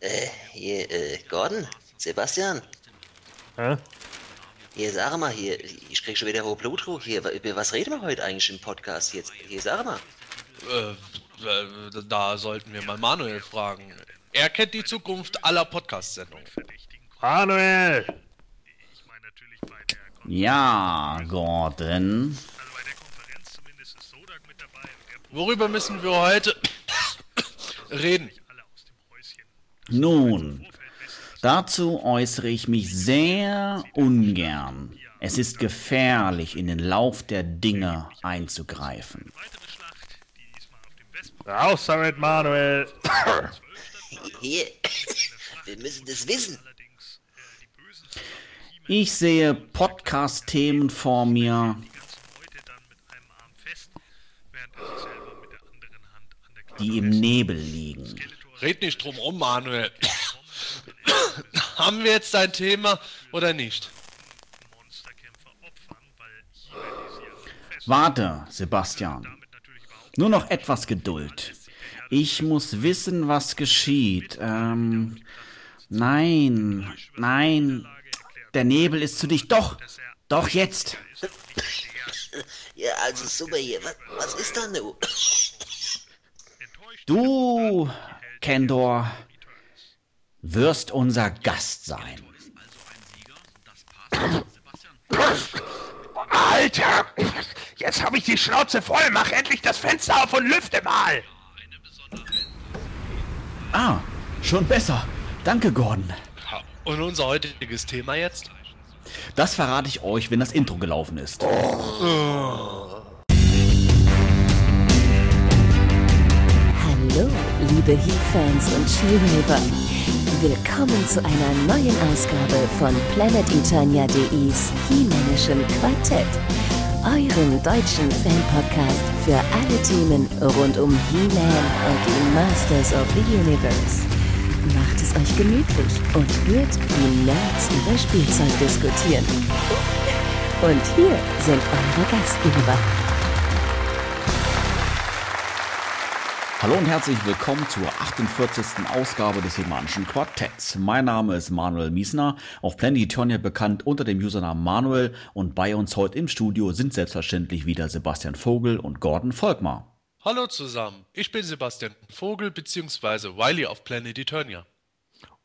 Äh, hier, äh, Gordon? Sebastian? Hä? Hier, sag mal, hier, ich krieg schon wieder hohe Blutdruck. Hier, über was reden wir heute eigentlich im Podcast jetzt? Hier, sag mal. Äh, äh, da sollten wir mal Manuel fragen. Er kennt die Zukunft aller Podcast-Sendungen. Manuel! Ja, Gordon. Worüber müssen wir heute reden? Nun, dazu äußere ich mich sehr ungern. Es ist gefährlich, in den Lauf der Dinge einzugreifen. Raus damit, Manuel! Hier, wir müssen das wissen. Ich sehe Podcast-Themen vor mir, die im Nebel liegen. Red nicht drum rum, Manuel. Haben wir jetzt ein Thema oder nicht? Warte, Sebastian. Nur noch etwas Geduld. Ich muss wissen, was geschieht. Ähm, nein, nein, der Nebel ist zu dicht. Doch, doch jetzt. Ja, also super hier. Was, was ist da nun? Du, Kendor, wirst unser Gast sein. Alter! Jetzt habe ich die Schnauze voll. Mach endlich das Fenster auf und lüfte mal! Ah, schon besser. Danke, Gordon. Und unser heutiges Thema jetzt? Das verrate ich euch, wenn das Intro gelaufen ist. Hallo, liebe Heat-Fans und Skiraver. Willkommen zu einer neuen Ausgabe von PlanetEternia.de's He-Männischen Quartett, eurem deutschen Fan-Podcast für alle Themen rund um He-Man und die Masters of the Universe. Macht es euch gemütlich und hört die Nerds über Spielzeug diskutieren. Und hier sind eure Gastgeber. Hallo und herzlich willkommen zur 48. Ausgabe des Hemanischen Quartetts. Mein Name ist Manuel Miesner, auf Planetonia bekannt unter dem Usernamen Manuel und bei uns heute im Studio sind selbstverständlich wieder Sebastian Vogel und Gordon Volkmar. Hallo zusammen, ich bin Sebastian Vogel bzw. Wiley auf Planet Eternia.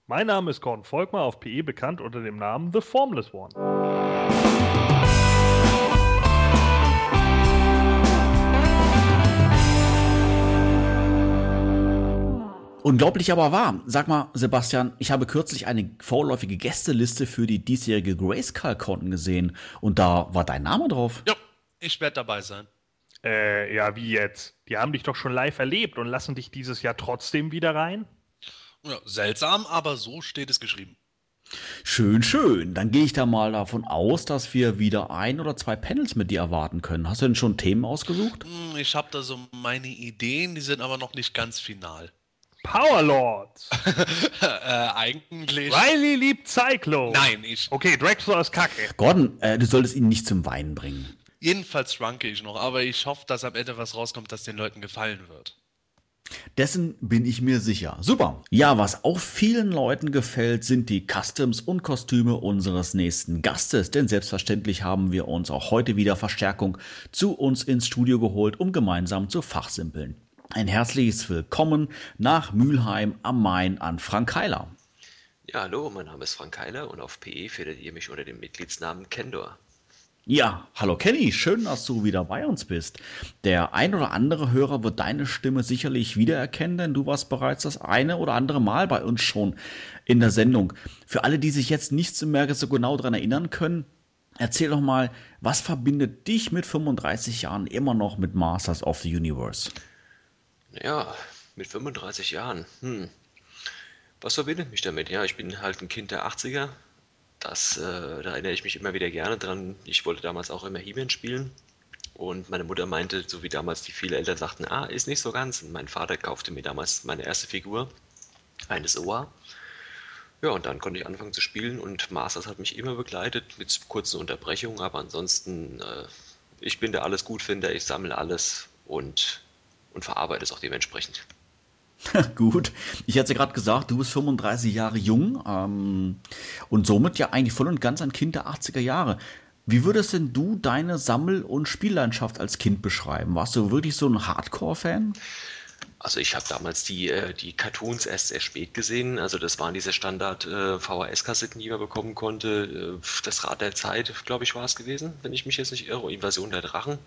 Mein Name ist Gordon Volkmar, auf PE bekannt unter dem Namen The Formless One. Unglaublich aber wahr. Sag mal, Sebastian, ich habe kürzlich eine vorläufige Gästeliste für die diesjährige Grayskull-Con gesehen und da war dein Name drauf. Ja, ich werde dabei sein. Äh, ja, wie jetzt? Die haben dich doch schon live erlebt und lassen dich dieses Jahr trotzdem wieder rein? Ja, seltsam, aber so steht es geschrieben. Schön, schön. Dann gehe ich da mal davon aus, dass wir wieder ein oder zwei Panels mit dir erwarten können. Hast du denn schon Themen ausgesucht? Hm, Ich habe da so meine Ideen, die sind aber noch nicht ganz final. Powerlords! äh, eigentlich. Riley liebt Cyclo! Nein, ich. Okay, Drexler ist kacke. Gordon, äh, du solltest ihn nicht zum Weinen bringen. Jedenfalls schwanke ich noch, aber ich hoffe, dass am Ende was rauskommt, das den Leuten gefallen wird. Dessen bin ich mir sicher. Super. Ja, was auch vielen Leuten gefällt, sind die Customs und Kostüme unseres nächsten Gastes. Denn selbstverständlich haben wir uns auch heute wieder Verstärkung zu uns ins Studio geholt, um gemeinsam zu fachsimpeln. Ein herzliches Willkommen nach Mülheim am Main an Frank Heiler. Ja, hallo, mein Name ist Frank Heiler und auf PE findet ihr mich unter dem Mitgliedsnamen Kendor. Ja, hallo Kenny, schön, dass du wieder bei uns bist. Der ein oder andere Hörer wird deine Stimme sicherlich wiedererkennen, denn du warst bereits das eine oder andere Mal bei uns schon in der Sendung. Für alle, die sich jetzt nicht mehr so genau daran erinnern können, erzähl doch mal, was verbindet dich mit 35 Jahren immer noch mit Masters of the Universe? Ja, mit 35 Jahren. Hm. Was verbindet mich damit? Ja, ich bin halt ein Kind der 80er. Das, äh, da erinnere ich mich immer wieder gerne dran. Ich wollte damals auch immer He-Man spielen. Und meine Mutter meinte, so wie damals die viele Eltern sagten, ah, ist nicht so ganz. Und mein Vater kaufte mir damals meine erste Figur, eines Oa. Ja, und dann konnte ich anfangen zu spielen und Masters hat mich immer begleitet mit kurzen Unterbrechungen, aber ansonsten, äh, ich bin der alles gut finde, ich sammle alles und, und verarbeite es auch dementsprechend. Gut. Ich hatte gerade gesagt, du bist 35 Jahre jung ähm, und somit ja eigentlich voll und ganz ein Kind der 80er Jahre. Wie würdest denn du deine Sammel- und Spiellandschaft als Kind beschreiben? Warst du wirklich so ein Hardcore-Fan? Also ich habe damals die, äh, die Cartoons erst sehr spät gesehen. Also das waren diese Standard äh, die man bekommen konnte. Äh, das Rad der Zeit, glaube ich, war es gewesen, wenn ich mich jetzt nicht irre. Invasion der Drachen.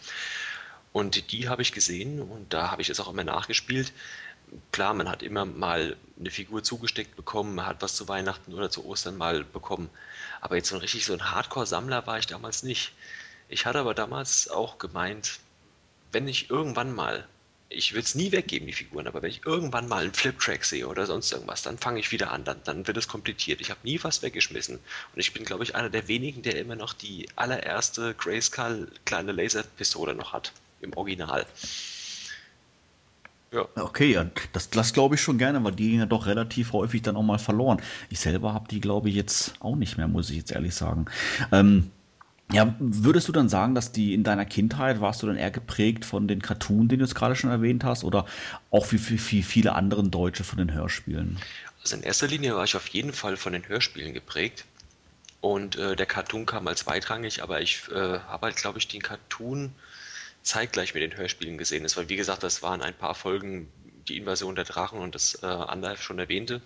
Und die habe ich gesehen und da habe ich es auch immer nachgespielt. Klar, man hat immer mal eine Figur zugesteckt bekommen, man hat was zu Weihnachten oder zu Ostern mal bekommen. Aber jetzt so ein richtig so ein Hardcore-Sammler war ich damals nicht. Ich hatte aber damals auch gemeint, wenn ich irgendwann mal ich will es nie weggeben, die Figuren, aber wenn ich irgendwann mal einen Flip-Track sehe oder sonst irgendwas, dann fange ich wieder an, dann, dann wird es kompliziert. Ich habe nie was weggeschmissen. Und ich bin, glaube ich, einer der wenigen, der immer noch die allererste Grayskull kleine Laserpistole noch hat. Im Original. Ja. Okay, ja, das, das glaube ich schon gerne, weil die gehen ja doch relativ häufig dann auch mal verloren. Ich selber habe die, glaube ich, jetzt auch nicht mehr, muss ich jetzt ehrlich sagen. Ähm, ja, würdest du dann sagen, dass die in deiner Kindheit warst du dann eher geprägt von den Cartoon, den du jetzt gerade schon erwähnt hast, oder auch wie, wie, wie viele anderen Deutsche von den Hörspielen? Also in erster Linie war ich auf jeden Fall von den Hörspielen geprägt. Und äh, der Cartoon kam als zweitrangig, aber ich äh, habe halt, glaube ich, den Cartoon zeitgleich mit den Hörspielen gesehen. Es war, wie gesagt, das waren ein paar Folgen, die Invasion der Drachen und das äh, Andalf schon erwähnte.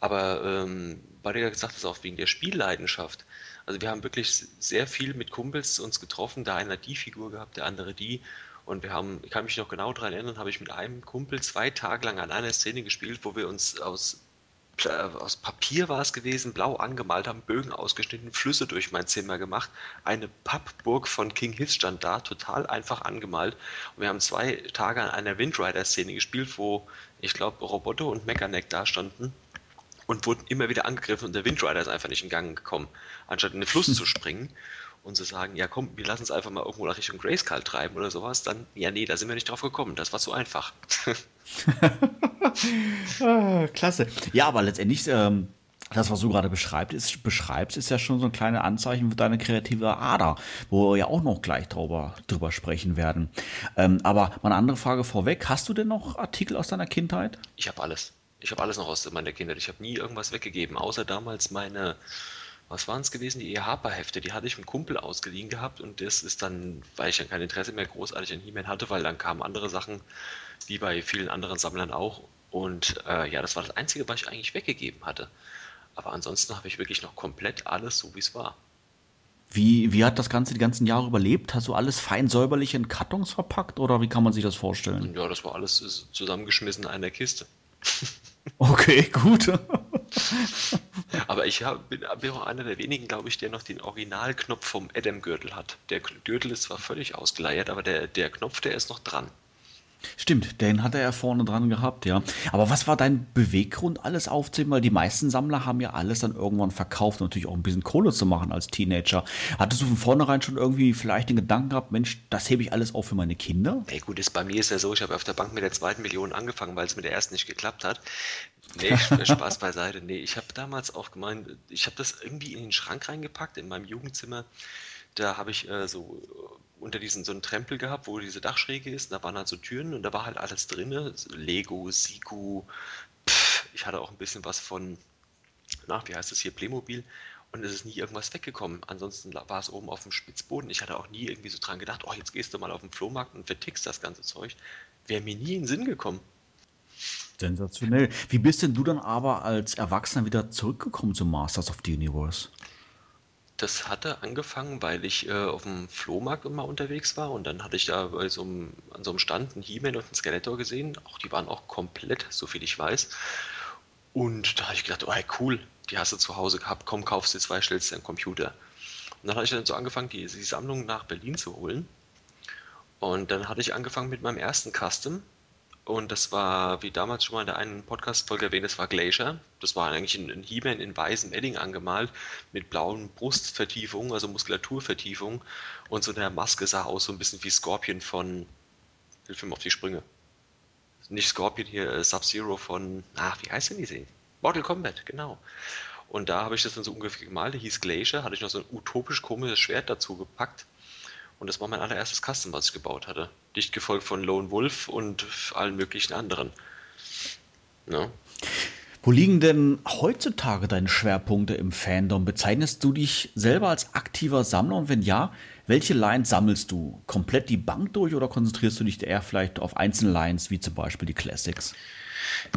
Aber ähm, weil ja gesagt hast, auch wegen der Spielleidenschaft, also wir haben wirklich sehr viel mit Kumpels uns getroffen. Der eine hat die Figur gehabt, der andere die. Und wir haben, ich kann mich noch genau daran erinnern, habe ich mit einem Kumpel zwei Tage lang an einer Szene gespielt, wo wir uns aus, aus Papier war es gewesen, blau angemalt haben, Bögen ausgeschnitten, Flüsse durch mein Zimmer gemacht. Eine Pappburg von King Hiss stand da, total einfach angemalt. Und wir haben zwei Tage an einer Windrider-Szene gespielt, wo ich glaube Roboter und Mechaneck da standen und wurden immer wieder angegriffen und der Windrider ist einfach nicht in Gang gekommen. Anstatt in den Fluss zu springen und zu sagen, ja komm, wir lassen es einfach mal irgendwo nach Richtung Grayskull treiben oder sowas, dann, ja nee, da sind wir nicht drauf gekommen, das war zu einfach. ah, klasse. Ja, aber letztendlich, ähm, das, was du gerade beschreibst ist, beschreibst, ist ja schon so ein kleines Anzeichen für deine kreative Ader, wo wir ja auch noch gleich drüber, drüber sprechen werden. Ähm, aber mal eine andere Frage vorweg. Hast du denn noch Artikel aus deiner Kindheit? Ich habe alles. Ich habe alles noch aus meiner Kindheit. Ich habe nie irgendwas weggegeben, außer damals meine, was waren es gewesen, die EHPA-Hefte. Die hatte ich einem Kumpel ausgeliehen gehabt und das ist dann, weil ich dann kein Interesse mehr großartig an He-Man hatte, weil dann kamen andere Sachen, wie bei vielen anderen Sammlern auch. Und äh, ja, das war das Einzige, was ich eigentlich weggegeben hatte. Aber ansonsten habe ich wirklich noch komplett alles so, wie es war. Wie, wie hat das Ganze die ganzen Jahre überlebt? Hast du alles fein säuberlich in Kartons verpackt oder wie kann man sich das vorstellen? Ja, das war alles zusammengeschmissen in einer Kiste. Okay, gut. Aber ich hab, bin, bin auch einer der wenigen, glaube ich, der noch den Originalknopf vom Adam-Gürtel hat. Der Gürtel ist zwar völlig ausgeleiert, aber der, der Knopf, der ist noch dran. Stimmt, den hat er ja vorne dran gehabt, ja. Aber was war dein Beweggrund, alles aufzunehmen? Weil die meisten Sammler haben ja alles dann irgendwann verkauft, natürlich auch ein bisschen Kohle zu machen als Teenager. Hattest du von vornherein schon irgendwie vielleicht den Gedanken gehabt, Mensch, das hebe ich alles auf für meine Kinder? Ey, gut, ist, bei mir ist ja so, ich habe auf der Bank mit der zweiten Million angefangen, weil es mit der ersten nicht geklappt hat. Nee, Spaß beiseite. Nee, ich habe damals auch gemeint, ich habe das irgendwie in den Schrank reingepackt, in meinem Jugendzimmer. Da habe ich äh, so unter diesen so einen Trempel gehabt, wo diese Dachschräge ist. Da waren halt so Türen und da war halt alles drin. Lego, Siku, ich hatte auch ein bisschen was von, na, wie heißt das hier, Playmobil. Und es ist nie irgendwas weggekommen. Ansonsten war es oben auf dem Spitzboden. Ich hatte auch nie irgendwie so dran gedacht, oh, jetzt gehst du mal auf den Flohmarkt und vertickst das ganze Zeug. Wäre mir nie in den Sinn gekommen. Sensationell. Wie bist denn du dann aber als Erwachsener wieder zurückgekommen zum Masters of the Universe? Das hatte angefangen, weil ich äh, auf dem Flohmarkt immer unterwegs war und dann hatte ich da so einem, an so einem Stand einen He-Man und einen Skeletor gesehen. Auch die waren auch komplett, so viel ich weiß. Und da habe ich gedacht, oh hey, cool, die hast du zu Hause gehabt, komm, kaufst du zwei, stellst dir einen Computer. Und dann habe ich dann so angefangen, die, die Sammlung nach Berlin zu holen. Und dann hatte ich angefangen mit meinem ersten Custom, und das war, wie damals schon mal in der einen Podcast-Folge erwähnt, das war Glacier. Das war eigentlich ein, He-Man in weißem Edding angemalt, mit blauen Brustvertiefungen, also Muskulaturvertiefungen. Und so eine Maske sah aus so ein bisschen wie Scorpion von, hilf mir auf die Sprünge. Nicht Scorpion hier, äh, Sub-Zero von, ach, wie heißt denn die Serie? Mortal Kombat, genau. Und da habe ich das dann so ungefähr gemalt, der hieß Glacier, hatte ich noch so ein utopisch komisches Schwert dazu gepackt und das war mein allererstes Custom, was ich gebaut hatte. Dicht gefolgt von Lone Wolf und allen möglichen anderen. Ne? Wo liegen denn heutzutage deine Schwerpunkte im Fandom? Bezeichnest du dich selber als aktiver Sammler und wenn ja, welche Lines sammelst du? Komplett die Bank durch oder konzentrierst du dich eher vielleicht auf einzelne Lines, wie zum Beispiel die Classics?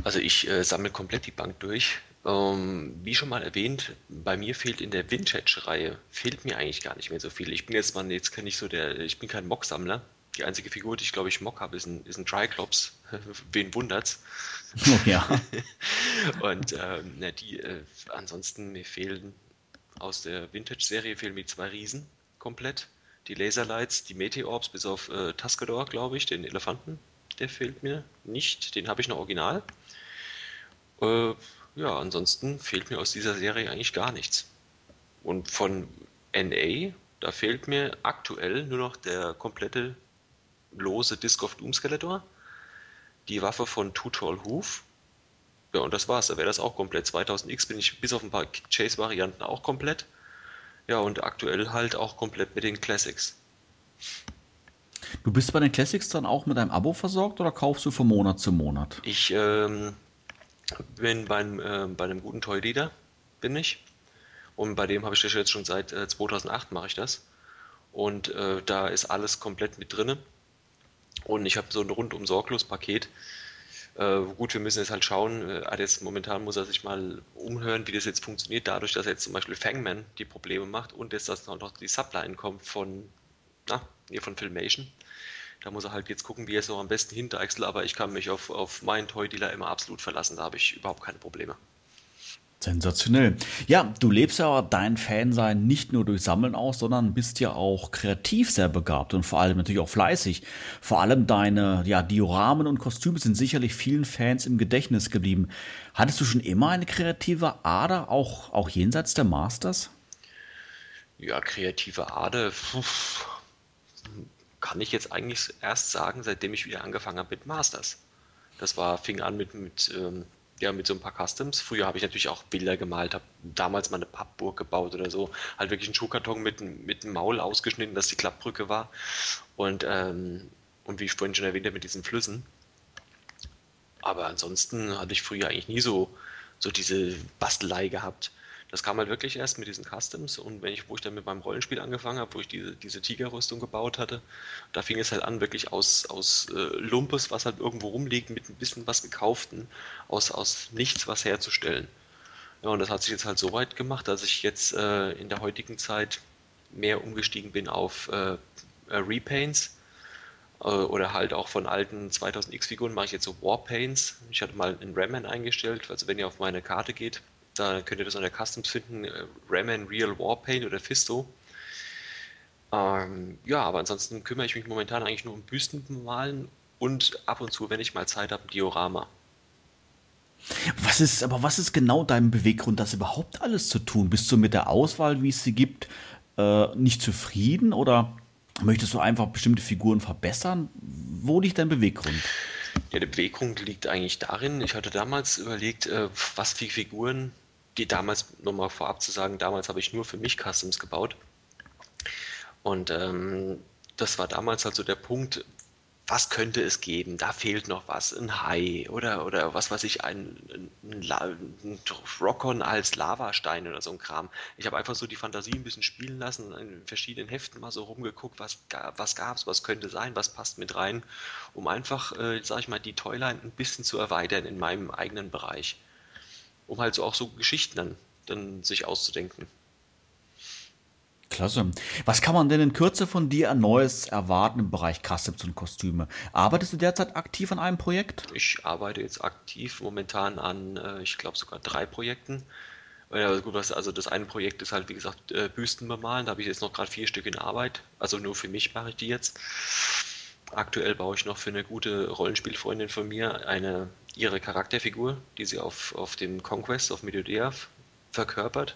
Also ich äh, sammle komplett die Bank durch. Ähm, wie schon mal erwähnt, bei mir fehlt in der Vintage-Reihe, fehlt mir eigentlich gar nicht mehr so viel. Ich bin jetzt mal jetzt nicht so der, ich bin kein Mock-Sammler. Die einzige Figur, die ich glaube ich Mock habe, ist ein, ist ein Triclops. Wen wundert's? Oh, ja. Und ähm, na, die, äh, ansonsten mir fehlen aus der Vintage-Serie fehlen mir zwei Riesen komplett. Die Laserlights, die Meteorbs, bis auf äh, Tuscador, glaube ich, den Elefanten. Der fehlt mir nicht. Den habe ich noch original. Äh, ja, ansonsten fehlt mir aus dieser Serie eigentlich gar nichts. Und von NA, da fehlt mir aktuell nur noch der komplette lose Disc of Doom Skeletor, die Waffe von Tall Hoof. Ja, und das war's. Da wäre das auch komplett. 2000X bin ich bis auf ein paar Chase-Varianten auch komplett. Ja, und aktuell halt auch komplett mit den Classics. Du bist bei den Classics dann auch mit einem Abo versorgt oder kaufst du von Monat zu Monat? Ich ähm, bin beim, äh, bei einem guten Toy Leader, bin ich. Und bei dem habe ich das jetzt schon seit äh, 2008 mache ich das. Und äh, da ist alles komplett mit drinne. Und ich habe so ein rundum sorglos Paket. Äh, gut, wir müssen jetzt halt schauen. Äh, jetzt momentan muss er sich mal umhören, wie das jetzt funktioniert, dadurch, dass er jetzt zum Beispiel Fangman die Probleme macht und jetzt, dass noch die Subline kommt von, na, hier von Filmation. Da muss er halt jetzt gucken, wie er es noch am besten hindeichselt, aber ich kann mich auf, auf meinen Toy-Dealer immer absolut verlassen, da habe ich überhaupt keine Probleme. Sensationell. Ja, du lebst ja dein Fansein nicht nur durch Sammeln aus, sondern bist ja auch kreativ sehr begabt und vor allem natürlich auch fleißig. Vor allem deine ja, Dioramen und Kostüme sind sicherlich vielen Fans im Gedächtnis geblieben. Hattest du schon immer eine kreative Ader, auch, auch jenseits der Masters? Ja, kreative Ader puh, kann ich jetzt eigentlich erst sagen, seitdem ich wieder angefangen habe mit Masters. Das war, fing an mit, mit ähm, ja, mit so ein paar Customs. Früher habe ich natürlich auch Bilder gemalt, habe damals mal eine Pappburg gebaut oder so. Halt wirklich einen Schuhkarton mit, mit einem Maul ausgeschnitten, dass die Klappbrücke war. Und, ähm, und wie ich vorhin schon erwähnt habe, mit diesen Flüssen. Aber ansonsten hatte ich früher eigentlich nie so, so diese Bastelei gehabt das kam halt wirklich erst mit diesen Customs und wenn ich, wo ich dann mit meinem Rollenspiel angefangen habe, wo ich diese, diese Tigerrüstung gebaut hatte, da fing es halt an, wirklich aus, aus äh, Lumpes, was halt irgendwo rumliegt, mit ein bisschen was gekauften, aus, aus nichts was herzustellen. Ja, und das hat sich jetzt halt so weit gemacht, dass ich jetzt äh, in der heutigen Zeit mehr umgestiegen bin auf äh, äh Repaints äh, oder halt auch von alten 2000X-Figuren mache ich jetzt so Warpaints. Ich hatte mal einen Ramman eingestellt, also wenn ihr auf meine Karte geht, da könnt ihr das unter Customs finden, äh, Raman Real Warpaint oder Fisto. Ähm, ja, aber ansonsten kümmere ich mich momentan eigentlich nur um Büstenmalen und ab und zu, wenn ich mal Zeit habe, ein Diorama. Was ist, aber was ist genau dein Beweggrund, das überhaupt alles zu tun? Bist du mit der Auswahl, wie es sie gibt, äh, nicht zufrieden oder möchtest du einfach bestimmte Figuren verbessern? Wo liegt dein Beweggrund? Ja, der Beweggrund liegt eigentlich darin, ich hatte damals überlegt, äh, was für Figuren die damals, nochmal vorab zu sagen, damals habe ich nur für mich Customs gebaut. Und ähm, das war damals halt so der Punkt, was könnte es geben? Da fehlt noch was. Ein Hai oder, oder was weiß ich, ein, ein, ein Rockon als Lavastein oder so ein Kram. Ich habe einfach so die Fantasie ein bisschen spielen lassen, in verschiedenen Heften mal so rumgeguckt, was, was gab es, was könnte sein, was passt mit rein, um einfach, äh, sag ich mal, die Toyline ein bisschen zu erweitern in meinem eigenen Bereich um halt so auch so Geschichten dann, dann sich auszudenken. Klasse. Was kann man denn in Kürze von dir an Neues erwarten im Bereich Customs und Kostüme? Arbeitest du derzeit aktiv an einem Projekt? Ich arbeite jetzt aktiv momentan an, äh, ich glaube sogar drei Projekten. Ja, gut, also das eine Projekt ist halt, wie gesagt, äh, Büsten bemalen. Da habe ich jetzt noch gerade vier Stück in Arbeit. Also nur für mich mache ich die jetzt. Aktuell baue ich noch für eine gute Rollenspielfreundin von mir eine ihre Charakterfigur, die sie auf, auf dem Conquest auf Mediodea verkörpert.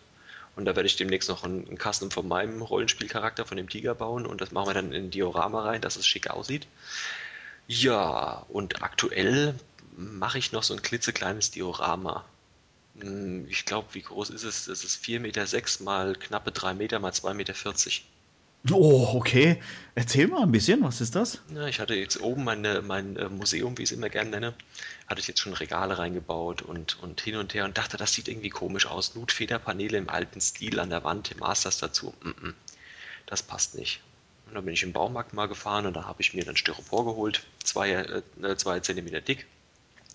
Und da werde ich demnächst noch einen, Custom von meinem Rollenspielcharakter, von dem Tiger bauen und das machen wir dann in ein Diorama rein, dass es schick aussieht. Ja, und aktuell mache ich noch so ein klitzekleines Diorama. Hm, ich glaube, wie groß ist es? Das ist 4,6 Meter mal knappe 3 Meter mal 2,40 Meter. Oh, okay. Erzähl mal ein bisschen, was ist das? Ja, ich hatte jetzt oben meine, mein äh, Museum, wie ich es immer gerne nenne, hatte ich jetzt schon Regale reingebaut und, und hin und her und dachte, das sieht irgendwie komisch aus. Nutfederpaneele im alten Stil an der Wand, Masters dazu. Mm -mm, das passt nicht. Und dann bin ich im Baumarkt mal gefahren und da habe ich mir dann Styropor geholt, zwei, äh, zwei Zentimeter dick,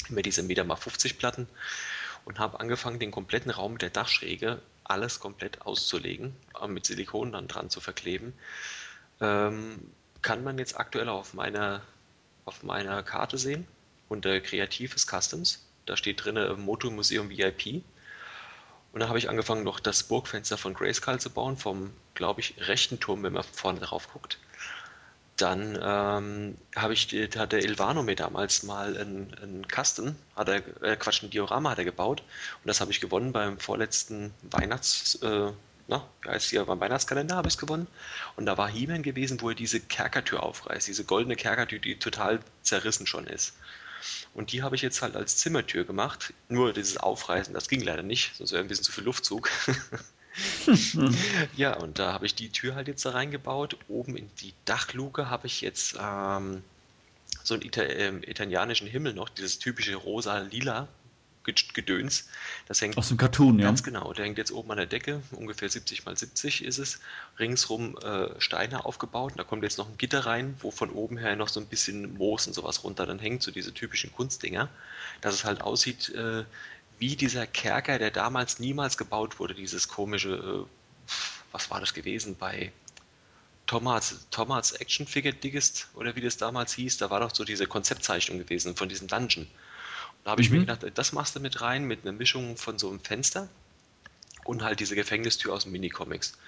mit diese Meter mal 50 Platten und habe angefangen, den kompletten Raum mit der Dachschräge alles komplett auszulegen, äh, mit Silikon dann dran zu verkleben. Ähm, kann man jetzt aktuell auf meiner, auf meiner Karte sehen, unter Kreatives Customs. Da steht drin äh, Moto Museum VIP. Und da habe ich angefangen, noch das Burgfenster von Grayskull zu bauen, vom, glaube ich, rechten Turm, wenn man vorne drauf guckt. Dann ähm, habe ich, hat der Ilvano mir damals mal ein, ein Custom, hat er, äh, Quatsch, ein Diorama hat er gebaut. Und das habe ich gewonnen beim vorletzten Weihnachts, äh, na, wie heißt hier, beim Weihnachtskalender habe ich es gewonnen. Und da war he gewesen, wo er diese Kerkertür aufreißt, diese goldene Kerkertür, die total zerrissen schon ist. Und die habe ich jetzt halt als Zimmertür gemacht. Nur dieses Aufreißen, das ging leider nicht, sonst wäre ein bisschen zu viel Luftzug. ja, und da habe ich die Tür halt jetzt da reingebaut. Oben in die Dachluke habe ich jetzt ähm, so einen Ita äh, italienischen Himmel noch, dieses typische rosa-lila Gedöns. Das hängt aus dem Cartoon, ja. Ganz genau. Der hängt jetzt oben an der Decke, ungefähr 70 mal 70 ist es. Ringsrum äh, Steine aufgebaut. Und da kommt jetzt noch ein Gitter rein, wo von oben her noch so ein bisschen Moos und sowas runter dann hängt, so diese typischen Kunstdinger. Dass es halt aussieht äh, wie dieser Kerker, der damals niemals gebaut wurde, dieses komische, äh, was war das gewesen bei Thomas, Thomas Action Figure Diggest oder wie das damals hieß, da war doch so diese Konzeptzeichnung gewesen von diesem Dungeon. Und da habe ich mhm. mir gedacht, das machst du mit rein, mit einer Mischung von so einem Fenster und halt diese Gefängnistür aus dem Minicomics.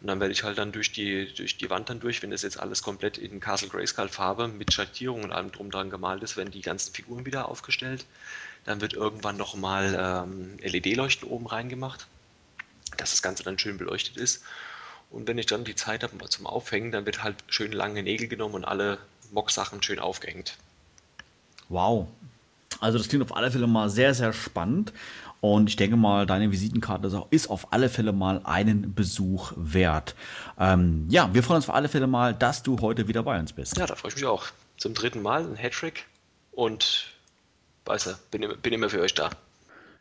Und dann werde ich halt dann durch die, durch die Wand dann durch, wenn das jetzt alles komplett in Castle Grayskull Farbe mit Schattierung und allem drum dran gemalt ist, werden die ganzen Figuren wieder aufgestellt. Dann wird irgendwann nochmal ähm, LED-Leuchten oben reingemacht, dass das Ganze dann schön beleuchtet ist. Und wenn ich dann die Zeit habe zum Aufhängen, dann wird halt schön lange Nägel genommen und alle Mock-Sachen schön aufgehängt. Wow. Also das klingt auf alle Fälle mal sehr, sehr spannend. Und ich denke mal, deine Visitenkarte ist auf alle Fälle mal einen Besuch wert. Ähm, ja, wir freuen uns auf alle Fälle mal, dass du heute wieder bei uns bist. Ja, da freue ich mich auch. Zum dritten Mal ein Hattrick und du, bin, bin immer für euch da.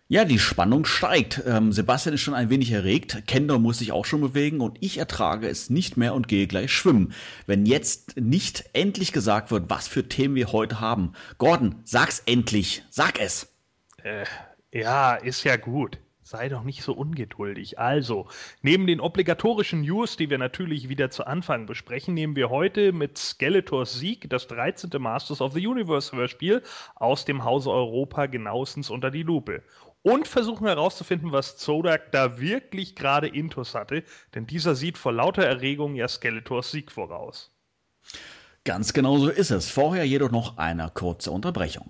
Ja, die Spannung steigt. Ähm, Sebastian ist schon ein wenig erregt. Kendor muss sich auch schon bewegen und ich ertrage es nicht mehr und gehe gleich schwimmen. Wenn jetzt nicht endlich gesagt wird, was für Themen wir heute haben. Gordon, sag's endlich. Sag es. Äh, ja, ist ja gut. Sei doch nicht so ungeduldig. Also, neben den obligatorischen News, die wir natürlich wieder zu Anfang besprechen, nehmen wir heute mit Skeletors Sieg das 13. Masters of the Universe Hörspiel aus dem Hause Europa genauestens unter die Lupe. Und versuchen herauszufinden, was Zodak da wirklich gerade Intus hatte, denn dieser sieht vor lauter Erregung ja Skeletors Sieg voraus. Ganz genau so ist es. Vorher jedoch noch eine kurze Unterbrechung.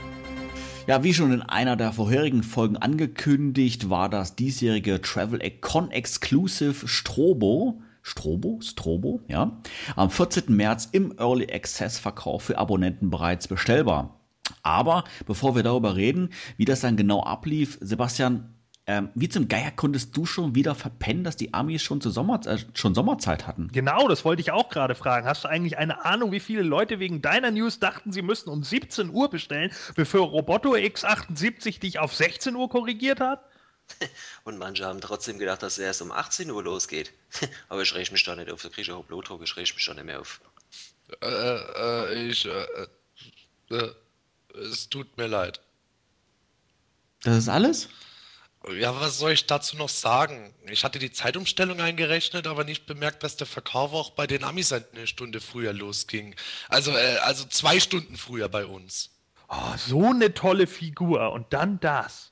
Ja, wie schon in einer der vorherigen Folgen angekündigt, war das diesjährige Travel Con Exclusive Strobo. Strobo? Strobo, ja. Am 14. März im Early Access Verkauf für Abonnenten bereits bestellbar. Aber bevor wir darüber reden, wie das dann genau ablief, Sebastian, ähm, wie zum Geier konntest du schon wieder verpennen, dass die Amis schon, zur Sommer, äh, schon Sommerzeit hatten? Genau, das wollte ich auch gerade fragen. Hast du eigentlich eine Ahnung, wie viele Leute wegen deiner News dachten, sie müssten um 17 Uhr bestellen, bevor Roboto X78 dich auf 16 Uhr korrigiert hat? Und manche haben trotzdem gedacht, dass es erst um 18 Uhr losgeht. Aber ich reg mich da nicht auf, da kriege ich auch Blutdruck, ich reg mich da nicht mehr auf. Äh, äh, ich, äh, äh, es tut mir leid. Das ist alles? Ja, was soll ich dazu noch sagen? Ich hatte die Zeitumstellung eingerechnet, aber nicht bemerkt, dass der Verkauf auch bei den Amis eine Stunde früher losging. Also, äh, also zwei Stunden früher bei uns. Oh, so eine tolle Figur und dann das.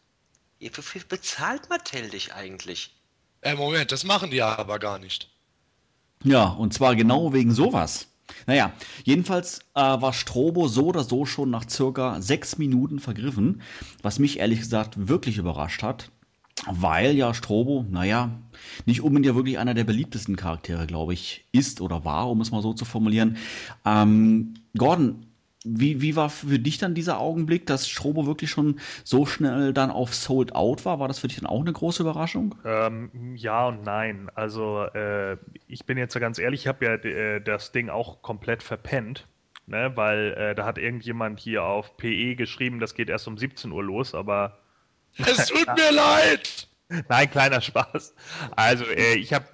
Wie viel bezahlt Mattel dich eigentlich? Äh, Moment, das machen die ja aber gar nicht. Ja, und zwar genau wegen sowas. Naja, jedenfalls äh, war Strobo so oder so schon nach circa sechs Minuten vergriffen, was mich ehrlich gesagt wirklich überrascht hat weil ja Strobo, naja, nicht unbedingt ja wirklich einer der beliebtesten Charaktere, glaube ich, ist oder war, um es mal so zu formulieren. Ähm, Gordon, wie, wie war für dich dann dieser Augenblick, dass Strobo wirklich schon so schnell dann auf Sold Out war? War das für dich dann auch eine große Überraschung? Ähm, ja und nein. Also äh, ich bin jetzt ganz ehrlich, ich habe ja äh, das Ding auch komplett verpennt. Ne, weil äh, da hat irgendjemand hier auf PE geschrieben, das geht erst um 17 Uhr los, aber es tut mir leid! Nein, kleiner Spaß. Also, äh, ich habe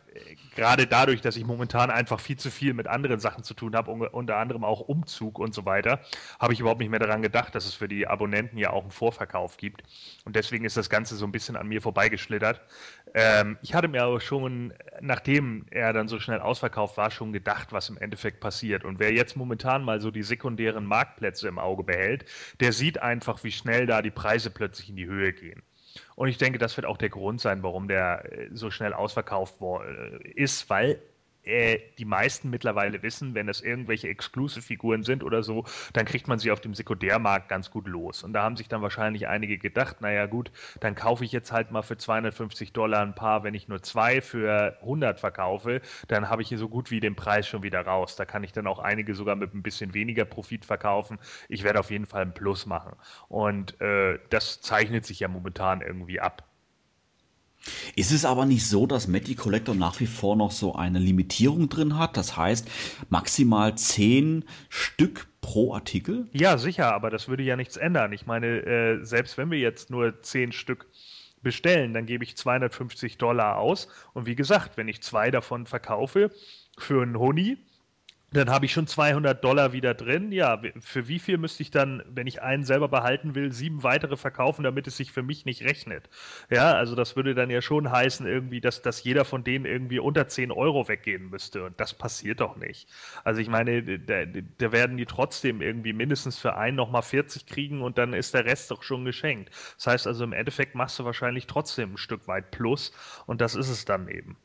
gerade dadurch, dass ich momentan einfach viel zu viel mit anderen Sachen zu tun habe, unter anderem auch Umzug und so weiter, habe ich überhaupt nicht mehr daran gedacht, dass es für die Abonnenten ja auch einen Vorverkauf gibt. Und deswegen ist das Ganze so ein bisschen an mir vorbeigeschlittert. Ähm, ich hatte mir aber schon, nachdem er dann so schnell ausverkauft war, schon gedacht, was im Endeffekt passiert. Und wer jetzt momentan mal so die sekundären Marktplätze im Auge behält, der sieht einfach, wie schnell da die Preise plötzlich in die Höhe gehen. Und ich denke, das wird auch der Grund sein, warum der äh, so schnell ausverkauft äh, ist, weil äh, die meisten mittlerweile wissen, wenn es irgendwelche Exclusive-Figuren sind oder so, dann kriegt man sie auf dem Sekundärmarkt ganz gut los. Und da haben sich dann wahrscheinlich einige gedacht, naja gut, dann kaufe ich jetzt halt mal für 250 Dollar ein paar, wenn ich nur zwei für 100 verkaufe, dann habe ich hier so gut wie den Preis schon wieder raus. Da kann ich dann auch einige sogar mit ein bisschen weniger Profit verkaufen. Ich werde auf jeden Fall ein Plus machen. Und äh, das zeichnet sich ja momentan irgendwie ab. Ist es aber nicht so, dass Matty Collector nach wie vor noch so eine Limitierung drin hat? Das heißt, maximal zehn Stück pro Artikel? Ja, sicher, aber das würde ja nichts ändern. Ich meine, äh, selbst wenn wir jetzt nur zehn Stück bestellen, dann gebe ich 250 Dollar aus. Und wie gesagt, wenn ich zwei davon verkaufe für einen Honig, dann habe ich schon 200 Dollar wieder drin. Ja, für wie viel müsste ich dann, wenn ich einen selber behalten will, sieben weitere verkaufen, damit es sich für mich nicht rechnet? Ja, also das würde dann ja schon heißen, irgendwie, dass, dass jeder von denen irgendwie unter 10 Euro weggehen müsste. Und das passiert doch nicht. Also ich meine, da, da werden die trotzdem irgendwie mindestens für einen nochmal 40 kriegen und dann ist der Rest doch schon geschenkt. Das heißt also, im Endeffekt machst du wahrscheinlich trotzdem ein Stück weit Plus und das ist es dann eben.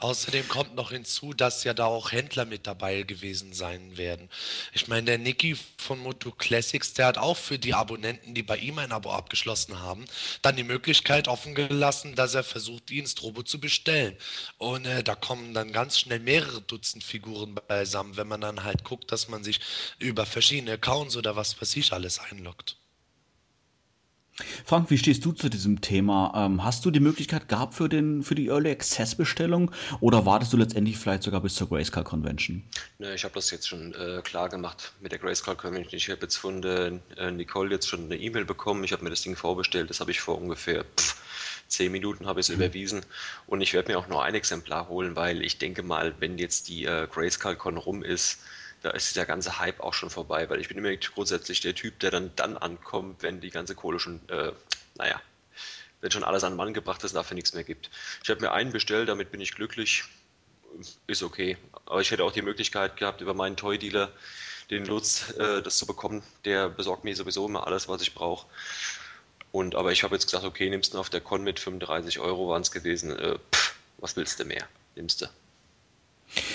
Außerdem kommt noch hinzu, dass ja da auch Händler mit dabei gewesen sein werden. Ich meine, der Niki von Moto Classics, der hat auch für die Abonnenten, die bei ihm ein Abo abgeschlossen haben, dann die Möglichkeit offen gelassen, dass er versucht, die ins Strobo zu bestellen. Und äh, da kommen dann ganz schnell mehrere Dutzend Figuren beisammen, wenn man dann halt guckt, dass man sich über verschiedene Accounts oder was weiß ich alles einloggt. Frank, wie stehst du zu diesem Thema? Ähm, hast du die Möglichkeit gehabt für, den, für die Early Access Bestellung oder wartest du letztendlich vielleicht sogar bis zur Grayscale Convention? Ne, ich habe das jetzt schon äh, klar gemacht mit der Grayscale Convention. Ich habe jetzt von der, äh, Nicole jetzt schon eine E-Mail bekommen. Ich habe mir das Ding vorbestellt. Das habe ich vor ungefähr pff, zehn Minuten habe ich es mhm. überwiesen. Und ich werde mir auch nur ein Exemplar holen, weil ich denke mal, wenn jetzt die äh, Grayscale Con rum ist, da ist der ganze Hype auch schon vorbei, weil ich bin immer grundsätzlich der Typ, der dann dann ankommt, wenn die ganze Kohle schon, äh, naja, wenn schon alles an den Mann gebracht ist und dafür nichts mehr gibt. Ich habe mir einen bestellt, damit bin ich glücklich, ist okay. Aber ich hätte auch die Möglichkeit gehabt, über meinen Toy-Dealer den Lutz äh, das zu bekommen. Der besorgt mir sowieso immer alles, was ich brauche. Und aber ich habe jetzt gesagt, okay, nimmst du auf der Con mit 35 Euro waren es gewesen. Äh, pff, was willst du mehr? Nimmst du.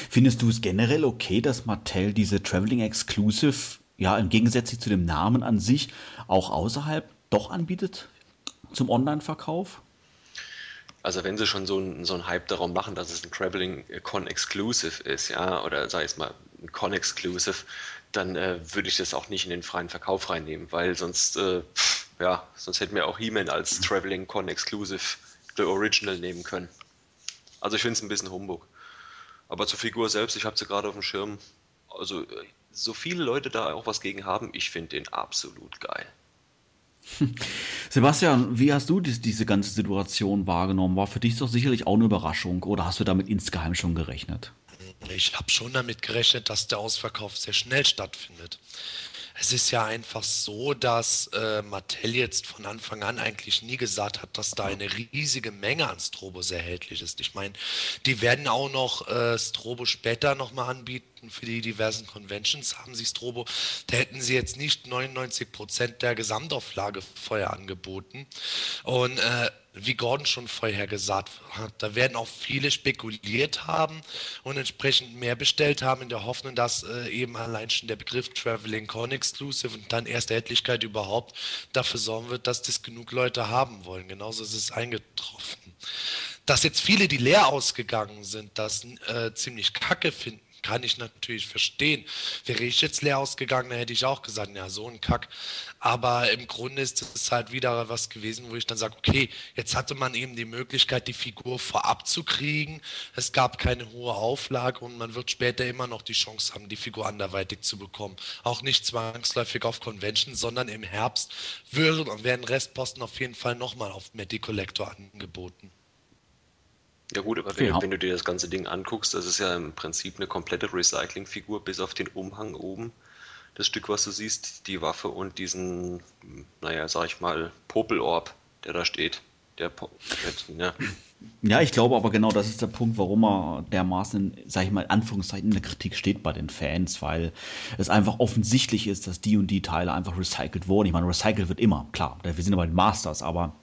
Findest du es generell okay, dass Mattel diese Traveling Exclusive, ja, im Gegensatz zu dem Namen an sich, auch außerhalb doch anbietet zum Online-Verkauf? Also wenn sie schon so einen so Hype darum machen, dass es ein Traveling Con Exclusive ist, ja, oder sag ich mal ein Con Exclusive, dann äh, würde ich das auch nicht in den freien Verkauf reinnehmen, weil sonst, äh, ja, sonst hätten wir auch He-Man als Traveling Con Exclusive The Original nehmen können. Also ich finde es ein bisschen Humbug. Aber zur Figur selbst, ich habe sie gerade auf dem Schirm. Also, so viele Leute da auch was gegen haben, ich finde den absolut geil. Sebastian, wie hast du dies, diese ganze Situation wahrgenommen? War für dich doch sicherlich auch eine Überraschung oder hast du damit insgeheim schon gerechnet? Ich habe schon damit gerechnet, dass der Ausverkauf sehr schnell stattfindet. Es ist ja einfach so, dass äh, Mattel jetzt von Anfang an eigentlich nie gesagt hat, dass da eine riesige Menge an Strobos erhältlich ist. Ich meine, die werden auch noch äh, Strobo später nochmal anbieten für die diversen Conventions. Haben sie Strobo, da hätten sie jetzt nicht 99 Prozent der Gesamtauflage vorher angeboten. Und äh, wie Gordon schon vorher gesagt hat, da werden auch viele spekuliert haben und entsprechend mehr bestellt haben, in der Hoffnung, dass äh, eben allein schon der Begriff Traveling Con Exclusive und dann erste Erhältlichkeit überhaupt dafür sorgen wird, dass das genug Leute haben wollen. Genauso ist es eingetroffen. Dass jetzt viele, die leer ausgegangen sind, das äh, ziemlich kacke finden, kann ich natürlich verstehen. Wäre ich jetzt leer ausgegangen, dann hätte ich auch gesagt, ja, so ein Kack. Aber im Grunde ist es halt wieder was gewesen, wo ich dann sage, okay, jetzt hatte man eben die Möglichkeit, die Figur vorab zu kriegen. Es gab keine hohe Auflage und man wird später immer noch die Chance haben, die Figur anderweitig zu bekommen. Auch nicht zwangsläufig auf Convention, sondern im Herbst werden Restposten auf jeden Fall nochmal auf Medi Collector angeboten. Ja gut, aber wenn, genau. wenn, du dir das ganze Ding anguckst, das ist ja im Prinzip eine komplette Recycling-Figur, bis auf den Umhang oben. Das Stück, was du siehst, die Waffe und diesen, naja, sag ich mal, Popelorb, der da steht. Der, ja. ja, ich glaube aber genau, das ist der Punkt, warum er dermaßen, sag ich mal, in Anführungszeichen in der Kritik steht bei den Fans, weil es einfach offensichtlich ist, dass die und die Teile einfach recycelt wurden. Ich meine, recycelt wird immer, klar, wir sind den Masters, aber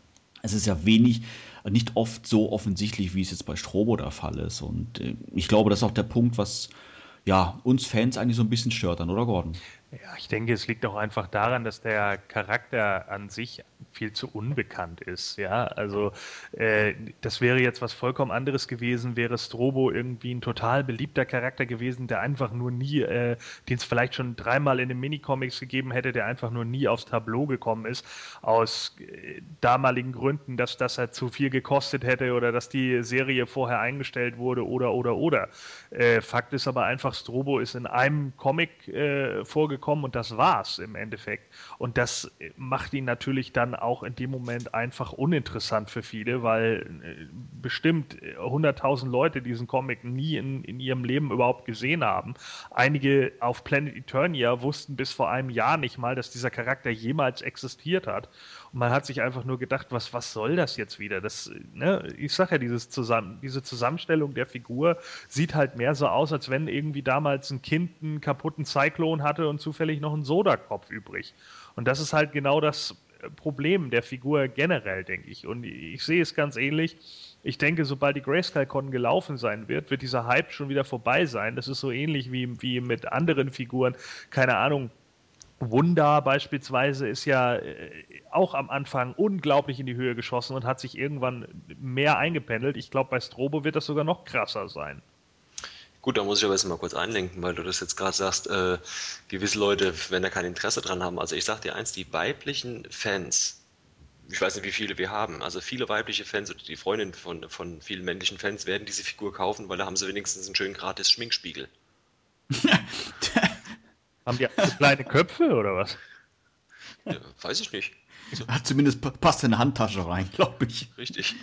es ist ja wenig, nicht oft so offensichtlich, wie es jetzt bei Strobo der Fall ist. Und äh, ich glaube, das ist auch der Punkt, was ja, uns Fans eigentlich so ein bisschen stört dann, oder Gordon? Ja, ich denke, es liegt auch einfach daran, dass der Charakter an sich viel zu unbekannt ist. Ja, also äh, das wäre jetzt was vollkommen anderes gewesen, wäre Strobo irgendwie ein total beliebter Charakter gewesen, der einfach nur nie, äh, den es vielleicht schon dreimal in den Minicomics gegeben hätte, der einfach nur nie aufs Tableau gekommen ist, aus äh, damaligen Gründen, dass das halt zu viel gekostet hätte oder dass die Serie vorher eingestellt wurde oder oder oder. Äh, Fakt ist aber einfach, Strobo ist in einem Comic äh, vorgekommen bekommen und das war's im Endeffekt. Und das macht ihn natürlich dann auch in dem Moment einfach uninteressant für viele, weil äh, bestimmt 100.000 Leute diesen Comic nie in, in ihrem Leben überhaupt gesehen haben. Einige auf Planet Eternia wussten bis vor einem Jahr nicht mal, dass dieser Charakter jemals existiert hat. Man hat sich einfach nur gedacht, was, was soll das jetzt wieder? Das, ne, ich sage ja, dieses zusammen, diese Zusammenstellung der Figur sieht halt mehr so aus, als wenn irgendwie damals ein Kind einen kaputten Cyclone hatte und zufällig noch einen Sodakopf übrig. Und das ist halt genau das Problem der Figur generell, denke ich. Und ich sehe es ganz ähnlich. Ich denke, sobald die Grayskull-Con gelaufen sein wird, wird dieser Hype schon wieder vorbei sein. Das ist so ähnlich wie, wie mit anderen Figuren. Keine Ahnung, Wunder beispielsweise ist ja äh, auch am Anfang unglaublich in die Höhe geschossen und hat sich irgendwann mehr eingependelt. Ich glaube, bei Strobo wird das sogar noch krasser sein. Gut, da muss ich aber jetzt mal kurz einlenken, weil du das jetzt gerade sagst, äh, gewisse Leute, wenn da kein Interesse dran haben. Also ich sag dir eins, die weiblichen Fans, ich weiß nicht, wie viele wir haben, also viele weibliche Fans oder die Freundinnen von, von vielen männlichen Fans werden diese Figur kaufen, weil da haben sie wenigstens einen schönen gratis Schminkspiegel. Haben die so kleine Köpfe oder was? Ja, weiß ich nicht. So. Zumindest passt in eine Handtasche rein, glaube ich. Richtig.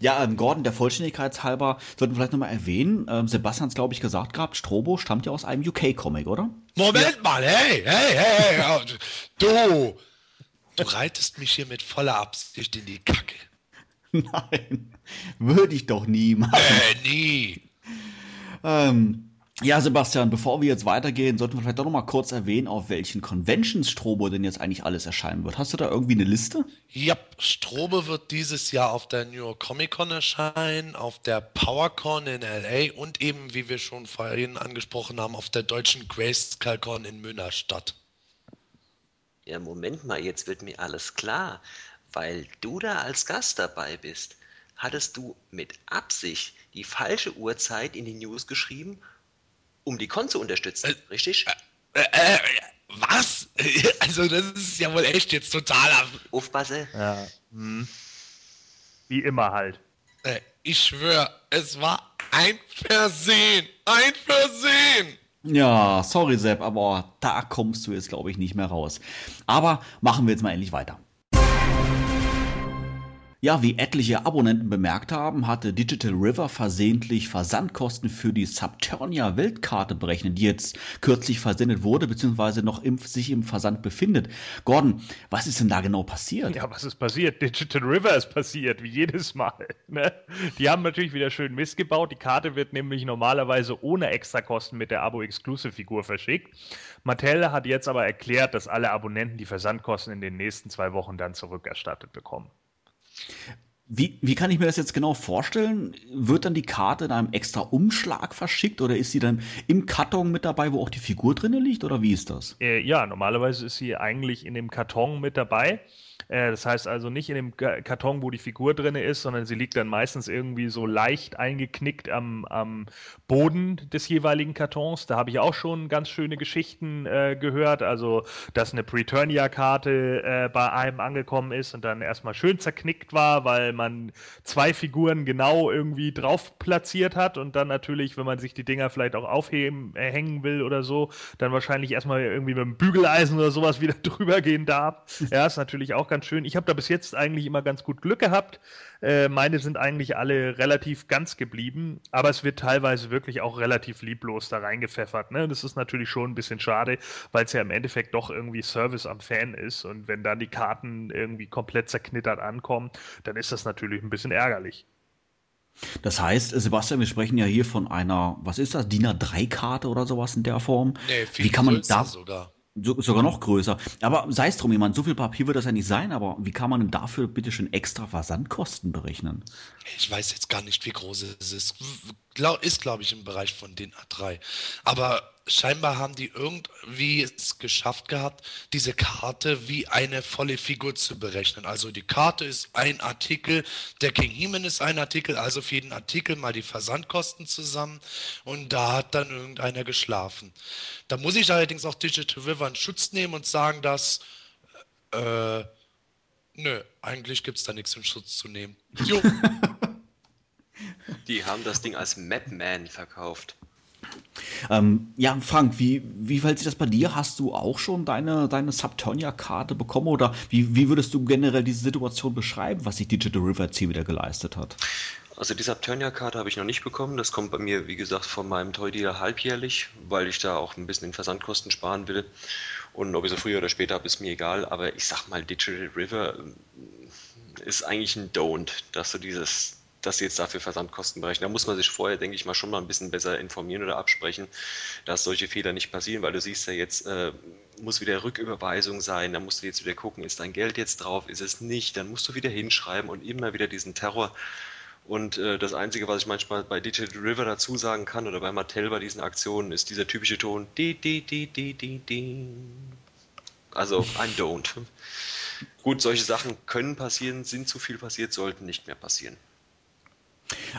Ja, ähm, Gordon, der Vollständigkeit halber, sollten wir vielleicht nochmal erwähnen, ähm, Sebastian hat glaube ich, gesagt gehabt, Strobo stammt ja aus einem UK-Comic, oder? Moment ja. mal, hey, hey, hey, hey, du! Du reitest mich hier mit voller Absicht in die Kacke. Nein, würde ich doch nie machen. Äh, nie. Ähm, ja, Sebastian, bevor wir jetzt weitergehen, sollten wir vielleicht doch noch mal kurz erwähnen, auf welchen Conventions Strobo denn jetzt eigentlich alles erscheinen wird. Hast du da irgendwie eine Liste? Ja, Strobo wird dieses Jahr auf der New York Comic Con erscheinen, auf der PowerCon in LA und eben, wie wir schon vorhin angesprochen haben, auf der deutschen Grayskull Con in Münnerstadt. Ja, Moment mal, jetzt wird mir alles klar, weil du da als Gast dabei bist. Hattest du mit Absicht die falsche Uhrzeit in die News geschrieben um die Con zu unterstützen, äh, richtig? Äh, äh, was? Also das ist ja wohl echt jetzt total Aufpasse. Ja. Hm. Wie immer halt. Äh, ich schwöre, es war ein Versehen. Ein Versehen. Ja, sorry Sepp, aber da kommst du jetzt, glaube ich, nicht mehr raus. Aber machen wir jetzt mal endlich weiter. Ja, wie etliche Abonnenten bemerkt haben, hatte Digital River versehentlich Versandkosten für die Subternia Weltkarte berechnet, die jetzt kürzlich versendet wurde, beziehungsweise noch im, sich im Versand befindet. Gordon, was ist denn da genau passiert? Ja, was ist passiert? Digital River ist passiert, wie jedes Mal. Ne? Die haben natürlich wieder schön Mist gebaut. Die Karte wird nämlich normalerweise ohne Extrakosten mit der Abo-Exclusive-Figur verschickt. Mattel hat jetzt aber erklärt, dass alle Abonnenten die Versandkosten in den nächsten zwei Wochen dann zurückerstattet bekommen. Wie, wie kann ich mir das jetzt genau vorstellen? Wird dann die Karte in einem extra Umschlag verschickt oder ist sie dann im Karton mit dabei, wo auch die Figur drin liegt oder wie ist das? Äh, ja, normalerweise ist sie eigentlich in dem Karton mit dabei. Äh, das heißt also nicht in dem Karton, wo die Figur drin ist, sondern sie liegt dann meistens irgendwie so leicht eingeknickt am, am Boden des jeweiligen Kartons. Da habe ich auch schon ganz schöne Geschichten äh, gehört. Also, dass eine Preturnia-Karte äh, bei einem angekommen ist und dann erstmal schön zerknickt war, weil man zwei Figuren genau irgendwie drauf platziert hat und dann natürlich, wenn man sich die Dinger vielleicht auch aufheben, äh, hängen will oder so, dann wahrscheinlich erstmal irgendwie mit dem Bügeleisen oder sowas wieder drüber gehen darf. Ja, ist natürlich auch ganz schön. Ich habe da bis jetzt eigentlich immer ganz gut Glück gehabt. Äh, meine sind eigentlich alle relativ ganz geblieben, aber es wird teilweise wirklich auch relativ lieblos da reingepfeffert. Ne? Das ist natürlich schon ein bisschen schade, weil es ja im Endeffekt doch irgendwie Service am Fan ist und wenn dann die Karten irgendwie komplett zerknittert ankommen, dann ist das natürlich ein bisschen ärgerlich. Das heißt, Sebastian, wir sprechen ja hier von einer, was ist das, DIN A3-Karte oder sowas in der Form? Nee, viel Wie kann man da sogar. So, sogar noch größer. Aber sei es drum, jemand, so viel Papier wird das ja nicht sein, aber wie kann man denn dafür bitte schon extra Versandkosten berechnen? Ich weiß jetzt gar nicht, wie groß es ist. Ist, glaube ich, im Bereich von den A3. Aber scheinbar haben die irgendwie es geschafft gehabt, diese Karte wie eine volle Figur zu berechnen. Also die Karte ist ein Artikel, der King Heman ist ein Artikel, also für jeden Artikel mal die Versandkosten zusammen und da hat dann irgendeiner geschlafen. Da muss ich allerdings auch Digital River in Schutz nehmen und sagen, dass äh, nö, eigentlich gibt es da nichts in Schutz zu nehmen. Jo. Die haben das Ding als Mapman verkauft. Ähm, ja, Frank, wie, wie fällt sich das bei dir? Hast du auch schon deine, deine Subturnia-Karte bekommen oder wie, wie würdest du generell diese Situation beschreiben, was sich Digital River C wieder geleistet hat? Also die Subturnia-Karte habe ich noch nicht bekommen. Das kommt bei mir, wie gesagt, von meinem Toy-Dealer halbjährlich, weil ich da auch ein bisschen in Versandkosten sparen will. Und ob ich so früher oder später habe, ist mir egal. Aber ich sag mal, Digital River äh, ist eigentlich ein Don't, dass du dieses dass sie jetzt dafür Versandkosten berechnen. Da muss man sich vorher, denke ich mal, schon mal ein bisschen besser informieren oder absprechen, dass solche Fehler nicht passieren, weil du siehst ja jetzt, äh, muss wieder Rücküberweisung sein, da musst du jetzt wieder gucken, ist dein Geld jetzt drauf, ist es nicht, dann musst du wieder hinschreiben und immer wieder diesen Terror. Und äh, das Einzige, was ich manchmal bei Digital River dazu sagen kann oder bei Mattel bei diesen Aktionen, ist dieser typische Ton, di, di, di, di, di, di. Also ein Don't. Gut, solche Sachen können passieren, sind zu viel passiert, sollten nicht mehr passieren.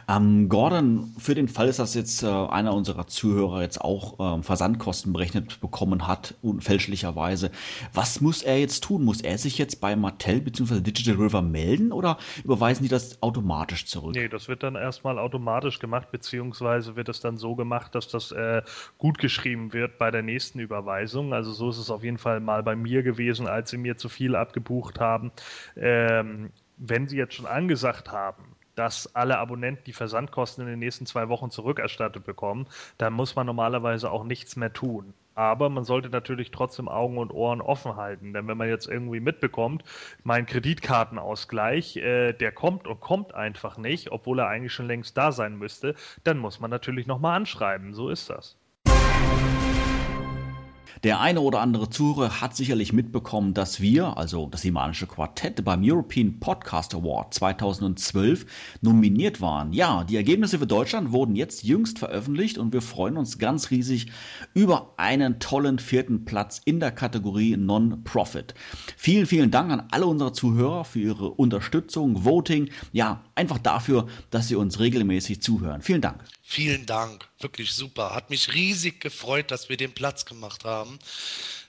Ähm, Gordon, für den Fall, dass jetzt äh, einer unserer Zuhörer jetzt auch äh, Versandkosten berechnet bekommen hat, fälschlicherweise, was muss er jetzt tun? Muss er sich jetzt bei Mattel bzw. Digital River melden oder überweisen die das automatisch zurück? Nee, das wird dann erstmal automatisch gemacht, beziehungsweise wird es dann so gemacht, dass das äh, gut geschrieben wird bei der nächsten Überweisung. Also so ist es auf jeden Fall mal bei mir gewesen, als sie mir zu viel abgebucht haben. Ähm, wenn sie jetzt schon angesagt haben, dass alle Abonnenten die Versandkosten in den nächsten zwei Wochen zurückerstattet bekommen, dann muss man normalerweise auch nichts mehr tun. Aber man sollte natürlich trotzdem Augen und Ohren offen halten, denn wenn man jetzt irgendwie mitbekommt, mein Kreditkartenausgleich, äh, der kommt und kommt einfach nicht, obwohl er eigentlich schon längst da sein müsste, dann muss man natürlich nochmal anschreiben. So ist das. Der eine oder andere Zuhörer hat sicherlich mitbekommen, dass wir, also das Imanische Quartett, beim European Podcast Award 2012 nominiert waren. Ja, die Ergebnisse für Deutschland wurden jetzt jüngst veröffentlicht und wir freuen uns ganz riesig über einen tollen vierten Platz in der Kategorie Non-Profit. Vielen, vielen Dank an alle unsere Zuhörer für ihre Unterstützung, Voting, ja, einfach dafür, dass sie uns regelmäßig zuhören. Vielen Dank. Vielen Dank, wirklich super. Hat mich riesig gefreut, dass wir den Platz gemacht haben.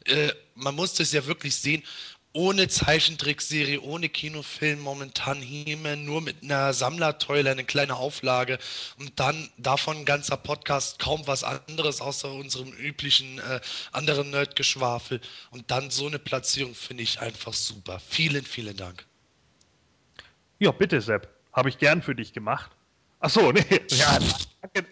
Äh, man muss das ja wirklich sehen. ohne Zeichentrickserie, ohne Kinofilm momentan He-Man, nur mit einer Sammlerteule, eine kleine Auflage und dann davon ein ganzer Podcast, kaum was anderes außer unserem üblichen äh, anderen Nerdgeschwafel und dann so eine Platzierung finde ich einfach super. Vielen, vielen Dank. Ja, bitte, Sepp. Habe ich gern für dich gemacht. Ach so, nee. Ja, danke,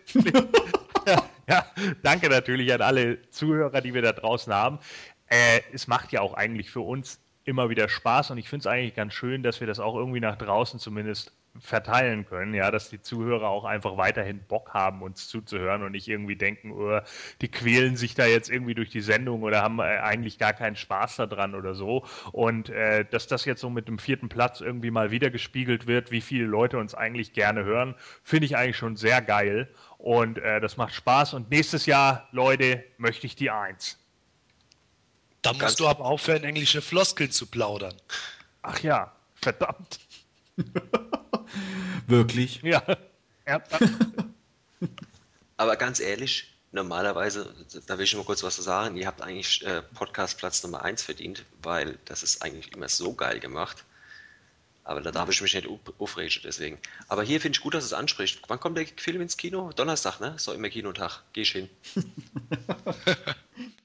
ja, danke natürlich an alle Zuhörer, die wir da draußen haben. Äh, es macht ja auch eigentlich für uns immer wieder Spaß und ich finde es eigentlich ganz schön, dass wir das auch irgendwie nach draußen zumindest verteilen können, ja, dass die Zuhörer auch einfach weiterhin Bock haben, uns zuzuhören und nicht irgendwie denken, oh, die quälen sich da jetzt irgendwie durch die Sendung oder haben äh, eigentlich gar keinen Spaß daran oder so. Und äh, dass das jetzt so mit dem vierten Platz irgendwie mal wieder gespiegelt wird, wie viele Leute uns eigentlich gerne hören, finde ich eigentlich schon sehr geil. Und äh, das macht Spaß. Und nächstes Jahr, Leute, möchte ich die Eins. Da musst Ganz du aber aufhören, englische Floskeln zu plaudern. Ach ja, verdammt. Wirklich? Ja. aber ganz ehrlich, normalerweise, da will ich mal kurz was zu sagen, ihr habt eigentlich äh, Podcast Platz Nummer 1 verdient, weil das ist eigentlich immer so geil gemacht. Aber da darf ich mich nicht aufregen, deswegen. Aber hier finde ich gut, dass es anspricht. Wann kommt der Film ins Kino? Donnerstag, ne? So immer Kinotag. Geh ich hin.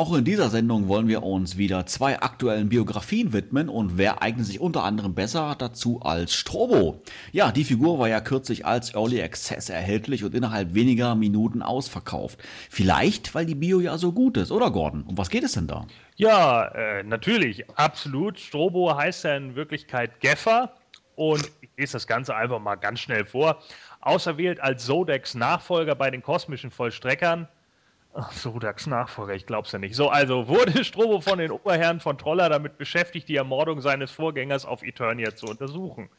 Auch in dieser Sendung wollen wir uns wieder zwei aktuellen Biografien widmen und wer eignet sich unter anderem besser dazu als Strobo? Ja, die Figur war ja kürzlich als Early Access erhältlich und innerhalb weniger Minuten ausverkauft. Vielleicht, weil die Bio ja so gut ist, oder Gordon? Um was geht es denn da? Ja, äh, natürlich, absolut. Strobo heißt ja in Wirklichkeit Geffer und ich lese das Ganze einfach mal ganz schnell vor. Auserwählt als Sodex Nachfolger bei den kosmischen Vollstreckern Ach, Sodax Nachfolger, ich glaub's ja nicht. So, also wurde Strobo von den Oberherren von Troller damit beschäftigt, die Ermordung seines Vorgängers auf Eternia zu untersuchen.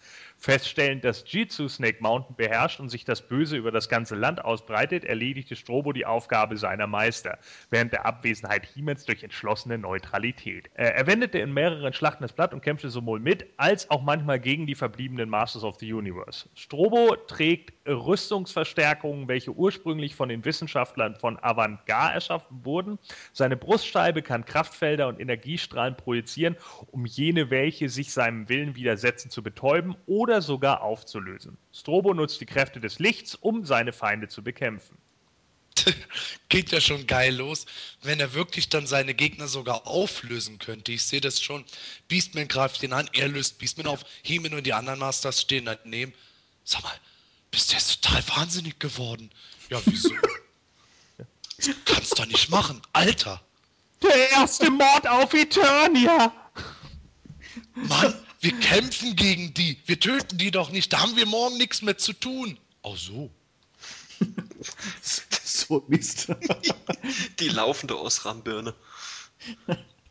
Feststellend, dass Jitsu Snake Mountain beherrscht und sich das Böse über das ganze Land ausbreitet, erledigte Strobo die Aufgabe seiner Meister, während der Abwesenheit Hiemens durch entschlossene Neutralität. Er wendete in mehreren Schlachten das Blatt und kämpfte sowohl mit als auch manchmal gegen die verbliebenen Masters of the Universe. Strobo trägt Rüstungsverstärkungen, welche ursprünglich von den Wissenschaftlern von Avantgarde erschaffen wurden. Seine Brustscheibe kann Kraftfelder und Energiestrahlen projizieren, um jene, welche sich seinem Willen widersetzen, zu betäuben oder sogar aufzulösen. Strobo nutzt die Kräfte des Lichts, um seine Feinde zu bekämpfen. Geht ja schon geil los, wenn er wirklich dann seine Gegner sogar auflösen könnte. Ich sehe das schon. Beastman greift ihn an, er löst Beastman auf, Heeman und die anderen Masters stehen daneben. Sag mal, bist du jetzt total wahnsinnig geworden? Ja, wieso? das kannst du nicht machen, Alter. Der erste Mord auf Eternia. Mann, wir kämpfen gegen die. Wir töten die doch nicht. Da haben wir morgen nichts mehr zu tun. Ach so. so Mist. die laufende Osram-Birne.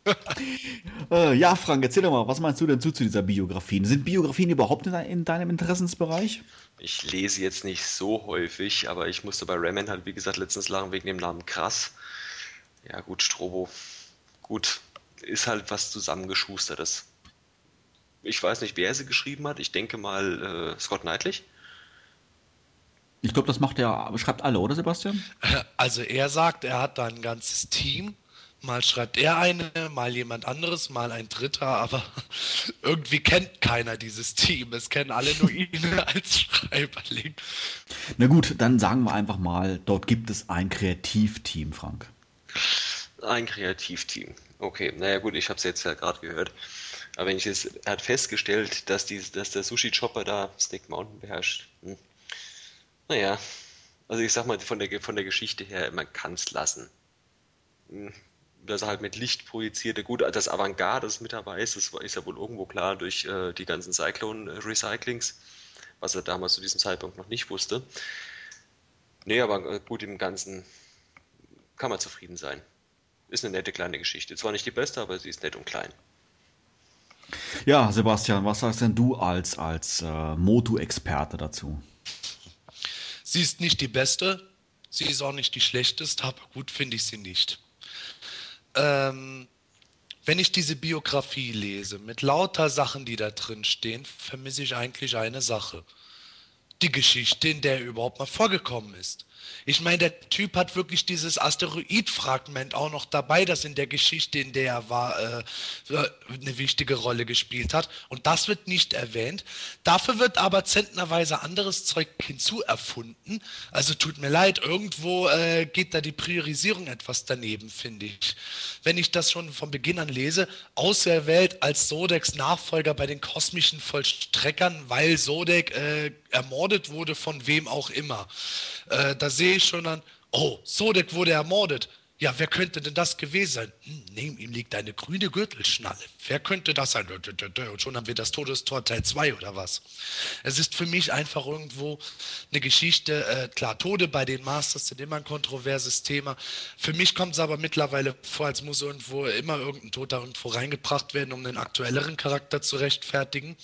äh, ja, Frank, erzähl doch mal, was meinst du denn zu, zu dieser Biografien? Sind Biografien überhaupt in, in, deinem Interessensbereich? Ich lese jetzt nicht so häufig, aber ich musste bei Ramen halt, wie gesagt, letztens lachen wegen dem Namen Krass. Ja, gut, Strobo. Gut, ist halt was zusammengeschustertes. Ich weiß nicht, wer sie geschrieben hat. Ich denke mal äh, Scott Knightley. Ich glaube, das macht er, schreibt alle, oder Sebastian? Also er sagt, er hat da ein ganzes Team Mal schreibt er eine, mal jemand anderes, mal ein Dritter, aber irgendwie kennt keiner dieses Team. Es kennen alle nur ihn als Schreiberling. Na gut, dann sagen wir einfach mal, dort gibt es ein Kreativteam, Frank. Ein Kreativteam. Okay, naja gut, ich habe es jetzt ja gerade gehört. Aber wenn ich jetzt, hat festgestellt, dass, die, dass der Sushi-Chopper da Snake Mountain beherrscht. Hm. Naja, also ich sag mal, von der, von der Geschichte her, man kann es lassen. Hm dass er halt mit Licht projizierte. Gut, das Avantgarde, das mit dabei ist, das ist ja wohl irgendwo klar durch äh, die ganzen Cyclone-Recyclings, was er damals zu diesem Zeitpunkt noch nicht wusste. Nee, aber äh, gut, im Ganzen kann man zufrieden sein. Ist eine nette kleine Geschichte. Zwar nicht die beste, aber sie ist nett und klein. Ja, Sebastian, was sagst denn du als, als äh, Motu-Experte dazu? Sie ist nicht die beste, sie ist auch nicht die schlechteste, aber gut finde ich sie nicht ähm, wenn ich diese Biografie lese, mit lauter Sachen, die da drin stehen, vermisse ich eigentlich eine Sache. Die Geschichte, in der er überhaupt mal vorgekommen ist. Ich meine, der Typ hat wirklich dieses Asteroid-Fragment auch noch dabei, das in der Geschichte, in der er war, äh, eine wichtige Rolle gespielt hat. Und das wird nicht erwähnt. Dafür wird aber zentnerweise anderes Zeug hinzuerfunden. Also tut mir leid, irgendwo äh, geht da die Priorisierung etwas daneben, finde ich. Wenn ich das schon von Beginn an lese, auserwählt als Sodex Nachfolger bei den kosmischen Vollstreckern, weil Sodek äh, ermordet wurde von wem auch immer. Äh, da sehe ich schon dann, oh, Sodek wurde ermordet. Ja, wer könnte denn das gewesen sein? Hm, neben ihm liegt eine grüne Gürtelschnalle. Wer könnte das sein? Und schon haben wir das Todestor Teil 2 oder was? Es ist für mich einfach irgendwo eine Geschichte. Äh, klar, Tode bei den Masters sind immer ein kontroverses Thema. Für mich kommt es aber mittlerweile vor, als muss irgendwo immer irgendein Tod da irgendwo reingebracht werden, um einen aktuelleren Charakter zu rechtfertigen.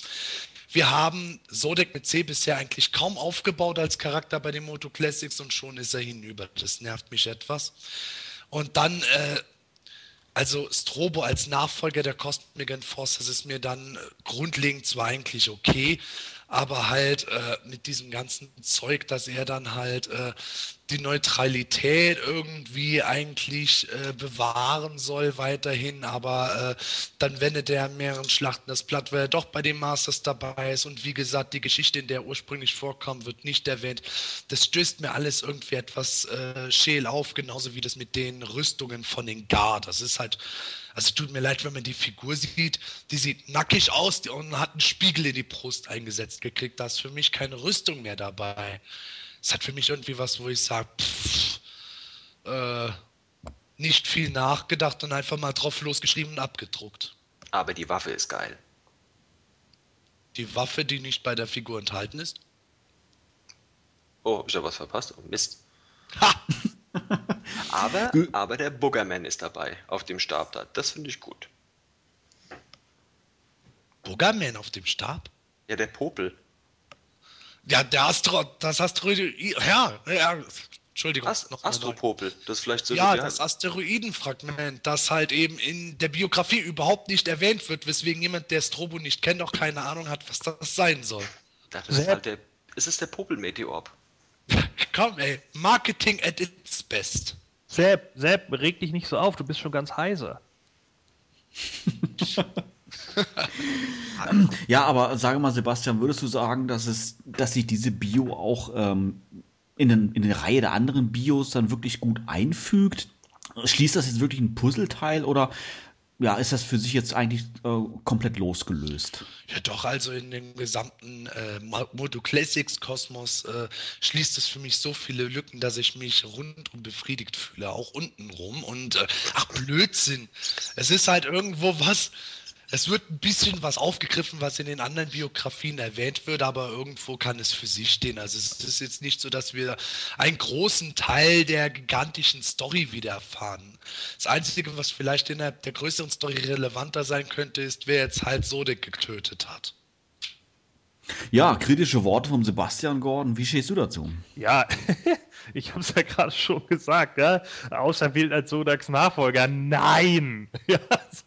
Wir haben Sodek mit C bisher eigentlich kaum aufgebaut als Charakter bei den Moto Classics und schon ist er hinüber. Das nervt mich etwas. Und dann, äh, also Strobo als Nachfolger der Cosmic Enforce, das ist mir dann grundlegend zwar eigentlich okay, aber halt äh, mit diesem ganzen Zeug, dass er dann halt äh, die Neutralität irgendwie eigentlich äh, bewahren soll weiterhin, aber äh, dann wendet er in mehreren Schlachten das Blatt, weil er doch bei den Masters dabei ist und wie gesagt, die Geschichte, in der er ursprünglich vorkam, wird nicht erwähnt. Das stößt mir alles irgendwie etwas äh, scheel auf, genauso wie das mit den Rüstungen von den Guard. Das ist halt also tut mir leid, wenn man die Figur sieht, die sieht nackig aus und hat einen Spiegel in die Brust eingesetzt gekriegt. Da ist für mich keine Rüstung mehr dabei. Es hat für mich irgendwie was, wo ich sage, äh, nicht viel nachgedacht und einfach mal drauf losgeschrieben und abgedruckt. Aber die Waffe ist geil. Die Waffe, die nicht bei der Figur enthalten ist? Oh, hab ich da was verpasst? Oh, Mist. Ha! aber, aber der Boogerman ist dabei auf dem Stab da. Das finde ich gut. Boogerman auf dem Stab? Ja, der Popel. Ja, der Astro, das Asteroid, ja, ja, Entschuldigung. Ast noch Astropopel, das ist vielleicht so. Ja, das Asteroidenfragment, das halt eben in der Biografie überhaupt nicht erwähnt wird, weswegen jemand, der Strobo nicht kennt, auch keine Ahnung hat, was das sein soll. Das ist halt der, ist es der Popel-Meteor? Komm, ey, Marketing at its best. Sepp, Sepp, reg dich nicht so auf, du bist schon ganz heiser. ja, aber sage mal, Sebastian, würdest du sagen, dass es, dass sich diese Bio auch ähm, in, den, in eine Reihe der anderen Bios dann wirklich gut einfügt? Schließt das jetzt wirklich ein Puzzleteil oder ja, ist das für sich jetzt eigentlich äh, komplett losgelöst? Ja, doch, also in dem gesamten äh, Moto Classics Kosmos äh, schließt es für mich so viele Lücken, dass ich mich rundum befriedigt fühle, auch untenrum. Und äh, ach, Blödsinn. Es ist halt irgendwo was, es wird ein bisschen was aufgegriffen, was in den anderen Biografien erwähnt wird, aber irgendwo kann es für sich stehen. Also es ist jetzt nicht so, dass wir einen großen Teil der gigantischen Story wieder erfahren. Das Einzige, was vielleicht innerhalb der größeren Story relevanter sein könnte, ist, wer jetzt halt Sodek getötet hat. Ja, kritische Worte vom Sebastian Gordon. Wie stehst du dazu? Ja, ich habe es ja gerade schon gesagt, ja? auserwählt als Sodax Nachfolger. Nein! Ja,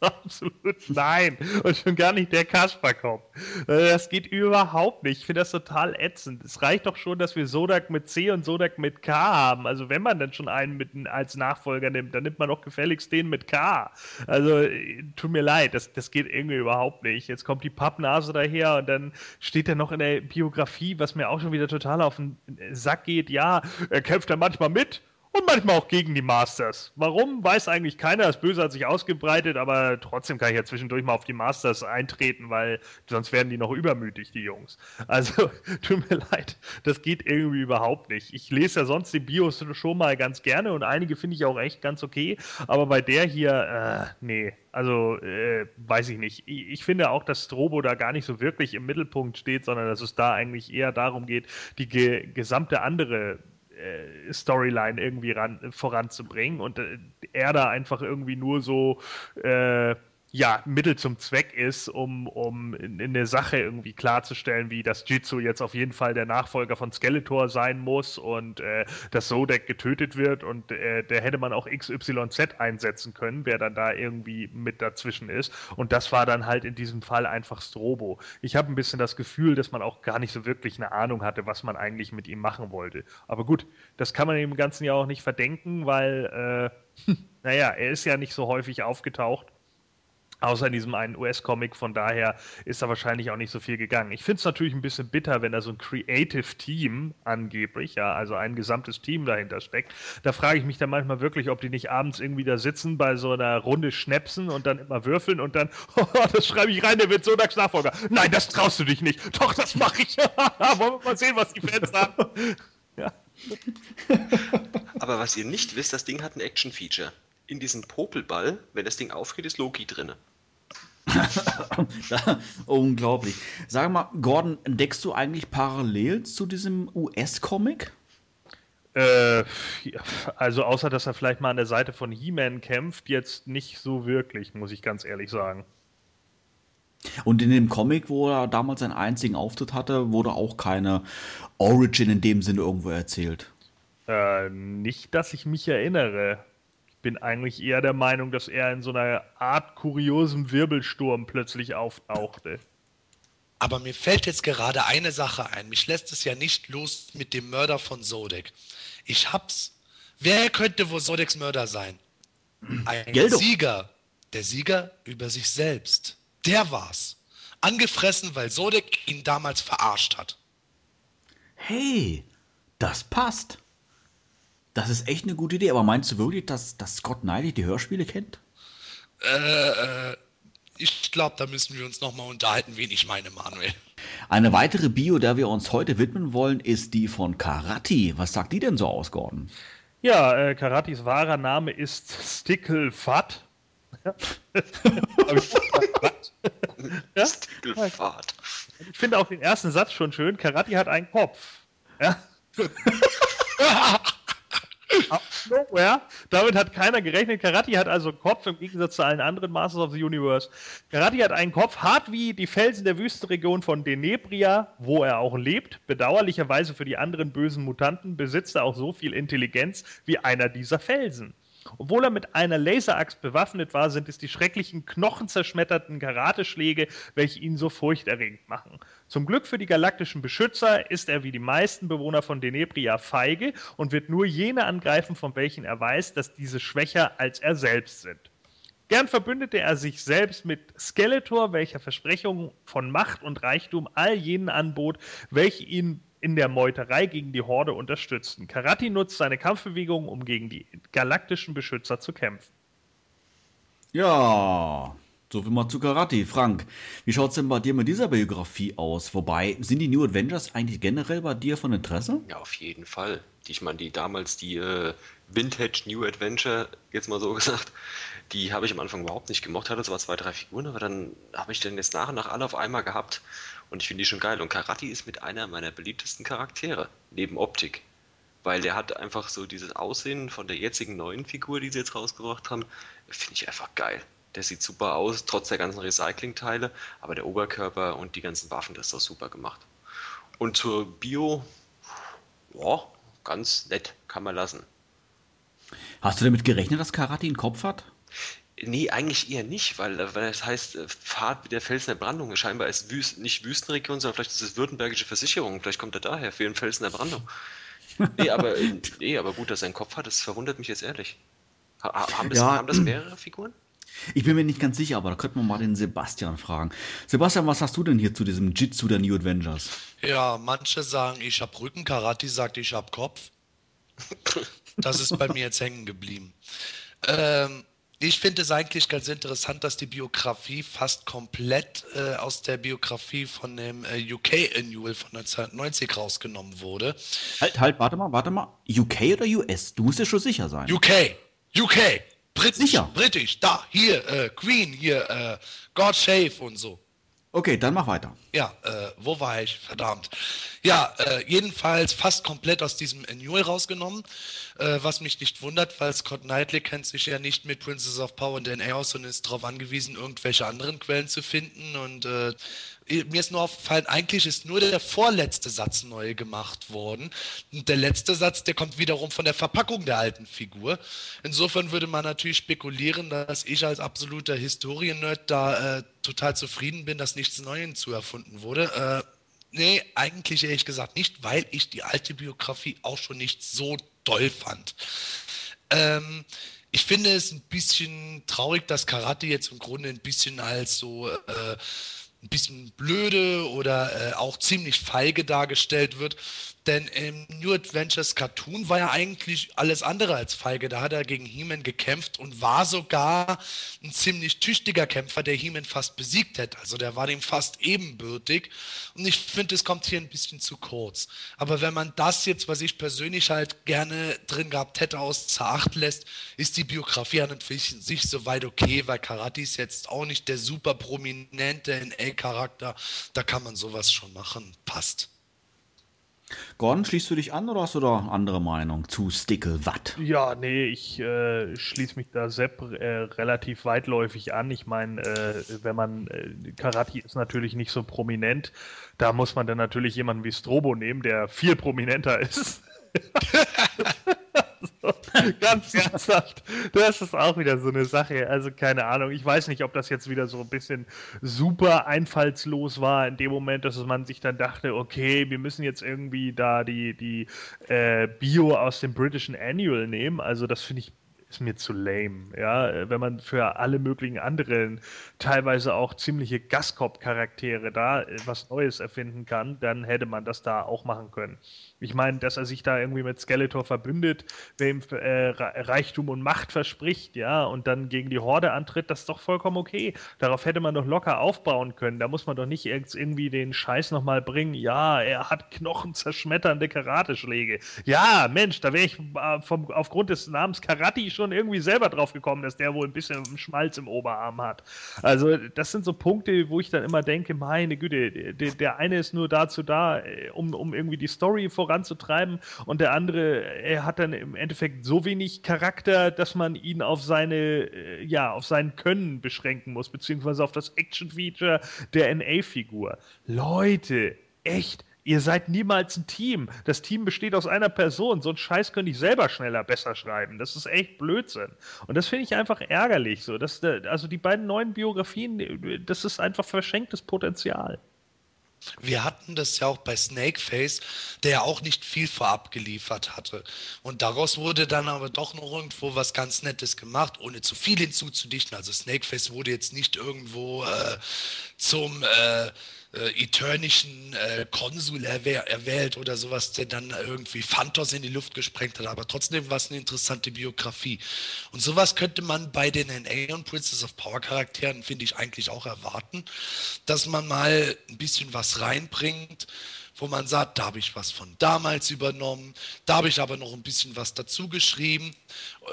absolut nein. Und schon gar nicht der Kasperkopf. Äh, das geht überhaupt nicht. Ich finde das total ätzend. Es reicht doch schon, dass wir Sodak mit C und Sodak mit K haben. Also wenn man dann schon einen mit, als Nachfolger nimmt, dann nimmt man doch gefälligst den mit K. Also äh, tut mir leid, das, das geht irgendwie überhaupt nicht. Jetzt kommt die Pappnase daher und dann steht er noch in der Biografie, was mir auch schon wieder total auf den Sack geht. Ja, er kämpft er manchmal mit und manchmal auch gegen die Masters. Warum, weiß eigentlich keiner. Das Böse hat sich ausgebreitet, aber trotzdem kann ich ja zwischendurch mal auf die Masters eintreten, weil sonst werden die noch übermütig, die Jungs. Also, tut mir leid, das geht irgendwie überhaupt nicht. Ich lese ja sonst die Bios schon mal ganz gerne und einige finde ich auch echt ganz okay, aber bei der hier, äh, nee, also äh, weiß ich nicht. Ich, ich, finde auch, dass Strobo da gar nicht so wirklich im Mittelpunkt steht, sondern dass es da eigentlich eher darum geht, die ge gesamte andere Storyline irgendwie ran, voranzubringen und äh, er da einfach irgendwie nur so äh, ja, Mittel zum Zweck ist, um, um in, in der Sache irgendwie klarzustellen, wie das Jitsu jetzt auf jeden Fall der Nachfolger von Skeletor sein muss und äh, dass Sodek getötet wird und äh, der hätte man auch XYZ einsetzen können, wer dann da irgendwie mit dazwischen ist. Und das war dann halt in diesem Fall einfach Strobo. Ich habe ein bisschen das Gefühl, dass man auch gar nicht so wirklich eine Ahnung hatte, was man eigentlich mit ihm machen wollte. Aber gut, das kann man im ganzen Jahr auch nicht verdenken, weil, äh, naja, er ist ja nicht so häufig aufgetaucht Außer in diesem einen US-Comic, von daher ist da wahrscheinlich auch nicht so viel gegangen. Ich finde es natürlich ein bisschen bitter, wenn da so ein Creative Team angeblich, ja, also ein gesamtes Team dahinter steckt. Da frage ich mich dann manchmal wirklich, ob die nicht abends irgendwie da sitzen bei so einer Runde Schnäpsen und dann immer würfeln und dann, oh, das schreibe ich rein, der wird Sodax Nachfolger. Nein, das traust du dich nicht. Doch, das mache ich. Wollen wir mal sehen, was die Fans sagen. Ja. Aber was ihr nicht wisst, das Ding hat ein Action-Feature. In diesem Popelball, wenn das Ding aufgeht, ist Loki drinne. Unglaublich. Sag mal, Gordon, entdeckst du eigentlich parallel zu diesem US-Comic? Äh, also außer dass er vielleicht mal an der Seite von He-Man kämpft, jetzt nicht so wirklich, muss ich ganz ehrlich sagen. Und in dem Comic, wo er damals seinen einzigen Auftritt hatte, wurde auch keine Origin in dem Sinne irgendwo erzählt. Äh, nicht, dass ich mich erinnere bin eigentlich eher der Meinung, dass er in so einer Art kuriosem Wirbelsturm plötzlich auftauchte. Aber mir fällt jetzt gerade eine Sache ein. Mich lässt es ja nicht los mit dem Mörder von Sodek. Ich hab's. Wer könnte wohl Sodeks Mörder sein? Ein Geldo. Sieger. Der Sieger über sich selbst. Der war's. Angefressen, weil Sodek ihn damals verarscht hat. Hey, das passt. Das ist echt eine gute Idee, aber meinst du wirklich, dass, dass Scott Knightley die Hörspiele kennt? Äh, äh ich glaube, da müssen wir uns nochmal unterhalten, wen ich meine, Manuel. Eine weitere Bio, der wir uns heute widmen wollen, ist die von Karati. Was sagt die denn so aus, Gordon? Ja, äh, Karatis wahrer Name ist Sticklefat. ja? Sticklefat. Ich finde auch den ersten Satz schon schön. Karati hat einen Kopf. Ja? nowhere. Damit hat keiner gerechnet. Karate hat also Kopf im Gegensatz zu allen anderen Masters of the Universe. Karate hat einen Kopf, hart wie die Felsen der Wüstenregion von Denebria, wo er auch lebt. Bedauerlicherweise für die anderen bösen Mutanten besitzt er auch so viel Intelligenz wie einer dieser Felsen. Obwohl er mit einer Laseraxt bewaffnet war, sind es die schrecklichen, knochenzerschmetterten Karateschläge, welche ihn so furchterregend machen. Zum Glück für die galaktischen Beschützer ist er wie die meisten Bewohner von Denebria feige und wird nur jene angreifen, von welchen er weiß, dass diese schwächer als er selbst sind. Gern verbündete er sich selbst mit Skeletor, welcher Versprechungen von Macht und Reichtum all jenen anbot, welche ihn in der Meuterei gegen die Horde unterstützten. Karati nutzt seine Kampfbewegungen, um gegen die galaktischen Beschützer zu kämpfen. Ja, so viel mal zu Karate. Frank, wie schaut es denn bei dir mit dieser Biografie aus? Wobei, sind die New Avengers eigentlich generell bei dir von Interesse? Ja, auf jeden Fall. Ich meine, die damals die äh, Vintage New Adventure, jetzt mal so gesagt, die habe ich am Anfang überhaupt nicht gemocht. Hatte zwar zwei, drei Figuren, aber dann habe ich dann jetzt nach und nach alle auf einmal gehabt. Und ich finde die schon geil. Und Karate ist mit einer meiner beliebtesten Charaktere, neben Optik. Weil der hat einfach so dieses Aussehen von der jetzigen neuen Figur, die sie jetzt rausgebracht haben, finde ich einfach geil. Der sieht super aus, trotz der ganzen Recycling-Teile, aber der Oberkörper und die ganzen Waffen, das ist doch super gemacht. Und zur Bio, ja, ganz nett, kann man lassen. Hast du damit gerechnet, dass Karate einen Kopf hat? Nee, eigentlich eher nicht, weil, weil das heißt, Fahrt wie der Felsen der Brandung. Scheinbar ist Wüst, nicht Wüstenregion, sondern vielleicht ist es württembergische Versicherung. Vielleicht kommt er daher für den Felsen der Brandung. Nee, aber, nee, aber gut, dass er einen Kopf hat, das verwundert mich jetzt ehrlich. Haben das, ja, haben das mehrere Figuren? Ich bin mir nicht ganz sicher, aber da könnte man mal den Sebastian fragen. Sebastian, was hast du denn hier zu diesem Jitsu der New Adventures? Ja, manche sagen, ich habe Rücken, Karate sagt, ich habe Kopf. Das ist bei mir jetzt hängen geblieben. Ähm, ich finde es eigentlich ganz interessant, dass die Biografie fast komplett äh, aus der Biografie von dem äh, UK Annual von 1990 rausgenommen wurde. Halt, halt, warte mal, warte mal. UK oder US? Du musst dir schon sicher sein. UK! UK! Britisch, sicher. Britisch, da, hier, äh, Queen, hier, äh, God Shave und so. Okay, dann mach weiter. Ja, äh, wo war ich? Verdammt. Ja, äh, jedenfalls fast komplett aus diesem Annual rausgenommen, äh, was mich nicht wundert, weil Scott Knightley kennt sich ja nicht mit Princess of Power und DNA aus und ist darauf angewiesen, irgendwelche anderen Quellen zu finden und äh, mir ist nur aufgefallen, eigentlich ist nur der vorletzte Satz neu gemacht worden. Und der letzte Satz, der kommt wiederum von der Verpackung der alten Figur. Insofern würde man natürlich spekulieren, dass ich als absoluter Historiennerd da äh, total zufrieden bin, dass nichts Neues hinzuerfunden wurde. Äh, nee, eigentlich ehrlich gesagt nicht, weil ich die alte Biografie auch schon nicht so doll fand. Ähm, ich finde es ein bisschen traurig, dass Karate jetzt im Grunde ein bisschen als so äh, ein bisschen blöde oder äh, auch ziemlich feige dargestellt wird. Denn im New Adventures Cartoon war ja eigentlich alles andere als feige. Da hat er gegen He-Man gekämpft und war sogar ein ziemlich tüchtiger Kämpfer, der He-Man fast besiegt hätte. Also der war dem fast ebenbürtig. Und ich finde, es kommt hier ein bisschen zu kurz. Aber wenn man das jetzt, was ich persönlich halt gerne drin gehabt hätte, außer Acht lässt, ist die Biografie an und für sich soweit okay, weil Karate ist jetzt auch nicht der super prominente NA-Charakter. Da kann man sowas schon machen. Passt. Gordon, schließt du dich an oder hast du da andere Meinung zu Sticklewatt? Ja, nee, ich äh, schließe mich da Sepp äh, relativ weitläufig an. Ich meine, äh, wenn man, äh, Karate ist natürlich nicht so prominent, da muss man dann natürlich jemanden wie Strobo nehmen, der viel prominenter ist. Ganz ernsthaft. Das ist auch wieder so eine Sache. Also keine Ahnung. Ich weiß nicht, ob das jetzt wieder so ein bisschen super einfallslos war in dem Moment, dass man sich dann dachte, okay, wir müssen jetzt irgendwie da die, die äh, Bio aus dem Britischen Annual nehmen. Also das finde ich ist mir zu lame. Ja, wenn man für alle möglichen anderen, teilweise auch ziemliche Gaskop-Charaktere da äh, was Neues erfinden kann, dann hätte man das da auch machen können. Ich meine, dass er sich da irgendwie mit Skeletor verbündet, wem äh, Reichtum und Macht verspricht, ja, und dann gegen die Horde antritt, das ist doch vollkommen okay. Darauf hätte man doch locker aufbauen können. Da muss man doch nicht irgendwie den Scheiß nochmal bringen, ja, er hat knochenzerschmetternde Karateschläge. Ja, Mensch, da wäre ich äh, vom, aufgrund des Namens Karate schon irgendwie selber drauf gekommen, dass der wohl ein bisschen Schmalz im Oberarm hat. Also, das sind so Punkte, wo ich dann immer denke, meine Güte, der, der eine ist nur dazu da, äh, um, um irgendwie die Story voranzubringen voranzutreiben und der andere, er hat dann im Endeffekt so wenig Charakter, dass man ihn auf seine, äh, ja, auf sein Können beschränken muss, beziehungsweise auf das Action-Feature der NA-Figur. Leute, echt, Ihr seid niemals ein Team. Das Team besteht aus einer Person. So einen Scheiß könnte ich selber schneller besser schreiben. Das ist echt Blödsinn. Und das finde ich einfach ärgerlich. So, dass, also die beiden neuen Biografien, das ist einfach verschenktes Potenzial. Wir hatten das ja auch bei Snakeface, der ja auch nicht viel vorab geliefert hatte. Und daraus wurde dann aber doch noch irgendwo was ganz Nettes gemacht, ohne zu viel hinzuzudichten. Also Snakeface wurde jetzt nicht irgendwo äh, zum äh, äh, eternischen äh, Konsul erwäh erwählt oder sowas, der dann irgendwie Phantos in die Luft gesprengt hat, aber trotzdem war es eine interessante Biografie. Und sowas könnte man bei den NA und Princess of Power Charakteren, finde ich, eigentlich auch erwarten, dass man mal ein bisschen was reinbringt, wo man sagt, da habe ich was von damals übernommen, da habe ich aber noch ein bisschen was dazu geschrieben,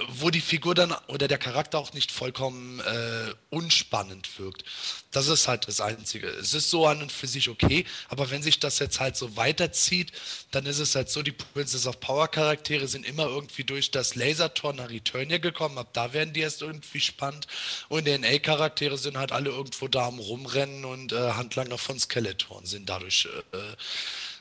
wo die Figur dann oder der Charakter auch nicht vollkommen äh, unspannend wirkt. Das ist halt das Einzige. Es ist so an und für sich okay, aber wenn sich das jetzt halt so weiterzieht, dann ist es halt so, die Princess of Power Charaktere sind immer irgendwie durch das Lasertor nach Returnia gekommen, ab da werden die erst irgendwie spannend und die NA-Charaktere sind halt alle irgendwo da am Rumrennen und äh, Handlanger von Skeletor sind dadurch äh,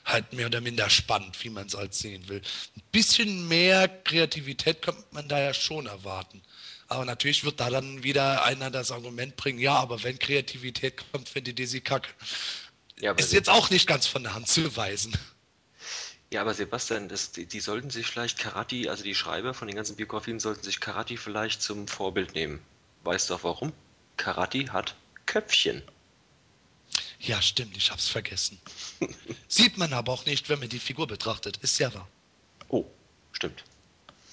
halt mehr oder minder spannend, wie man es halt sehen will. Ein bisschen mehr Kreativität könnte man da ja schon erwarten. Aber natürlich wird da dann wieder einer das Argument bringen, ja, aber wenn Kreativität kommt, findet ihr sie kacke. Ja, ist jetzt auch nicht ganz von der Hand zu weisen. Ja, aber Sebastian, das, die, die, sollten sich vielleicht Karate, also die Schreiber von den ganzen Biografien sollten sich Karate vielleicht zum Vorbild nehmen. Weißt du auch warum? Karate hat Köpfchen. Ja, stimmt, ich hab's vergessen. Sieht man aber auch nicht, wenn man die Figur betrachtet. Ist ja wahr. Oh, stimmt.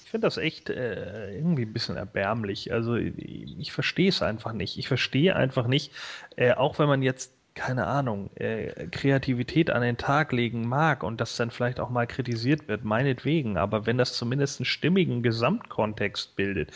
Ich finde das echt äh, irgendwie ein bisschen erbärmlich. Also ich, ich verstehe es einfach nicht. Ich verstehe einfach nicht, äh, auch wenn man jetzt keine Ahnung, äh, Kreativität an den Tag legen mag und das dann vielleicht auch mal kritisiert wird, meinetwegen, aber wenn das zumindest einen stimmigen Gesamtkontext bildet,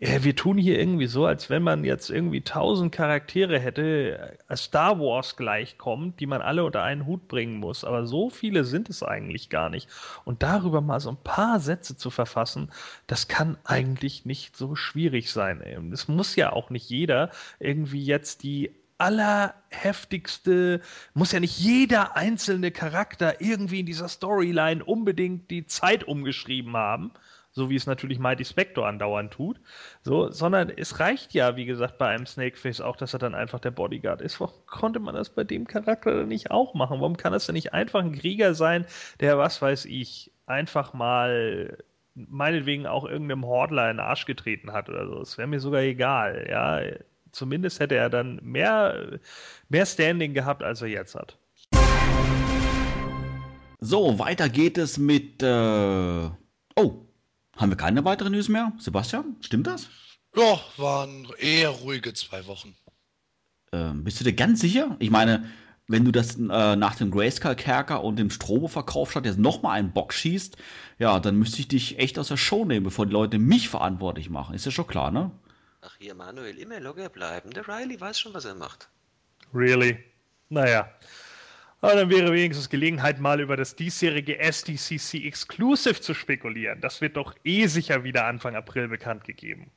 ja, wir tun hier irgendwie so, als wenn man jetzt irgendwie tausend Charaktere hätte, äh, Star Wars gleichkommt, die man alle unter einen Hut bringen muss. Aber so viele sind es eigentlich gar nicht. Und darüber mal so ein paar Sätze zu verfassen, das kann eigentlich nicht so schwierig sein. Es muss ja auch nicht jeder irgendwie jetzt die allerheftigste, muss ja nicht jeder einzelne Charakter irgendwie in dieser Storyline unbedingt die Zeit umgeschrieben haben so wie es natürlich Mighty Spector andauernd tut, so, sondern es reicht ja, wie gesagt, bei einem Snakeface auch, dass er dann einfach der Bodyguard ist. Warum konnte man das bei dem Charakter dann nicht auch machen? Warum kann das denn nicht einfach ein Krieger sein, der, was weiß ich, einfach mal meinetwegen auch irgendeinem Hordler in den Arsch getreten hat oder so. Es wäre mir sogar egal, ja. Zumindest hätte er dann mehr, mehr Standing gehabt, als er jetzt hat. So, weiter geht es mit. Äh oh, haben wir keine weiteren News mehr? Sebastian, stimmt das? Ja, waren eher ruhige zwei Wochen. Ähm, bist du dir ganz sicher? Ich meine, wenn du das äh, nach dem Grayscale-Kerker und dem Strobo-Verkauf statt jetzt nochmal einen Bock schießt, ja, dann müsste ich dich echt aus der Show nehmen, bevor die Leute mich verantwortlich machen. Ist ja schon klar, ne? Ach, hier, Manuel, immer locker bleiben. Der Riley weiß schon, was er macht. Really? Naja. Aber dann wäre wenigstens Gelegenheit, mal über das diesjährige SDCC Exclusive zu spekulieren. Das wird doch eh sicher wieder Anfang April bekannt gegeben.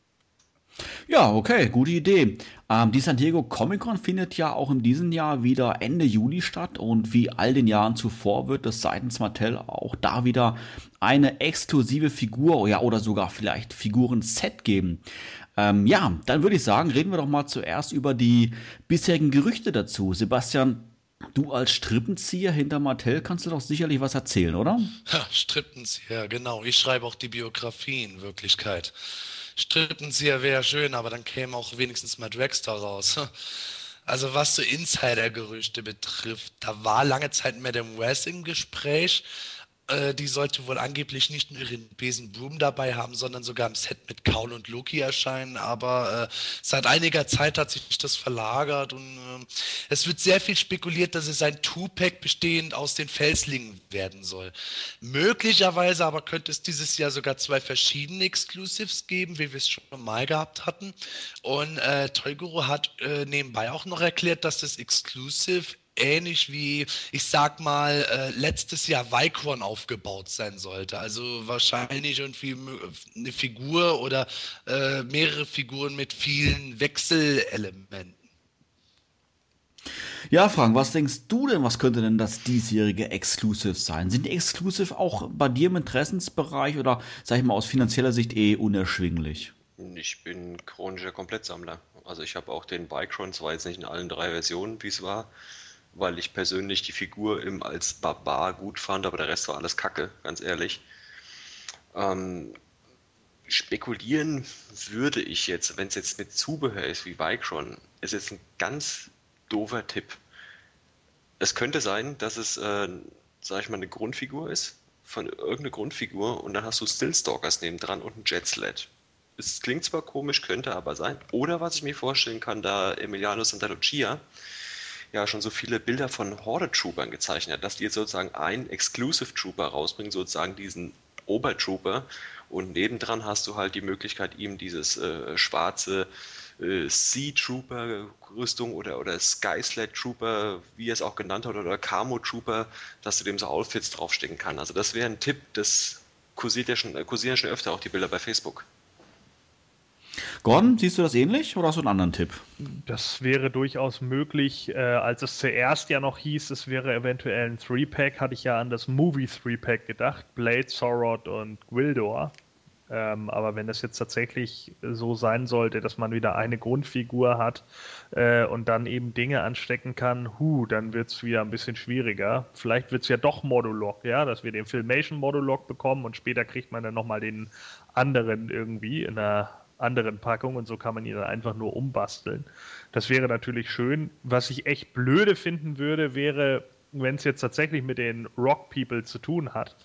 Ja, okay, gute Idee. Ähm, die San Diego Comic Con findet ja auch in diesem Jahr wieder Ende Juli statt und wie all den Jahren zuvor wird es seitens Mattel auch da wieder eine exklusive Figur ja, oder sogar vielleicht Figuren-Set geben. Ähm, ja, dann würde ich sagen, reden wir doch mal zuerst über die bisherigen Gerüchte dazu. Sebastian, Du als Strippenzieher hinter Mattel kannst du doch sicherlich was erzählen, oder? Ja, Strippenzieher, genau. Ich schreibe auch die Biografie in Wirklichkeit. Strippenzieher wäre schön, aber dann käme auch wenigstens mal Dragster raus. Also was so Insider-Gerüchte betrifft, da war lange Zeit Madame West im Gespräch, äh, die sollte wohl angeblich nicht nur ihren Besen Broom dabei haben, sondern sogar im Set mit Kaul und Loki erscheinen. Aber äh, seit einiger Zeit hat sich das verlagert und äh, es wird sehr viel spekuliert, dass es ein Two-Pack bestehend aus den Felslingen werden soll. Möglicherweise aber könnte es dieses Jahr sogar zwei verschiedene Exclusives geben, wie wir es schon mal gehabt hatten. Und äh, Toyguru hat äh, nebenbei auch noch erklärt, dass das Exclusive ähnlich wie, ich sag mal, äh, letztes Jahr Vicron aufgebaut sein sollte. Also wahrscheinlich irgendwie eine Figur oder äh, mehrere Figuren mit vielen Wechselelementen. Ja, Frank, was denkst du denn, was könnte denn das diesjährige Exclusive sein? Sind die Exclusive auch bei dir im Interessensbereich oder, sag ich mal, aus finanzieller Sicht eh unerschwinglich? Ich bin chronischer Komplettsammler. Also ich habe auch den Bikron, zwar jetzt nicht in allen drei Versionen, wie es war, weil ich persönlich die Figur im, als Barbar gut fand, aber der Rest war alles Kacke, ganz ehrlich. Ähm, spekulieren würde ich jetzt, wenn es jetzt mit Zubehör ist wie Vicron, ist jetzt ein ganz doofer Tipp. Es könnte sein, dass es, äh, sag ich mal, eine Grundfigur ist, von irgendeiner Grundfigur und dann hast du Stillstalkers nebendran und ein Jetsled. Es klingt zwar komisch, könnte aber sein. Oder was ich mir vorstellen kann, da Emiliano Santa Lucia ja schon so viele Bilder von Horde-Troopern gezeichnet hat, dass die jetzt sozusagen einen Exclusive Trooper rausbringen, sozusagen diesen Obertrooper und nebendran hast du halt die Möglichkeit, ihm dieses äh, schwarze äh, Sea Trooper Rüstung oder, oder Sky Sled Trooper, wie er es auch genannt hat, oder Camo Trooper, dass du dem so Outfits draufstecken kann. Also das wäre ein Tipp, das kursiert ja schon, äh, kursieren schon öfter auch die Bilder bei Facebook. Gordon, siehst du das ähnlich oder hast du einen anderen Tipp? Das wäre durchaus möglich. Äh, als es zuerst ja noch hieß, es wäre eventuell ein Three-Pack, hatte ich ja an das Movie Three-Pack gedacht. Blade, Sorod und Gwildor. Ähm, aber wenn das jetzt tatsächlich so sein sollte, dass man wieder eine Grundfigur hat äh, und dann eben Dinge anstecken kann, hu, dann wird es wieder ein bisschen schwieriger. Vielleicht wird es ja doch Modulog, ja, dass wir den Filmation Modulog bekommen und später kriegt man dann nochmal den anderen irgendwie in einer anderen Packung und so kann man ihn dann einfach nur umbasteln. Das wäre natürlich schön. Was ich echt blöde finden würde, wäre, wenn es jetzt tatsächlich mit den Rock People zu tun hat,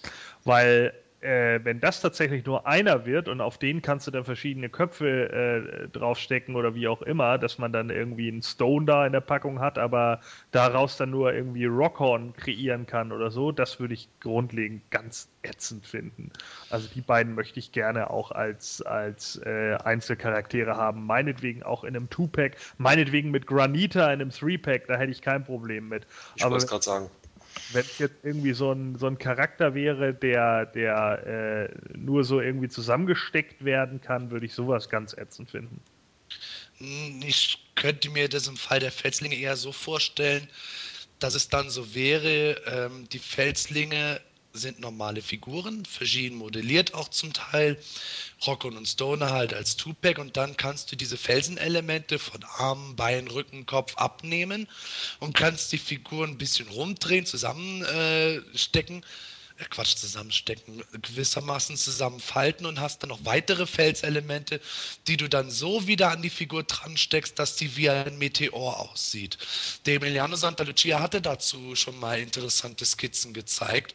weil äh, wenn das tatsächlich nur einer wird und auf den kannst du dann verschiedene Köpfe äh, draufstecken oder wie auch immer, dass man dann irgendwie einen Stone da in der Packung hat, aber daraus dann nur irgendwie Rockhorn kreieren kann oder so, das würde ich grundlegend ganz ätzend finden. Also die beiden möchte ich gerne auch als, als äh, Einzelcharaktere haben. Meinetwegen auch in einem Two-Pack, meinetwegen mit Granita in einem Three-Pack, da hätte ich kein Problem mit. Ich wollte es gerade sagen wenn es jetzt irgendwie so ein, so ein Charakter wäre, der, der äh, nur so irgendwie zusammengesteckt werden kann, würde ich sowas ganz ätzend finden. Hm, ich könnte mir das im Fall der Felslinge eher so vorstellen, dass es dann so wäre, ähm, die Felslinge sind normale Figuren, verschieden modelliert auch zum Teil. Rockon und Stoner halt als Two-Pack und dann kannst du diese Felsenelemente von Arm, Bein, Rücken, Kopf abnehmen und kannst die Figuren ein bisschen rumdrehen, zusammenstecken. Äh, Quatsch, zusammenstecken, gewissermaßen zusammenfalten und hast dann noch weitere Felselemente, die du dann so wieder an die Figur dran steckst, dass die wie ein Meteor aussieht. Der Emiliano Santa Lucia hatte dazu schon mal interessante Skizzen gezeigt.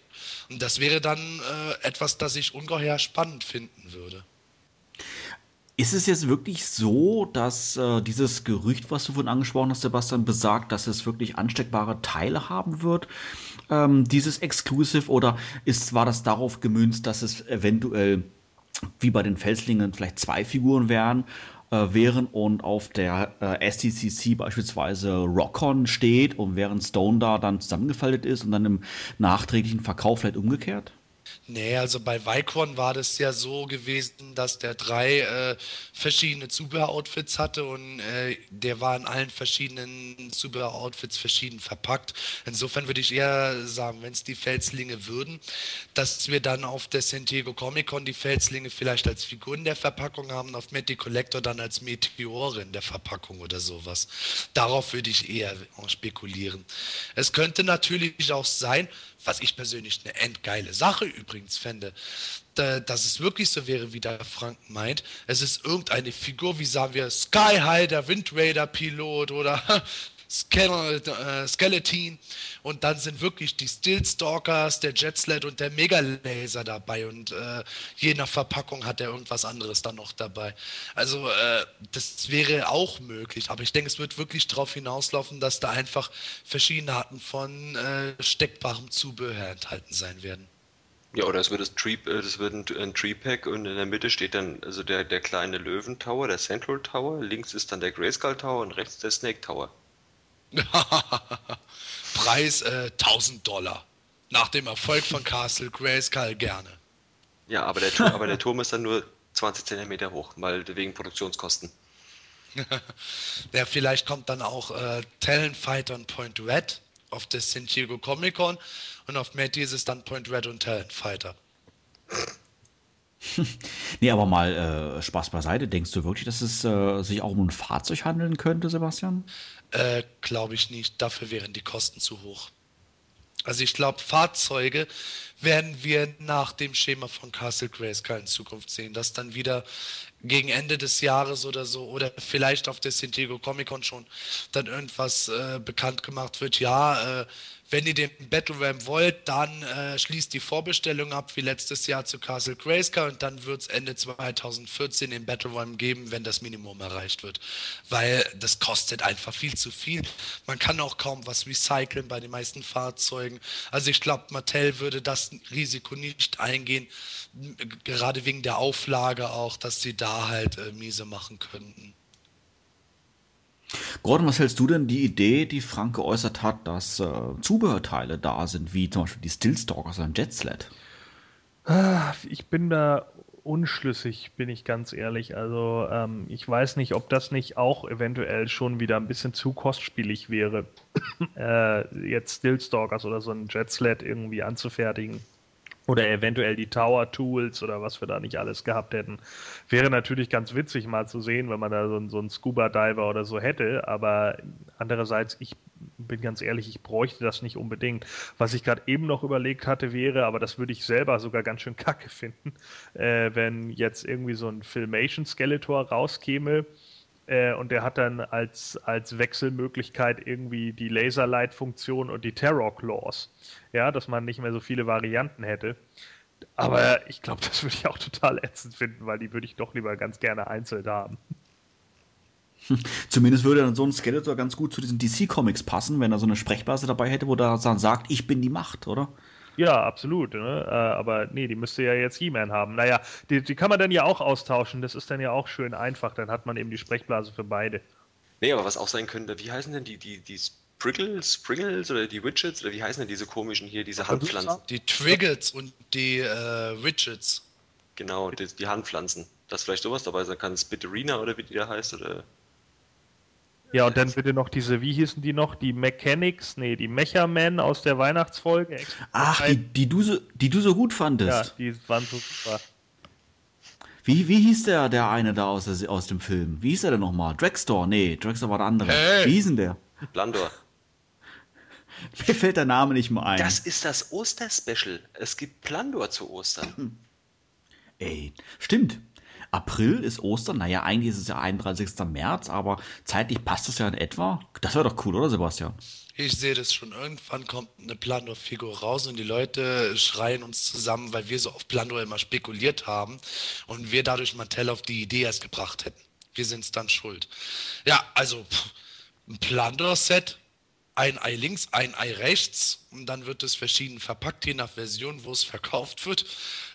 Und das wäre dann äh, etwas, das ich ungeheuer spannend finden würde. Ist es jetzt wirklich so, dass äh, dieses Gerücht, was du vorhin angesprochen hast, Sebastian, besagt, dass es wirklich ansteckbare Teile haben wird, ähm, dieses Exclusive, oder ist, war das darauf gemünzt, dass es eventuell wie bei den Felslingen vielleicht zwei Figuren wären, äh, wären und auf der äh, STCC beispielsweise Rockon steht und während Stone da dann zusammengefaltet ist und dann im nachträglichen Verkauf vielleicht umgekehrt? Nee, also bei Vicon war das ja so gewesen, dass der drei äh, verschiedene Zubehöroutfits hatte und äh, der war in allen verschiedenen Zubehöroutfits verschieden verpackt. Insofern würde ich eher sagen, wenn es die Felslinge würden, dass wir dann auf der San Diego Comic Con die Felslinge vielleicht als Figuren der Verpackung haben, auf Matty Collector dann als Meteore in der Verpackung oder sowas. Darauf würde ich eher spekulieren. Es könnte natürlich auch sein, was ich persönlich eine endgeile Sache übrigens fände, da, dass es wirklich so wäre, wie der Frank meint. Es ist irgendeine Figur, wie sagen wir, Sky High, der Wind Raider Pilot oder Skeleton und dann sind wirklich die Stillstalkers, der Jetsled und der Megalaser dabei und äh, je nach Verpackung hat er irgendwas anderes dann noch dabei. Also äh, das wäre auch möglich, aber ich denke, es wird wirklich darauf hinauslaufen, dass da einfach verschiedene Arten von äh, steckbarem Zubehör enthalten sein werden. Ja, oder es wird, das Tree, äh, das wird ein, ein Tree-Pack und in der Mitte steht dann also der, der kleine Löwen-Tower, der Central Tower, links ist dann der Grayskull Tower und rechts der Snake Tower. Preis äh, 1000 Dollar. Nach dem Erfolg von Castle Grayskull gerne. Ja, aber der, aber der Turm ist dann nur 20 cm hoch, mal wegen Produktionskosten. ja, vielleicht kommt dann auch äh, Talon Fighter und Point Red auf der San Diego Comic Con und auf Matty ist es dann Point Red und Talon Fighter. nee, aber mal äh, Spaß beiseite. Denkst du wirklich, dass es äh, sich auch um ein Fahrzeug handeln könnte, Sebastian? Äh, glaube ich nicht. Dafür wären die Kosten zu hoch. Also ich glaube, Fahrzeuge werden wir nach dem Schema von Castle Grayskull in Zukunft sehen, dass dann wieder gegen Ende des Jahres oder so oder vielleicht auf der San Diego Comic Con schon dann irgendwas äh, bekannt gemacht wird. Ja, äh, wenn ihr den Battle Ram wollt, dann äh, schließt die Vorbestellung ab wie letztes Jahr zu Castle Grayskull und dann wird es Ende 2014 den Battle Ram geben, wenn das Minimum erreicht wird. Weil das kostet einfach viel zu viel. Man kann auch kaum was recyceln bei den meisten Fahrzeugen. Also ich glaube, Mattel würde das Risiko nicht eingehen, gerade wegen der Auflage auch, dass sie da halt äh, miese machen könnten. Gordon, was hältst du denn die Idee, die Frank geäußert hat, dass äh, Zubehörteile da sind, wie zum Beispiel die Stillstalkers oder ein Jetsled? Ah, ich bin da unschlüssig, bin ich ganz ehrlich. Also ähm, ich weiß nicht, ob das nicht auch eventuell schon wieder ein bisschen zu kostspielig wäre, äh, jetzt Stillstalkers oder so ein Jetsled irgendwie anzufertigen. Oder eventuell die Tower Tools oder was wir da nicht alles gehabt hätten. Wäre natürlich ganz witzig mal zu sehen, wenn man da so, so einen Scuba Diver oder so hätte, aber andererseits, ich bin ganz ehrlich, ich bräuchte das nicht unbedingt. Was ich gerade eben noch überlegt hatte, wäre, aber das würde ich selber sogar ganz schön kacke finden, äh, wenn jetzt irgendwie so ein Filmation Skeletor rauskäme äh, und der hat dann als, als Wechselmöglichkeit irgendwie die Laserlight-Funktion und die Terror Claws. Ja, dass man nicht mehr so viele Varianten hätte. Aber ich glaube, das würde ich auch total ätzend finden, weil die würde ich doch lieber ganz gerne einzeln haben. Zumindest würde dann so ein Skeletor ganz gut zu diesen DC-Comics passen, wenn er so eine Sprechblase dabei hätte, wo er dann sagt, ich bin die Macht, oder? Ja, absolut. Ne? Äh, aber nee, die müsste ja jetzt He-Man haben. Naja, die, die kann man dann ja auch austauschen. Das ist dann ja auch schön einfach. Dann hat man eben die Sprechblase für beide. Nee, aber was auch sein könnte, wie heißen denn die, die, die Spriggles, Spriggles oder die Widgets oder wie heißen denn diese komischen hier, diese Handpflanzen? Die Triggets und die äh, Widgets. Genau, die, die Handpflanzen. Dass vielleicht sowas dabei sein kann, Spitterina oder wie die da heißt oder. Ja, und dann bitte noch diese, wie hießen die noch? Die Mechanics, nee, die Mechamen aus der Weihnachtsfolge. Ach, die, die, du so, die du so gut fandest. Ja, die waren so super. Wie, wie hieß der, der eine da aus, aus dem Film? Wie hieß der denn nochmal? Dragstore? Nee, Dragstore war der andere. Hey. Wie hieß denn der? Blandor. Mir fällt der Name nicht mehr ein. Das ist das Osterspecial. Es gibt Plandor zu Ostern. Ey, stimmt. April ist Ostern. Naja, eigentlich ist es ja 31. März, aber zeitlich passt das ja in etwa. Das wäre doch cool, oder Sebastian? Ich sehe das schon. Irgendwann kommt eine Plandor-Figur raus und die Leute schreien uns zusammen, weil wir so auf Plandor immer spekuliert haben und wir dadurch Mattel auf die Idee erst gebracht hätten. Wir sind es dann schuld. Ja, also pff, ein Plandor-Set, ein Ei links, ein Ei rechts und dann wird es verschieden verpackt, je nach Version, wo es verkauft wird,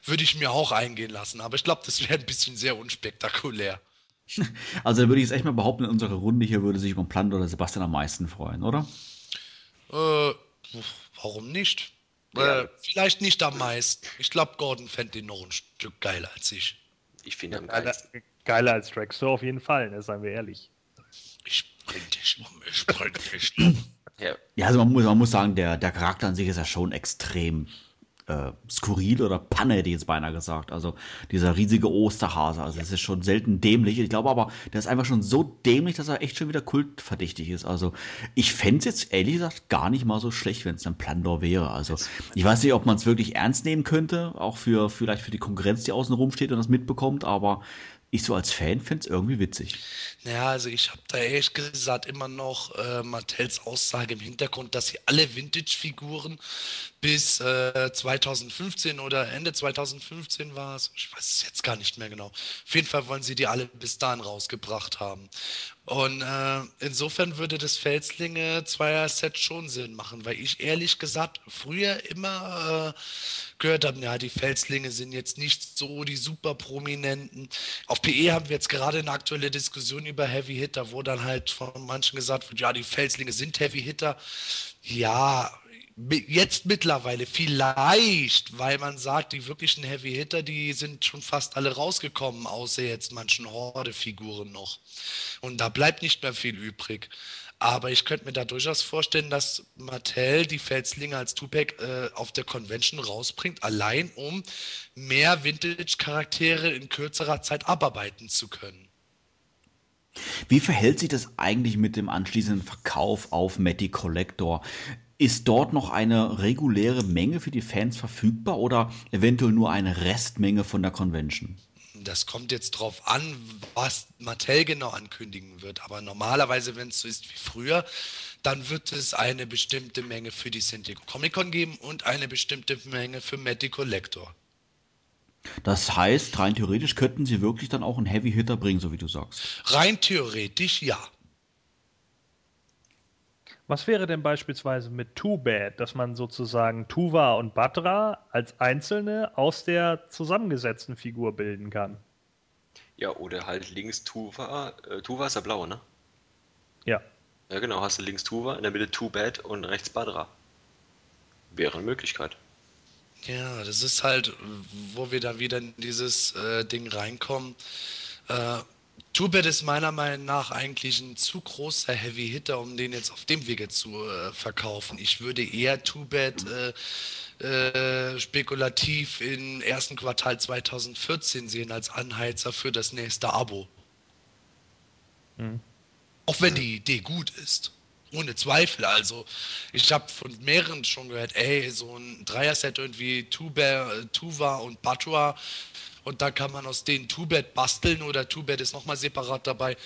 würde ich mir auch eingehen lassen. Aber ich glaube, das wäre ein bisschen sehr unspektakulär. Also da würde ich jetzt echt mal behaupten, in unserer Runde hier würde sich über Plant oder Sebastian am meisten freuen, oder? Äh, warum nicht? Ja. Äh, vielleicht nicht am meisten. Ich glaube, Gordon fände den noch ein Stück geiler als ich. Ich finde am Geiler, geilsten. geiler als Dragstore auf jeden Fall, ne, seien wir ehrlich. Ich bring dich um, ich bring dich um. Ja, Ja, also man muss, man muss sagen, der, der Charakter an sich ist ja schon extrem äh, skurril oder Panne, hätte ich jetzt beinahe gesagt. Also dieser riesige Osterhase, also es ist schon selten dämlich. Ich glaube aber, der ist einfach schon so dämlich, dass er echt schon wieder kultverdächtig ist. Also ich fände es jetzt ehrlich gesagt gar nicht mal so schlecht, wenn es ein Plandor wäre. Also ich weiß nicht, ob man es wirklich ernst nehmen könnte, auch für vielleicht für die Konkurrenz, die außen rum steht und das mitbekommt, aber ich so als Fan fände es irgendwie witzig. Naja, also ich habe da ehrlich gesagt immer noch äh, Mattels Aussage im Hintergrund, dass sie alle Vintage-Figuren bis äh, 2015 oder Ende 2015 war es, ich weiß es jetzt gar nicht mehr genau. Auf jeden Fall wollen sie die alle bis dahin rausgebracht haben. Und äh, insofern würde das Felslinge Zweier-Set schon Sinn machen, weil ich ehrlich gesagt früher immer äh, gehört habe, ja, die Felslinge sind jetzt nicht so die super prominenten. Auf PE haben wir jetzt gerade eine aktuelle Diskussion über Heavy Hitter, wo dann halt von manchen gesagt wird, ja, die Felslinge sind Heavy Hitter. Ja, jetzt mittlerweile vielleicht, weil man sagt, die wirklichen Heavy Hitter, die sind schon fast alle rausgekommen, außer jetzt manchen Horde-Figuren noch. Und da bleibt nicht mehr viel übrig. Aber ich könnte mir da durchaus vorstellen, dass Mattel die Felslinge als Tupac äh, auf der Convention rausbringt, allein um mehr Vintage-Charaktere in kürzerer Zeit abarbeiten zu können. Wie verhält sich das eigentlich mit dem anschließenden Verkauf auf Matty Collector? Ist dort noch eine reguläre Menge für die Fans verfügbar oder eventuell nur eine Restmenge von der Convention? Das kommt jetzt drauf an, was Mattel genau ankündigen wird. Aber normalerweise, wenn es so ist wie früher, dann wird es eine bestimmte Menge für die San Diego Comic Con geben und eine bestimmte Menge für Matty Collector. Das heißt, rein theoretisch könnten sie wirklich dann auch einen Heavy Hitter bringen, so wie du sagst. Rein theoretisch ja. Was wäre denn beispielsweise mit Too Bad, dass man sozusagen Tuva und Batra als einzelne aus der zusammengesetzten Figur bilden kann? ja, oder halt links Tuva. Äh, Tuva ist der blaue, ne? Ja. Ja, genau. Hast du links Tuva, in der Mitte Too Bad und rechts Badra. Wäre eine Möglichkeit. Ja, das ist halt, wo wir dann wieder in dieses äh, Ding reinkommen. Äh, Tubet ist meiner Meinung nach eigentlich ein zu großer Heavy Hitter, um den jetzt auf dem Wege zu äh, verkaufen. Ich würde eher Tubet äh, äh, spekulativ im ersten Quartal 2014 sehen als Anheizer für das nächste Abo. Auch wenn die Idee gut ist. Ohne Zweifel. Also, ich habe von mehreren schon gehört, ey, so ein Dreier-Set irgendwie Tuba, Tuva und Batua und da kann man aus denen Tubet basteln oder Tubet ist nochmal separat dabei.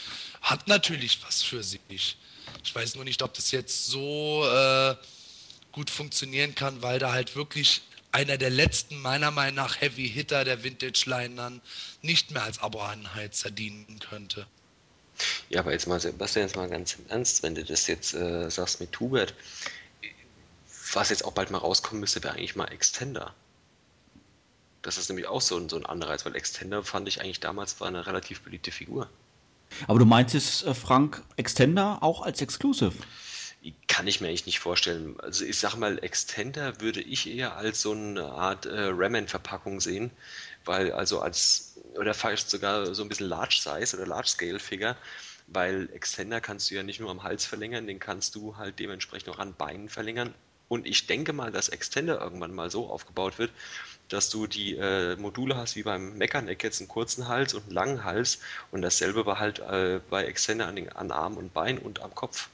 Hat natürlich was für sich. Ich weiß nur nicht, ob das jetzt so äh, gut funktionieren kann, weil da halt wirklich einer der letzten, meiner Meinung nach, Heavy Hitter der Vintage-Line dann nicht mehr als Abo-Anheizer dienen könnte. Ja, aber jetzt mal, Sebastian, jetzt mal ganz im Ernst, wenn du das jetzt äh, sagst mit Hubert, was jetzt auch bald mal rauskommen müsste, wäre eigentlich mal Extender. Das ist nämlich auch so ein, so ein Anreiz, weil Extender fand ich eigentlich damals war eine relativ beliebte Figur. Aber du meinst jetzt, äh, Frank, Extender auch als Exclusive? Kann ich mir eigentlich nicht vorstellen. Also ich sag mal, Extender würde ich eher als so eine Art äh, Ramen-Verpackung sehen, weil also als, oder vielleicht sogar so ein bisschen Large Size oder Large Scale Figure, weil Extender kannst du ja nicht nur am Hals verlängern, den kannst du halt dementsprechend auch an Beinen verlängern. Und ich denke mal, dass Extender irgendwann mal so aufgebaut wird, dass du die äh, Module hast wie beim Mechaneck jetzt einen kurzen Hals und einen langen Hals und dasselbe war halt äh, bei Extender an, den, an Arm und Bein und am Kopf.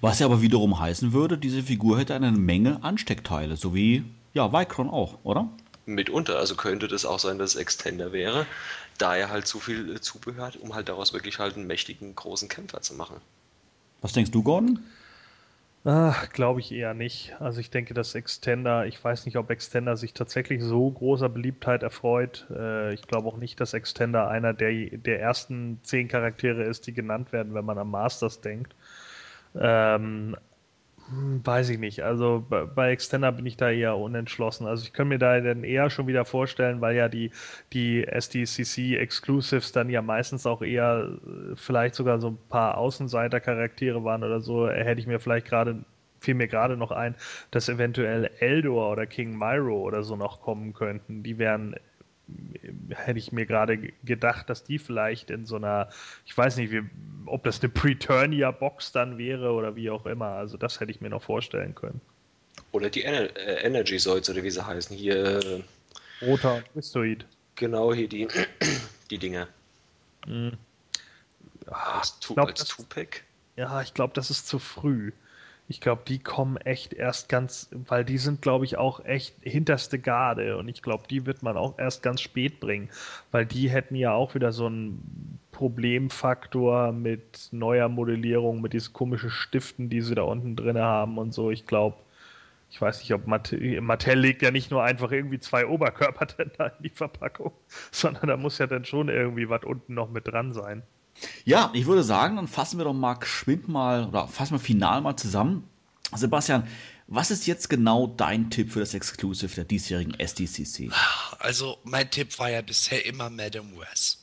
Was ja aber wiederum heißen würde, diese Figur hätte eine Menge Ansteckteile, so wie ja, Vicron auch, oder? Mitunter, also könnte das auch sein, dass es Extender wäre, da er halt zu viel äh, Zubehör hat, um halt daraus wirklich halt einen mächtigen, großen Kämpfer zu machen. Was denkst du, Gordon? Glaube ich eher nicht. Also ich denke, dass Extender, ich weiß nicht, ob Extender sich tatsächlich so großer Beliebtheit erfreut. Äh, ich glaube auch nicht, dass Extender einer der, der ersten zehn Charaktere ist, die genannt werden, wenn man an Masters denkt. Ähm, hm, weiß ich nicht. Also bei Extender bin ich da eher unentschlossen. Also ich könnte mir da dann eher schon wieder vorstellen, weil ja die, die SDCC Exclusives dann ja meistens auch eher äh, vielleicht sogar so ein paar Außenseiter-Charaktere waren oder so, hätte ich mir vielleicht gerade fiel mir gerade noch ein, dass eventuell Eldor oder King Myro oder so noch kommen könnten. Die wären hätte ich mir gerade gedacht, dass die vielleicht in so einer, ich weiß nicht, wie, ob das eine Preturnia-Box dann wäre oder wie auch immer. Also das hätte ich mir noch vorstellen können. Oder die Ener äh, Energy Zoids oder wie sie heißen. Hier. Äh, Roter Twistoid. Genau, hier die, die Dinger. Mhm. Ja, als, glaub, als Tupac. Ja, ich glaube, das ist zu früh. Ich glaube, die kommen echt erst ganz, weil die sind, glaube ich, auch echt hinterste Garde und ich glaube, die wird man auch erst ganz spät bringen, weil die hätten ja auch wieder so einen Problemfaktor mit neuer Modellierung, mit diesen komischen Stiften, die sie da unten drin haben und so. Ich glaube, ich weiß nicht, ob Mattel, Mattel legt ja nicht nur einfach irgendwie zwei Oberkörper in die Verpackung, sondern da muss ja dann schon irgendwie was unten noch mit dran sein. Ja, ich würde sagen, dann fassen wir doch mal geschwind mal oder fassen wir final mal zusammen. Sebastian, was ist jetzt genau dein Tipp für das Exclusive der diesjährigen SDCC? Also, mein Tipp war ja bisher immer Madame West.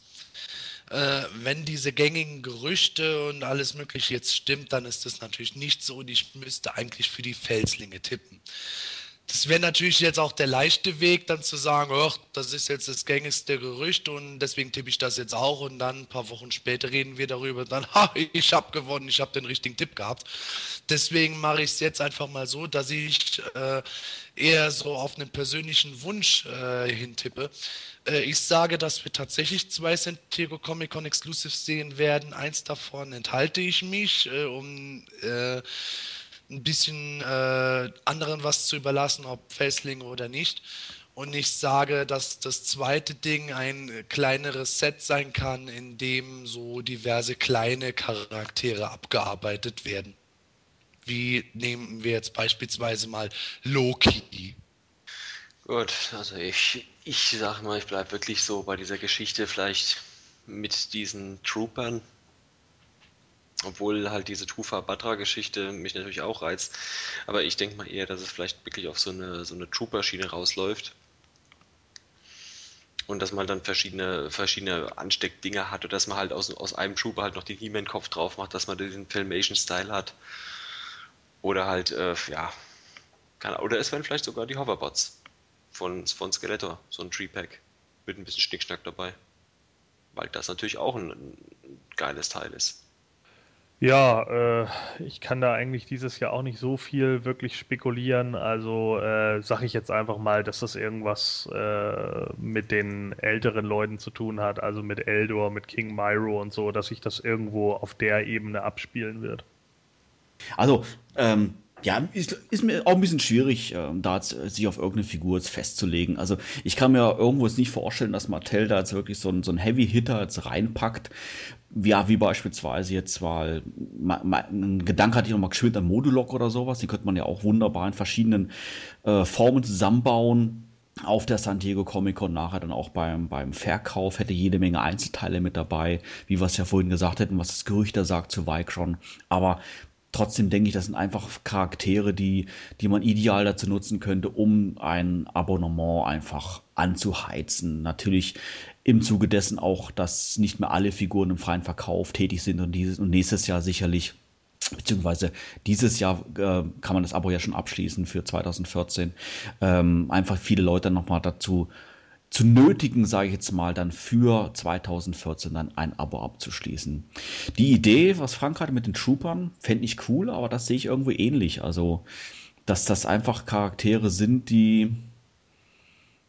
Äh, wenn diese gängigen Gerüchte und alles Mögliche jetzt stimmt, dann ist das natürlich nicht so und ich müsste eigentlich für die Felslinge tippen. Das wäre natürlich jetzt auch der leichte Weg, dann zu sagen, oh, das ist jetzt das gängigste Gerücht und deswegen tippe ich das jetzt auch und dann ein paar Wochen später reden wir darüber dann, ha, ich habe gewonnen, ich habe den richtigen Tipp gehabt. Deswegen mache ich es jetzt einfach mal so, dass ich äh, eher so auf einen persönlichen Wunsch äh, hintippe. Äh, ich sage, dass wir tatsächlich zwei San Diego Comic Con Exclusives sehen werden. Eins davon enthalte ich mich, äh, um äh, ein bisschen äh, anderen was zu überlassen, ob Felslinge oder nicht. Und ich sage, dass das zweite Ding ein kleineres Set sein kann, in dem so diverse kleine Charaktere abgearbeitet werden. Wie nehmen wir jetzt beispielsweise mal Loki. Gut, also ich, ich sag mal, ich bleibe wirklich so bei dieser Geschichte vielleicht mit diesen Troopern, obwohl halt diese Tufa-Batra-Geschichte mich natürlich auch reizt. Aber ich denke mal eher, dass es vielleicht wirklich auf so eine, so eine Trooper-Schiene rausläuft. Und dass man dann verschiedene, verschiedene Ansteckdinger hat oder dass man halt aus, aus einem Trooper halt noch den He-Man-Kopf drauf macht, dass man den Filmation-Style hat. Oder halt, äh, ja, kann, oder es werden vielleicht sogar die Hoverbots von, von Skeletor, so ein Tree-Pack mit ein bisschen Schnickschnack dabei. Weil das natürlich auch ein, ein geiles Teil ist. Ja, äh, ich kann da eigentlich dieses Jahr auch nicht so viel wirklich spekulieren. Also äh, sage ich jetzt einfach mal, dass das irgendwas äh, mit den älteren Leuten zu tun hat, also mit Eldor, mit King Myro und so, dass sich das irgendwo auf der Ebene abspielen wird. Also, ähm, Ja, ist, ist, mir auch ein bisschen schwierig, äh, da sich auf irgendeine Figur jetzt festzulegen. Also ich kann mir irgendwo jetzt nicht vorstellen, dass Mattel da jetzt wirklich so einen, so einen Heavy-Hitter jetzt reinpackt. Ja, wie beispielsweise jetzt mal, ein Gedanke hatte ich nochmal geschwind an Modulok oder sowas. Die könnte man ja auch wunderbar in verschiedenen äh, Formen zusammenbauen auf der San Diego Comic Con nachher dann auch beim, beim Verkauf hätte jede Menge Einzelteile mit dabei, wie wir es ja vorhin gesagt hätten, was das Gerücht da sagt zu Vicron. Aber trotzdem denke ich, das sind einfach Charaktere, die, die man ideal dazu nutzen könnte, um ein Abonnement einfach anzuheizen. Natürlich im Zuge dessen auch, dass nicht mehr alle Figuren im freien Verkauf tätig sind und, dieses, und nächstes Jahr sicherlich beziehungsweise dieses Jahr äh, kann man das Abo ja schon abschließen für 2014. Ähm, einfach viele Leute nochmal dazu zu nötigen, sage ich jetzt mal, dann für 2014 dann ein Abo abzuschließen. Die Idee, was Frank hatte mit den Troopern, fände ich cool, aber das sehe ich irgendwie ähnlich. Also, dass das einfach Charaktere sind, die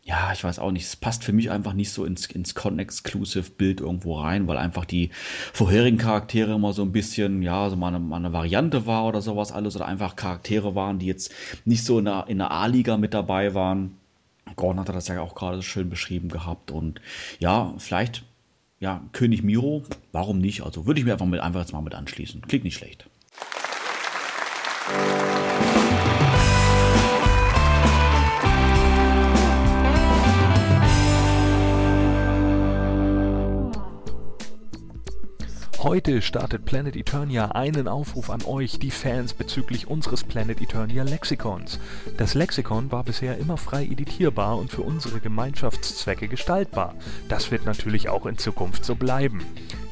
ja, ich weiß auch nicht, es passt für mich einfach nicht so ins, ins Con-Exclusive-Bild irgendwo rein, weil einfach die vorherigen Charaktere immer so ein bisschen, ja, so mal eine, mal eine Variante war oder sowas alles oder einfach Charaktere waren, die jetzt nicht so in der, in der A-Liga mit dabei waren. Gordon hatte das ja auch gerade schön beschrieben gehabt und ja, vielleicht, ja, König Miro, warum nicht? Also würde ich mir einfach, mit, einfach jetzt mal mit anschließen. Klingt nicht schlecht. Heute startet Planet Eternia einen Aufruf an euch, die Fans, bezüglich unseres Planet Eternia Lexikons. Das Lexikon war bisher immer frei editierbar und für unsere Gemeinschaftszwecke gestaltbar. Das wird natürlich auch in Zukunft so bleiben.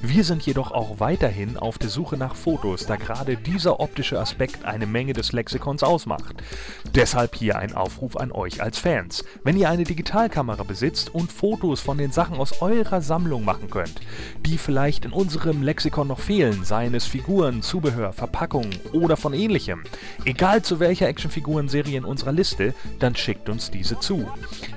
Wir sind jedoch auch weiterhin auf der Suche nach Fotos, da gerade dieser optische Aspekt eine Menge des Lexikons ausmacht. Deshalb hier ein Aufruf an euch als Fans. Wenn ihr eine Digitalkamera besitzt und Fotos von den Sachen aus eurer Sammlung machen könnt, die vielleicht in unserem Lexikon noch fehlen, seien es Figuren, Zubehör, Verpackungen oder von ähnlichem, egal zu welcher Actionfigurenserie in unserer Liste, dann schickt uns diese zu.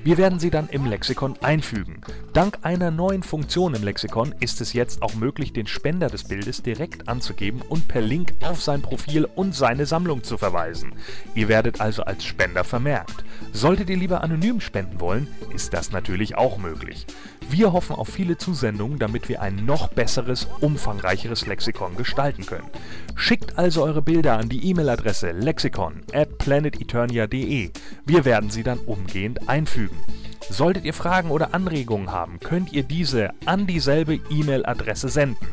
Wir werden sie dann im Lexikon einfügen. Dank einer neuen Funktion im Lexikon ist es jetzt auch möglich, den Spender des Bildes direkt anzugeben und per Link auf sein Profil und seine Sammlung zu verweisen. Ihr werdet also als Spender vermerkt. Solltet ihr lieber anonym spenden wollen, ist das natürlich auch möglich. Wir hoffen auf viele Zusendungen, damit wir ein noch besseres, umfangreicheres Lexikon gestalten können. Schickt also eure Bilder an die E-Mail-Adresse lexikon at planeteternia.de. Wir werden sie dann umgehend einfügen. Solltet ihr Fragen oder Anregungen haben, könnt ihr diese an dieselbe E-Mail-Adresse senden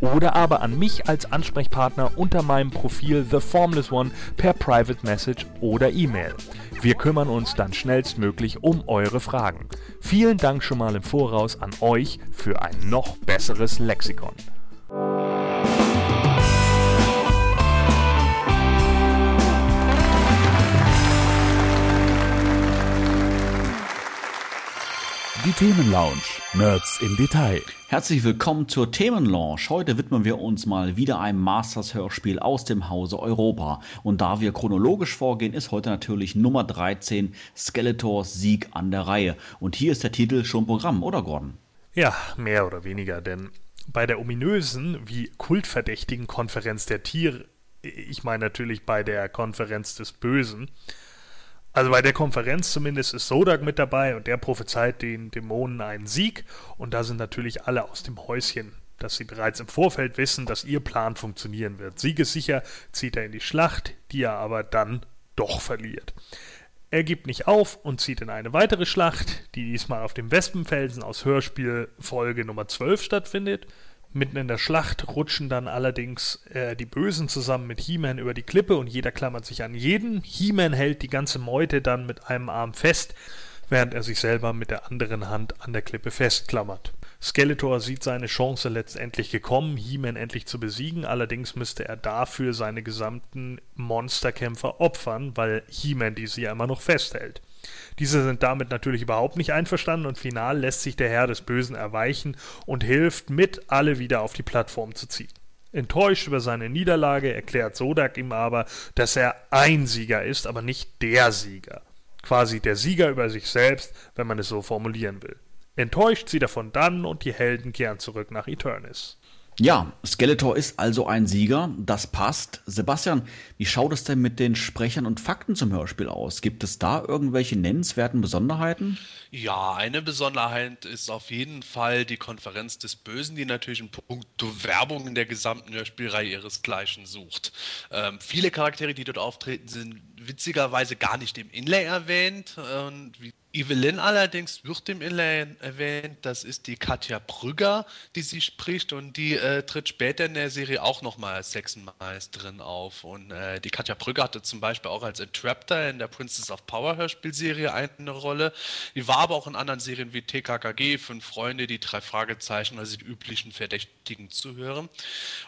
oder aber an mich als Ansprechpartner unter meinem Profil The Formless One per Private Message oder E-Mail. Wir kümmern uns dann schnellstmöglich um eure Fragen. Vielen Dank schon mal im Voraus an euch für ein noch besseres Lexikon. Die Themenlounge. Nerds im Detail. Herzlich willkommen zur Themenlaunch. Heute widmen wir uns mal wieder einem Masters-Hörspiel aus dem Hause Europa. Und da wir chronologisch vorgehen, ist heute natürlich Nummer 13 Skeletors Sieg an der Reihe. Und hier ist der Titel schon Programm, oder Gordon? Ja, mehr oder weniger, denn bei der ominösen wie kultverdächtigen Konferenz der Tiere, ich meine natürlich bei der Konferenz des Bösen, also bei der Konferenz zumindest ist Sodak mit dabei und der prophezeit den Dämonen einen Sieg. Und da sind natürlich alle aus dem Häuschen, dass sie bereits im Vorfeld wissen, dass ihr Plan funktionieren wird. Siegessicher zieht er in die Schlacht, die er aber dann doch verliert. Er gibt nicht auf und zieht in eine weitere Schlacht, die diesmal auf dem Wespenfelsen aus Hörspiel Folge Nummer 12 stattfindet. Mitten in der Schlacht rutschen dann allerdings äh, die Bösen zusammen mit He-Man über die Klippe und jeder klammert sich an jeden. He-Man hält die ganze Meute dann mit einem Arm fest, während er sich selber mit der anderen Hand an der Klippe festklammert. Skeletor sieht seine Chance letztendlich gekommen, He-Man endlich zu besiegen, allerdings müsste er dafür seine gesamten Monsterkämpfer opfern, weil He-Man diese ja immer noch festhält. Diese sind damit natürlich überhaupt nicht einverstanden und final lässt sich der Herr des Bösen erweichen und hilft mit, alle wieder auf die Plattform zu ziehen. Enttäuscht über seine Niederlage erklärt Sodak ihm aber, dass er ein Sieger ist, aber nicht der Sieger. Quasi der Sieger über sich selbst, wenn man es so formulieren will. Enttäuscht zieht er von dann und die Helden kehren zurück nach Eternis. Ja, Skeletor ist also ein Sieger, das passt. Sebastian, wie schaut es denn mit den Sprechern und Fakten zum Hörspiel aus? Gibt es da irgendwelche nennenswerten Besonderheiten? Ja, eine Besonderheit ist auf jeden Fall die Konferenz des Bösen, die natürlich in puncto Werbung in der gesamten Hörspielreihe ihresgleichen sucht. Ähm, viele Charaktere, die dort auftreten, sind witzigerweise gar nicht im Inlay erwähnt. Und wie Evelyn allerdings wird im Inlay erwähnt, das ist die Katja Brügger, die sie spricht und die äh, tritt später in der Serie auch nochmal als Sexenmeisterin auf. Und äh, die Katja Brügger hatte zum Beispiel auch als Entraptor in der Princess of Power Hörspielserie eine Rolle. Die war aber auch in anderen Serien wie TKKG, Fünf Freunde, die drei Fragezeichen, also die üblichen Verdächtigen zu hören.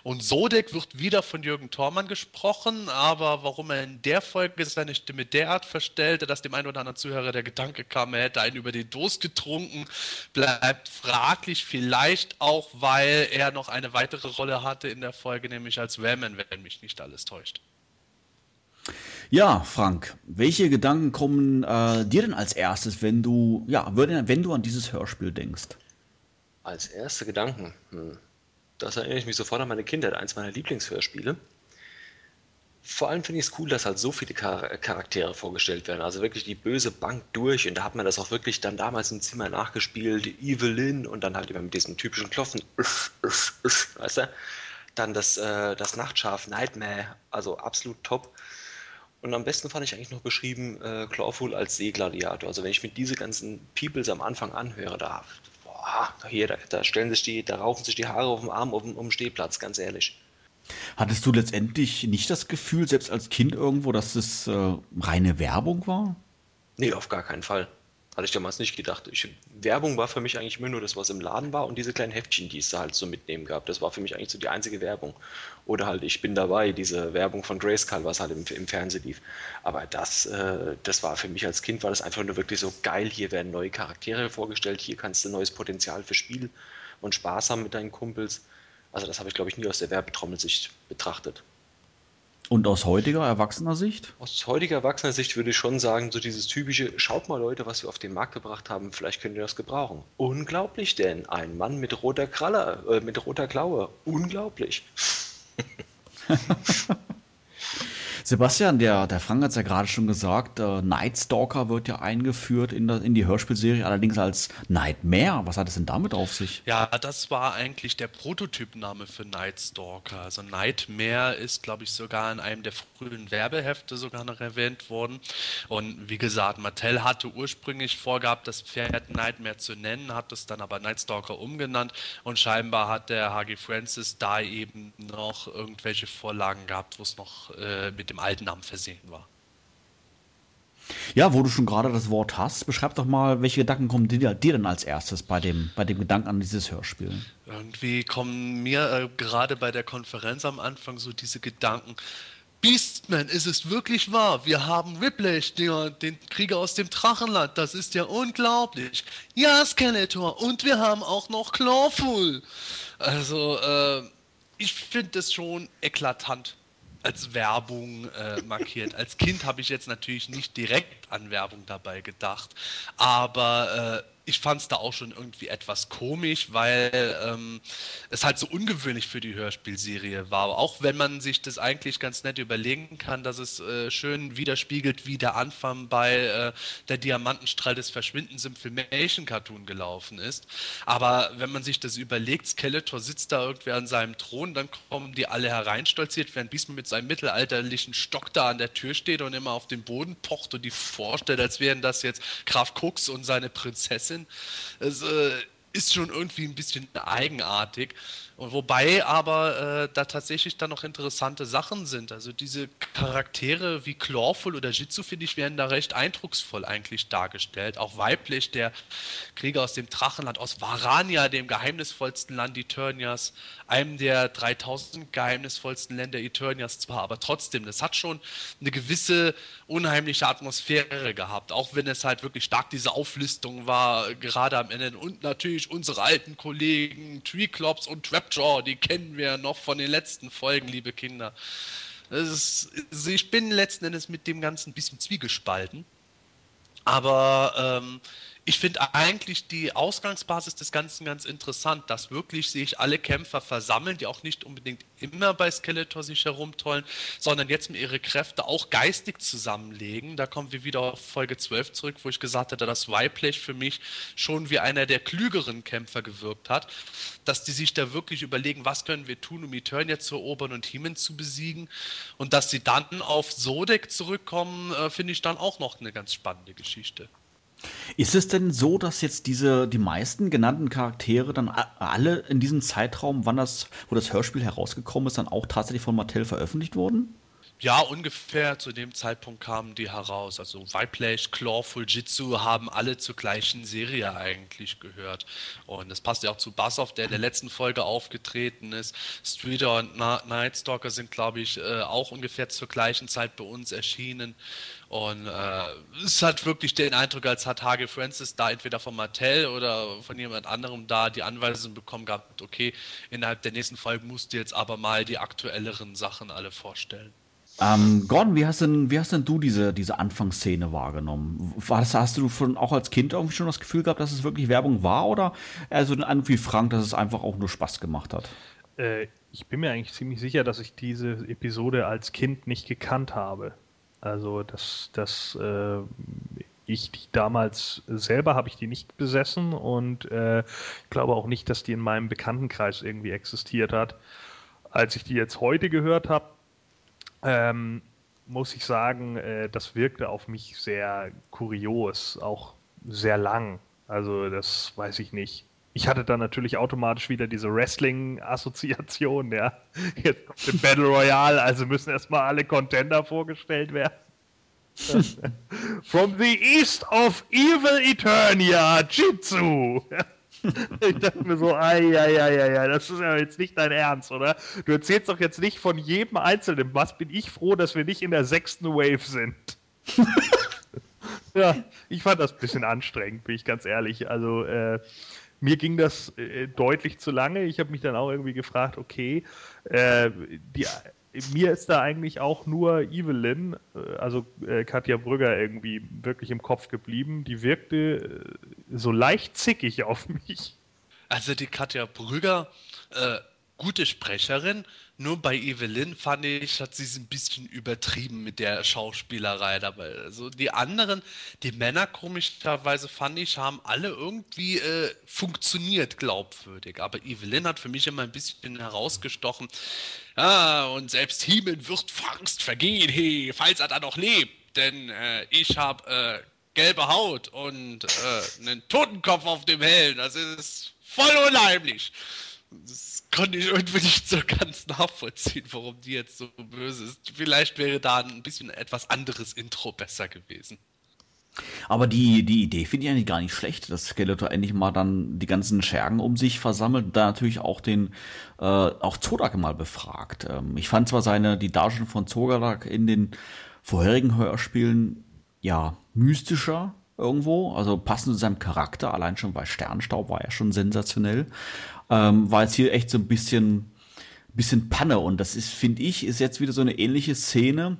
Und Sodek wird wieder von Jürgen Thormann gesprochen, aber warum er in der Folge seine Stimme derart verstellte, dass dem einen oder anderen Zuhörer der Gedanke kam, er hätte einen über den Durst getrunken, bleibt fraglich. Vielleicht auch, weil er noch eine weitere Rolle hatte in der Folge, nämlich als Wellman, wenn mich nicht alles täuscht. Ja, Frank, welche Gedanken kommen äh, dir denn als erstes, wenn du, ja, wenn du an dieses Hörspiel denkst? Als erste Gedanken, hm. das erinnere ich mich sofort an meine Kindheit, eins meiner Lieblingshörspiele vor allem finde ich es cool, dass halt so viele Char Charaktere vorgestellt werden. Also wirklich die böse Bank durch. Und da hat man das auch wirklich dann damals im Zimmer nachgespielt. Evelyn und dann halt immer mit diesem typischen Klopfen. Weißt du? Dann das, äh, das Nachtschaf Nightmare. Also absolut top. Und am besten fand ich eigentlich noch beschrieben äh, Clawful als Seegladiator. Also wenn ich mir diese ganzen Peoples am Anfang anhöre, da, boah, hier, da, da stellen sich die, da raufen sich die Haare auf dem Arm um, um den Stehplatz, ganz ehrlich. Hattest du letztendlich nicht das Gefühl, selbst als Kind irgendwo, dass es äh, reine Werbung war? Nee, auf gar keinen Fall. Hatte ich damals nicht gedacht. Ich, Werbung war für mich eigentlich immer nur das, was im Laden war und diese kleinen Heftchen, die es da halt so mitnehmen gab. Das war für mich eigentlich so die einzige Werbung. Oder halt, ich bin dabei, diese Werbung von Grayskull, was halt im, im Fernsehen lief. Aber das, äh, das war für mich als Kind, war das einfach nur wirklich so geil. Hier werden neue Charaktere vorgestellt, hier kannst du neues Potenzial für Spiel und Spaß haben mit deinen Kumpels. Also das habe ich, glaube ich, nie aus der Werbetrommelsicht betrachtet. Und aus heutiger erwachsener Sicht? Aus heutiger erwachsener Sicht würde ich schon sagen, so dieses typische, schaut mal Leute, was wir auf den Markt gebracht haben, vielleicht könnt ihr das gebrauchen. Unglaublich denn, ein Mann mit roter Kralle, äh, mit roter Klaue. Unglaublich. Sebastian, der, der Frank hat es ja gerade schon gesagt, äh, Night Stalker wird ja eingeführt in, der, in die Hörspielserie, allerdings als Nightmare. Was hat es denn damit auf sich? Ja, das war eigentlich der Prototypname für Night Stalker. Also Nightmare ist, glaube ich, sogar in einem der frühen Werbehefte sogar noch erwähnt worden. Und wie gesagt, Mattel hatte ursprünglich vorgehabt, das Pferd Nightmare zu nennen, hat es dann aber Night Stalker umgenannt und scheinbar hat der H.G. Francis da eben noch irgendwelche Vorlagen gehabt, wo es noch äh, mit dem dem alten Namen versehen war. Ja, wo du schon gerade das Wort hast, beschreib doch mal, welche Gedanken kommen dir, dir denn als erstes bei dem, bei dem Gedanken an dieses Hörspiel? Irgendwie kommen mir äh, gerade bei der Konferenz am Anfang so diese Gedanken. Beastman, ist es wirklich wahr? Wir haben Whiplash, den, den Krieger aus dem Drachenland. Das ist ja unglaublich. Ja, Skeletor. Und wir haben auch noch Clawful. Also, äh, ich finde das schon eklatant als Werbung äh, markiert. Als Kind habe ich jetzt natürlich nicht direkt an Werbung dabei gedacht, aber äh, ich fand es da auch schon irgendwie etwas komisch, weil ähm, es halt so ungewöhnlich für die Hörspielserie war. Auch wenn man sich das eigentlich ganz nett überlegen kann, dass es äh, schön widerspiegelt, wie der Anfang bei äh, der Diamantenstrahl des Verschwindens im Filmation-Cartoon gelaufen ist. Aber wenn man sich das überlegt, Skeletor sitzt da irgendwie an seinem Thron, dann kommen die alle hereinstolziert, während Beastman mit seinem mittelalterlichen Stock da an der Tür steht und immer auf den Boden pocht und die vorstellt, als wären das jetzt Graf Cooks und seine Prinzessin sind. Es äh, ist schon irgendwie ein bisschen eigenartig. Und wobei aber äh, da tatsächlich dann noch interessante Sachen sind. Also diese Charaktere wie Clawful oder Jitsu, finde ich, werden da recht eindrucksvoll eigentlich dargestellt. Auch weiblich, der Krieger aus dem Drachenland, aus Varania, dem geheimnisvollsten Land Eternias, einem der 3000 geheimnisvollsten Länder Eternias zwar, aber trotzdem, das hat schon eine gewisse unheimliche Atmosphäre gehabt, auch wenn es halt wirklich stark diese Auflistung war, gerade am Ende. Und natürlich unsere alten Kollegen Treeclops und Trap Trapjaw, die kennen wir noch von den letzten Folgen, liebe Kinder. Ist, also ich bin letzten Endes mit dem Ganzen ein bisschen zwiegespalten. Aber ähm, ich finde eigentlich die Ausgangsbasis des Ganzen ganz interessant, dass wirklich sich alle Kämpfer versammeln, die auch nicht unbedingt immer bei Skeletor sich herumtollen, sondern jetzt mit ihre Kräfte auch geistig zusammenlegen. Da kommen wir wieder auf Folge 12 zurück, wo ich gesagt hatte, dass Wyplech für mich schon wie einer der klügeren Kämpfer gewirkt hat, dass die sich da wirklich überlegen, was können wir tun, um Eternia zu erobern und Heeman zu besiegen und dass sie dann auf Sodek zurückkommen, äh, finde ich dann auch noch eine ganz spannende Geschichte. Ist es denn so, dass jetzt diese, die meisten genannten Charaktere dann alle in diesem Zeitraum, wann das, wo das Hörspiel herausgekommen ist, dann auch tatsächlich von Mattel veröffentlicht wurden? Ja, ungefähr zu dem Zeitpunkt kamen die heraus. Also Viplash, Claw, Fujitsu haben alle zur gleichen Serie eigentlich gehört. Und das passt ja auch zu Bassoff, der in der letzten Folge aufgetreten ist. Streeter und Nightstalker sind, glaube ich, äh, auch ungefähr zur gleichen Zeit bei uns erschienen. Und äh, es hat wirklich den Eindruck, als hat Hage Francis da entweder von Mattel oder von jemand anderem da die Anweisung bekommen gehabt, okay, innerhalb der nächsten Folge musst du jetzt aber mal die aktuelleren Sachen alle vorstellen. Ähm, Gordon, wie hast denn, wie hast denn du diese, diese Anfangsszene wahrgenommen? War das, hast du schon auch als Kind irgendwie schon das Gefühl gehabt, dass es wirklich Werbung war oder also wie Frank, dass es einfach auch nur Spaß gemacht hat? Äh, ich bin mir eigentlich ziemlich sicher, dass ich diese Episode als Kind nicht gekannt habe. Also, dass, dass äh, ich die damals selber habe ich die nicht besessen und äh, ich glaube auch nicht, dass die in meinem Bekanntenkreis irgendwie existiert hat. Als ich die jetzt heute gehört habe, ähm, muss ich sagen, äh, das wirkte auf mich sehr kurios, auch sehr lang. Also das weiß ich nicht. Ich hatte dann natürlich automatisch wieder diese Wrestling-Assoziation, ja. Jetzt kommt der Battle Royale, also müssen erstmal alle Contender vorgestellt werden. From the east of Evil Eternia, Jitsu. ich dachte mir so, ei, ei, ei, ei, das ist ja jetzt nicht dein Ernst, oder? Du erzählst doch jetzt nicht von jedem Einzelnen. Was bin ich froh, dass wir nicht in der sechsten Wave sind. ja, ich fand das ein bisschen anstrengend, bin ich ganz ehrlich. Also, äh, mir ging das äh, deutlich zu lange. Ich habe mich dann auch irgendwie gefragt, okay, äh, die mir ist da eigentlich auch nur Evelyn, äh, also äh, Katja Brügger, irgendwie wirklich im Kopf geblieben. Die wirkte äh, so leicht zickig auf mich. Also die Katja Brügger, äh, gute Sprecherin, nur bei Evelyn fand ich, hat sie es ein bisschen übertrieben mit der Schauspielerei dabei. Also die anderen, die Männer komischerweise fand ich, haben alle irgendwie äh, funktioniert glaubwürdig. Aber Evelyn hat für mich immer ein bisschen herausgestochen. Ah, und selbst Himmel wird Angst vergehen, hey, falls er da noch lebt. Denn äh, ich habe äh, gelbe Haut und äh, einen Totenkopf auf dem Helm. Das ist voll unheimlich. Das konnte ich irgendwie nicht so ganz nachvollziehen, warum die jetzt so böse ist. Vielleicht wäre da ein bisschen etwas anderes Intro besser gewesen. Aber die, die Idee finde ich eigentlich gar nicht schlecht, dass Skeletor endlich mal dann die ganzen Schergen um sich versammelt, da natürlich auch den, äh, auch Zodak mal befragt. Ähm, ich fand zwar seine, die Darstellung von Zodak in den vorherigen Hörspielen, ja, mystischer irgendwo, also passend zu seinem Charakter, allein schon bei Sternstaub war er schon sensationell, ähm, war jetzt hier echt so ein bisschen, bisschen Panne und das ist, finde ich, ist jetzt wieder so eine ähnliche Szene,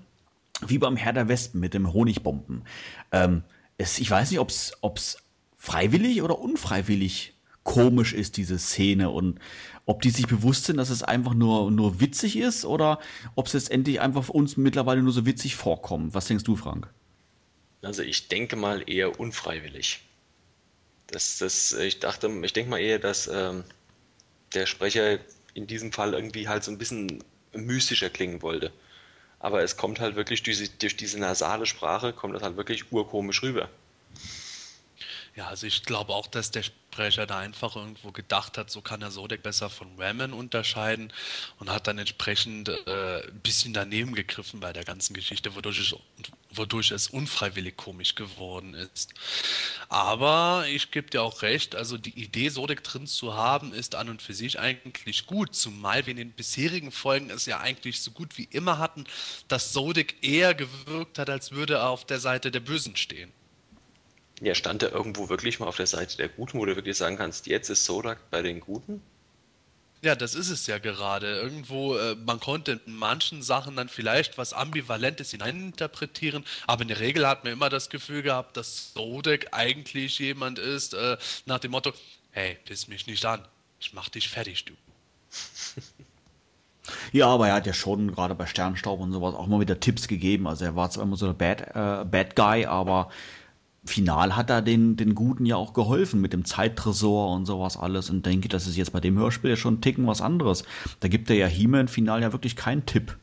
wie beim Herr der Wespen mit dem Honigbomben. Ähm, es, ich weiß nicht, ob es freiwillig oder unfreiwillig komisch ist, diese Szene und ob die sich bewusst sind, dass es einfach nur, nur witzig ist oder ob es letztendlich einfach uns mittlerweile nur so witzig vorkommt. Was denkst du, Frank? Also ich denke mal eher unfreiwillig. Das, das, ich dachte, ich denke mal eher, dass ähm, der Sprecher in diesem Fall irgendwie halt so ein bisschen mystischer klingen wollte aber es kommt halt wirklich durch, durch diese nasale Sprache, kommt das halt wirklich urkomisch rüber. Ja, also ich glaube auch, dass der Sprecher da einfach irgendwo gedacht hat, so kann er Sodek besser von Ramen unterscheiden und hat dann entsprechend äh, ein bisschen daneben gegriffen bei der ganzen Geschichte, wodurch es, wodurch es unfreiwillig komisch geworden ist. Aber ich gebe dir auch recht, also die Idee, Sodek drin zu haben, ist an und für sich eigentlich gut, zumal wir in den bisherigen Folgen es ja eigentlich so gut wie immer hatten, dass Sodek eher gewirkt hat, als würde er auf der Seite der Bösen stehen. Ja, stand er irgendwo wirklich mal auf der Seite der Guten, wo du wirklich sagen kannst, jetzt ist Sodak bei den Guten? Ja, das ist es ja gerade. Irgendwo, äh, man konnte in manchen Sachen dann vielleicht was Ambivalentes hineininterpretieren, aber in der Regel hat man immer das Gefühl gehabt, dass Sodek eigentlich jemand ist, äh, nach dem Motto, hey, piss mich nicht an, ich mach dich fertig, du. Ja, aber er hat ja schon gerade bei Sternstaub und sowas auch mal wieder Tipps gegeben. Also er war zwar immer so der Bad, äh, Bad Guy, aber final hat er den, den Guten ja auch geholfen mit dem Zeittresor und sowas alles. Und denke, das ist jetzt bei dem Hörspiel ja schon ein Ticken was anderes. Da gibt er ja He-Man final ja wirklich keinen Tipp.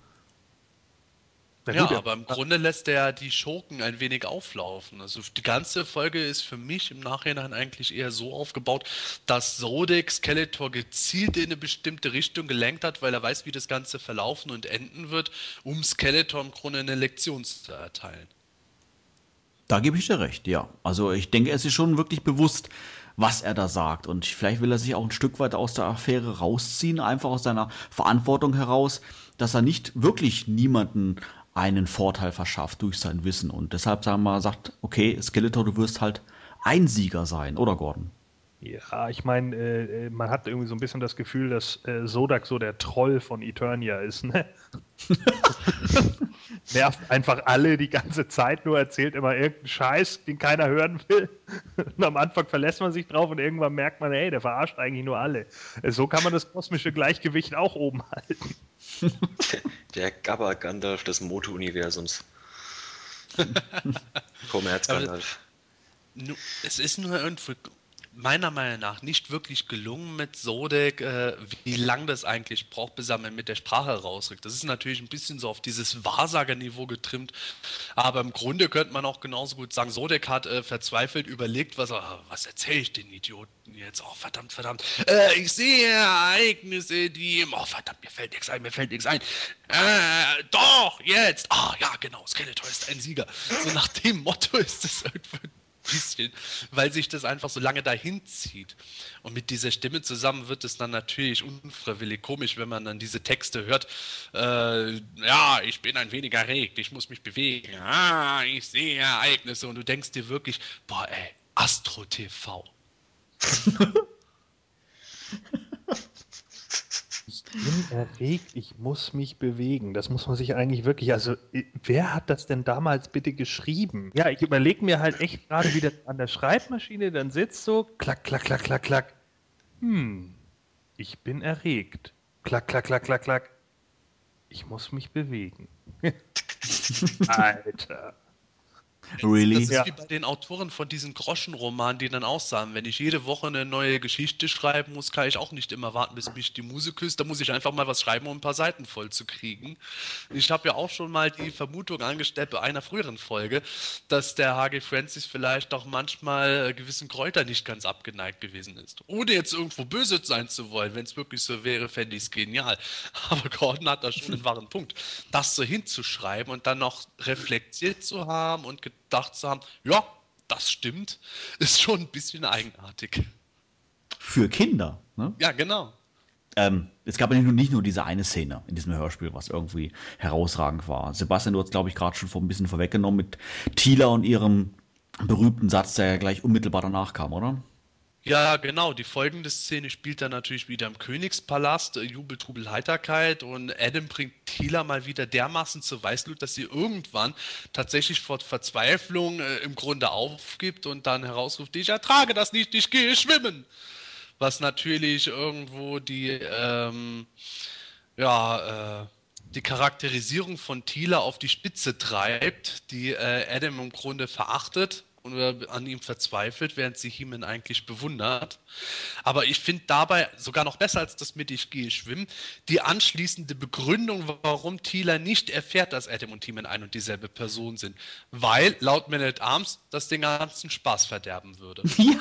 Ja, ja, aber im Grunde lässt er die Schurken ein wenig auflaufen. Also die ganze Folge ist für mich im Nachhinein eigentlich eher so aufgebaut, dass Zodek Skeletor gezielt in eine bestimmte Richtung gelenkt hat, weil er weiß, wie das Ganze verlaufen und enden wird, um Skeletor im Grunde eine Lektion zu erteilen. Da gebe ich dir recht, ja. Also ich denke, es ist schon wirklich bewusst, was er da sagt. Und vielleicht will er sich auch ein Stück weit aus der Affäre rausziehen, einfach aus seiner Verantwortung heraus, dass er nicht wirklich niemanden einen Vorteil verschafft durch sein Wissen. Und deshalb sagen wir, sagt, okay, Skeletor, du wirst halt ein Sieger sein, oder Gordon? Ja, ich meine, äh, man hat irgendwie so ein bisschen das Gefühl, dass äh, Sodak so der Troll von Eternia ist, ne? Nervt einfach alle die ganze Zeit, nur erzählt immer irgendeinen Scheiß, den keiner hören will. Und am Anfang verlässt man sich drauf und irgendwann merkt man, hey, der verarscht eigentlich nur alle. So kann man das kosmische Gleichgewicht auch oben halten. Der Gabba Gandalf des Moto-Universums. Kommerz Gandalf. Es ist nur irgendwie meiner Meinung nach nicht wirklich gelungen mit Sodek, äh, wie lang das eigentlich braucht, bis er mit der Sprache rausrückt. Das ist natürlich ein bisschen so auf dieses Wahrsagerniveau getrimmt, aber im Grunde könnte man auch genauso gut sagen, Sodek hat äh, verzweifelt überlegt, was, er, was erzähle ich den Idioten jetzt? Oh, verdammt, verdammt. Äh, ich sehe Ereignisse, die, oh, verdammt, mir fällt nichts ein, mir fällt nichts ein. Äh, doch, jetzt. Ah, ja, genau, Skeletor ist ein Sieger. So nach dem Motto ist es irgendwie bisschen, weil sich das einfach so lange dahin zieht. Und mit dieser Stimme zusammen wird es dann natürlich unfreiwillig komisch, wenn man dann diese Texte hört. Äh, ja, ich bin ein wenig erregt, ich muss mich bewegen. Ah, ich sehe Ereignisse. Und du denkst dir wirklich, boah, ey, Astro TV. bin erregt, ich muss mich bewegen. Das muss man sich eigentlich wirklich, also wer hat das denn damals bitte geschrieben? Ja, ich überlege mir halt echt gerade wieder an der Schreibmaschine dann sitzt so, klack, klack, klack, klack, klack. Hm, ich bin erregt. Klack, klack, klack, klack, klack. Ich muss mich bewegen. Alter. Really? Das ist ja. wie bei den Autoren von diesen Groschenromanen, die dann auch sagen, wenn ich jede Woche eine neue Geschichte schreiben muss, kann ich auch nicht immer warten, bis mich die Muse küsst. Da muss ich einfach mal was schreiben, um ein paar Seiten voll zu kriegen. Ich habe ja auch schon mal die Vermutung angestellt bei einer früheren Folge, dass der H.G. Francis vielleicht doch manchmal äh, gewissen Kräutern nicht ganz abgeneigt gewesen ist. Ohne jetzt irgendwo böse sein zu wollen. Wenn es wirklich so wäre, fände ich es genial. Aber Gordon hat da schon einen wahren Punkt. Das so hinzuschreiben und dann noch reflektiert zu haben und gedacht zu haben, ja, das stimmt, ist schon ein bisschen eigenartig. Für Kinder, ne? Ja, genau. Ähm, es gab ja nicht nur, nicht nur diese eine Szene in diesem Hörspiel, was irgendwie herausragend war. Sebastian, du hast, glaube ich, gerade schon ein bisschen vorweggenommen mit Tila und ihrem berühmten Satz, der ja gleich unmittelbar danach kam, oder? Ja, genau. Die folgende Szene spielt dann natürlich wieder im Königspalast, äh, Jubel, Trubel, Heiterkeit und Adam bringt Tila mal wieder dermaßen zur Weißglut, dass sie irgendwann tatsächlich vor Verzweiflung äh, im Grunde aufgibt und dann herausruft, ich ertrage das nicht, ich gehe schwimmen. Was natürlich irgendwo die, ähm, ja, äh, die Charakterisierung von Tila auf die Spitze treibt, die äh, Adam im Grunde verachtet und an ihm verzweifelt, während sie Heeman eigentlich bewundert. Aber ich finde dabei sogar noch besser als das mit Ich gehe schwimmen, die anschließende Begründung, warum Thieler nicht erfährt, dass Adam und Heeman ein und dieselbe Person sind. Weil, laut Man at Arms, das den ganzen Spaß verderben würde. Ja,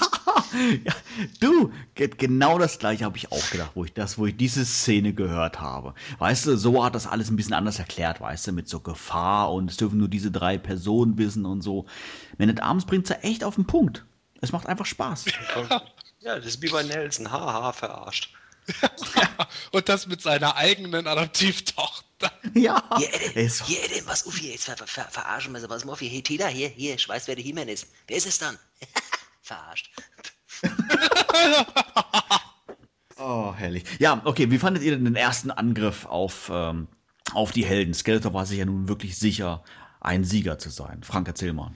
ja du, genau das gleiche habe ich auch gedacht, wo ich das, wo ich diese Szene gehört habe. Weißt du, so hat das alles ein bisschen anders erklärt, weißt du, mit so Gefahr und es dürfen nur diese drei Personen wissen und so. At Arms bringt es ja echt auf den Punkt. Es macht einfach Spaß. Ja, das ist wie bei Nelson. Haha, verarscht. und das mit seiner eigenen Adoptivtochter. Ja. Hier, Eddie, hier, auf hier, jetzt ver ver verarschen wir sie. Was auf hier, hey, Tida, hier, hier, ich weiß, wer der He-Man ist. Wer ist es dann? Verarscht. oh, herrlich. Ja, okay, wie fandet ihr denn den ersten Angriff auf, ähm, auf die Helden? Skeletor war sich ja nun wirklich sicher, ein Sieger zu sein. Frank, erzähl mal.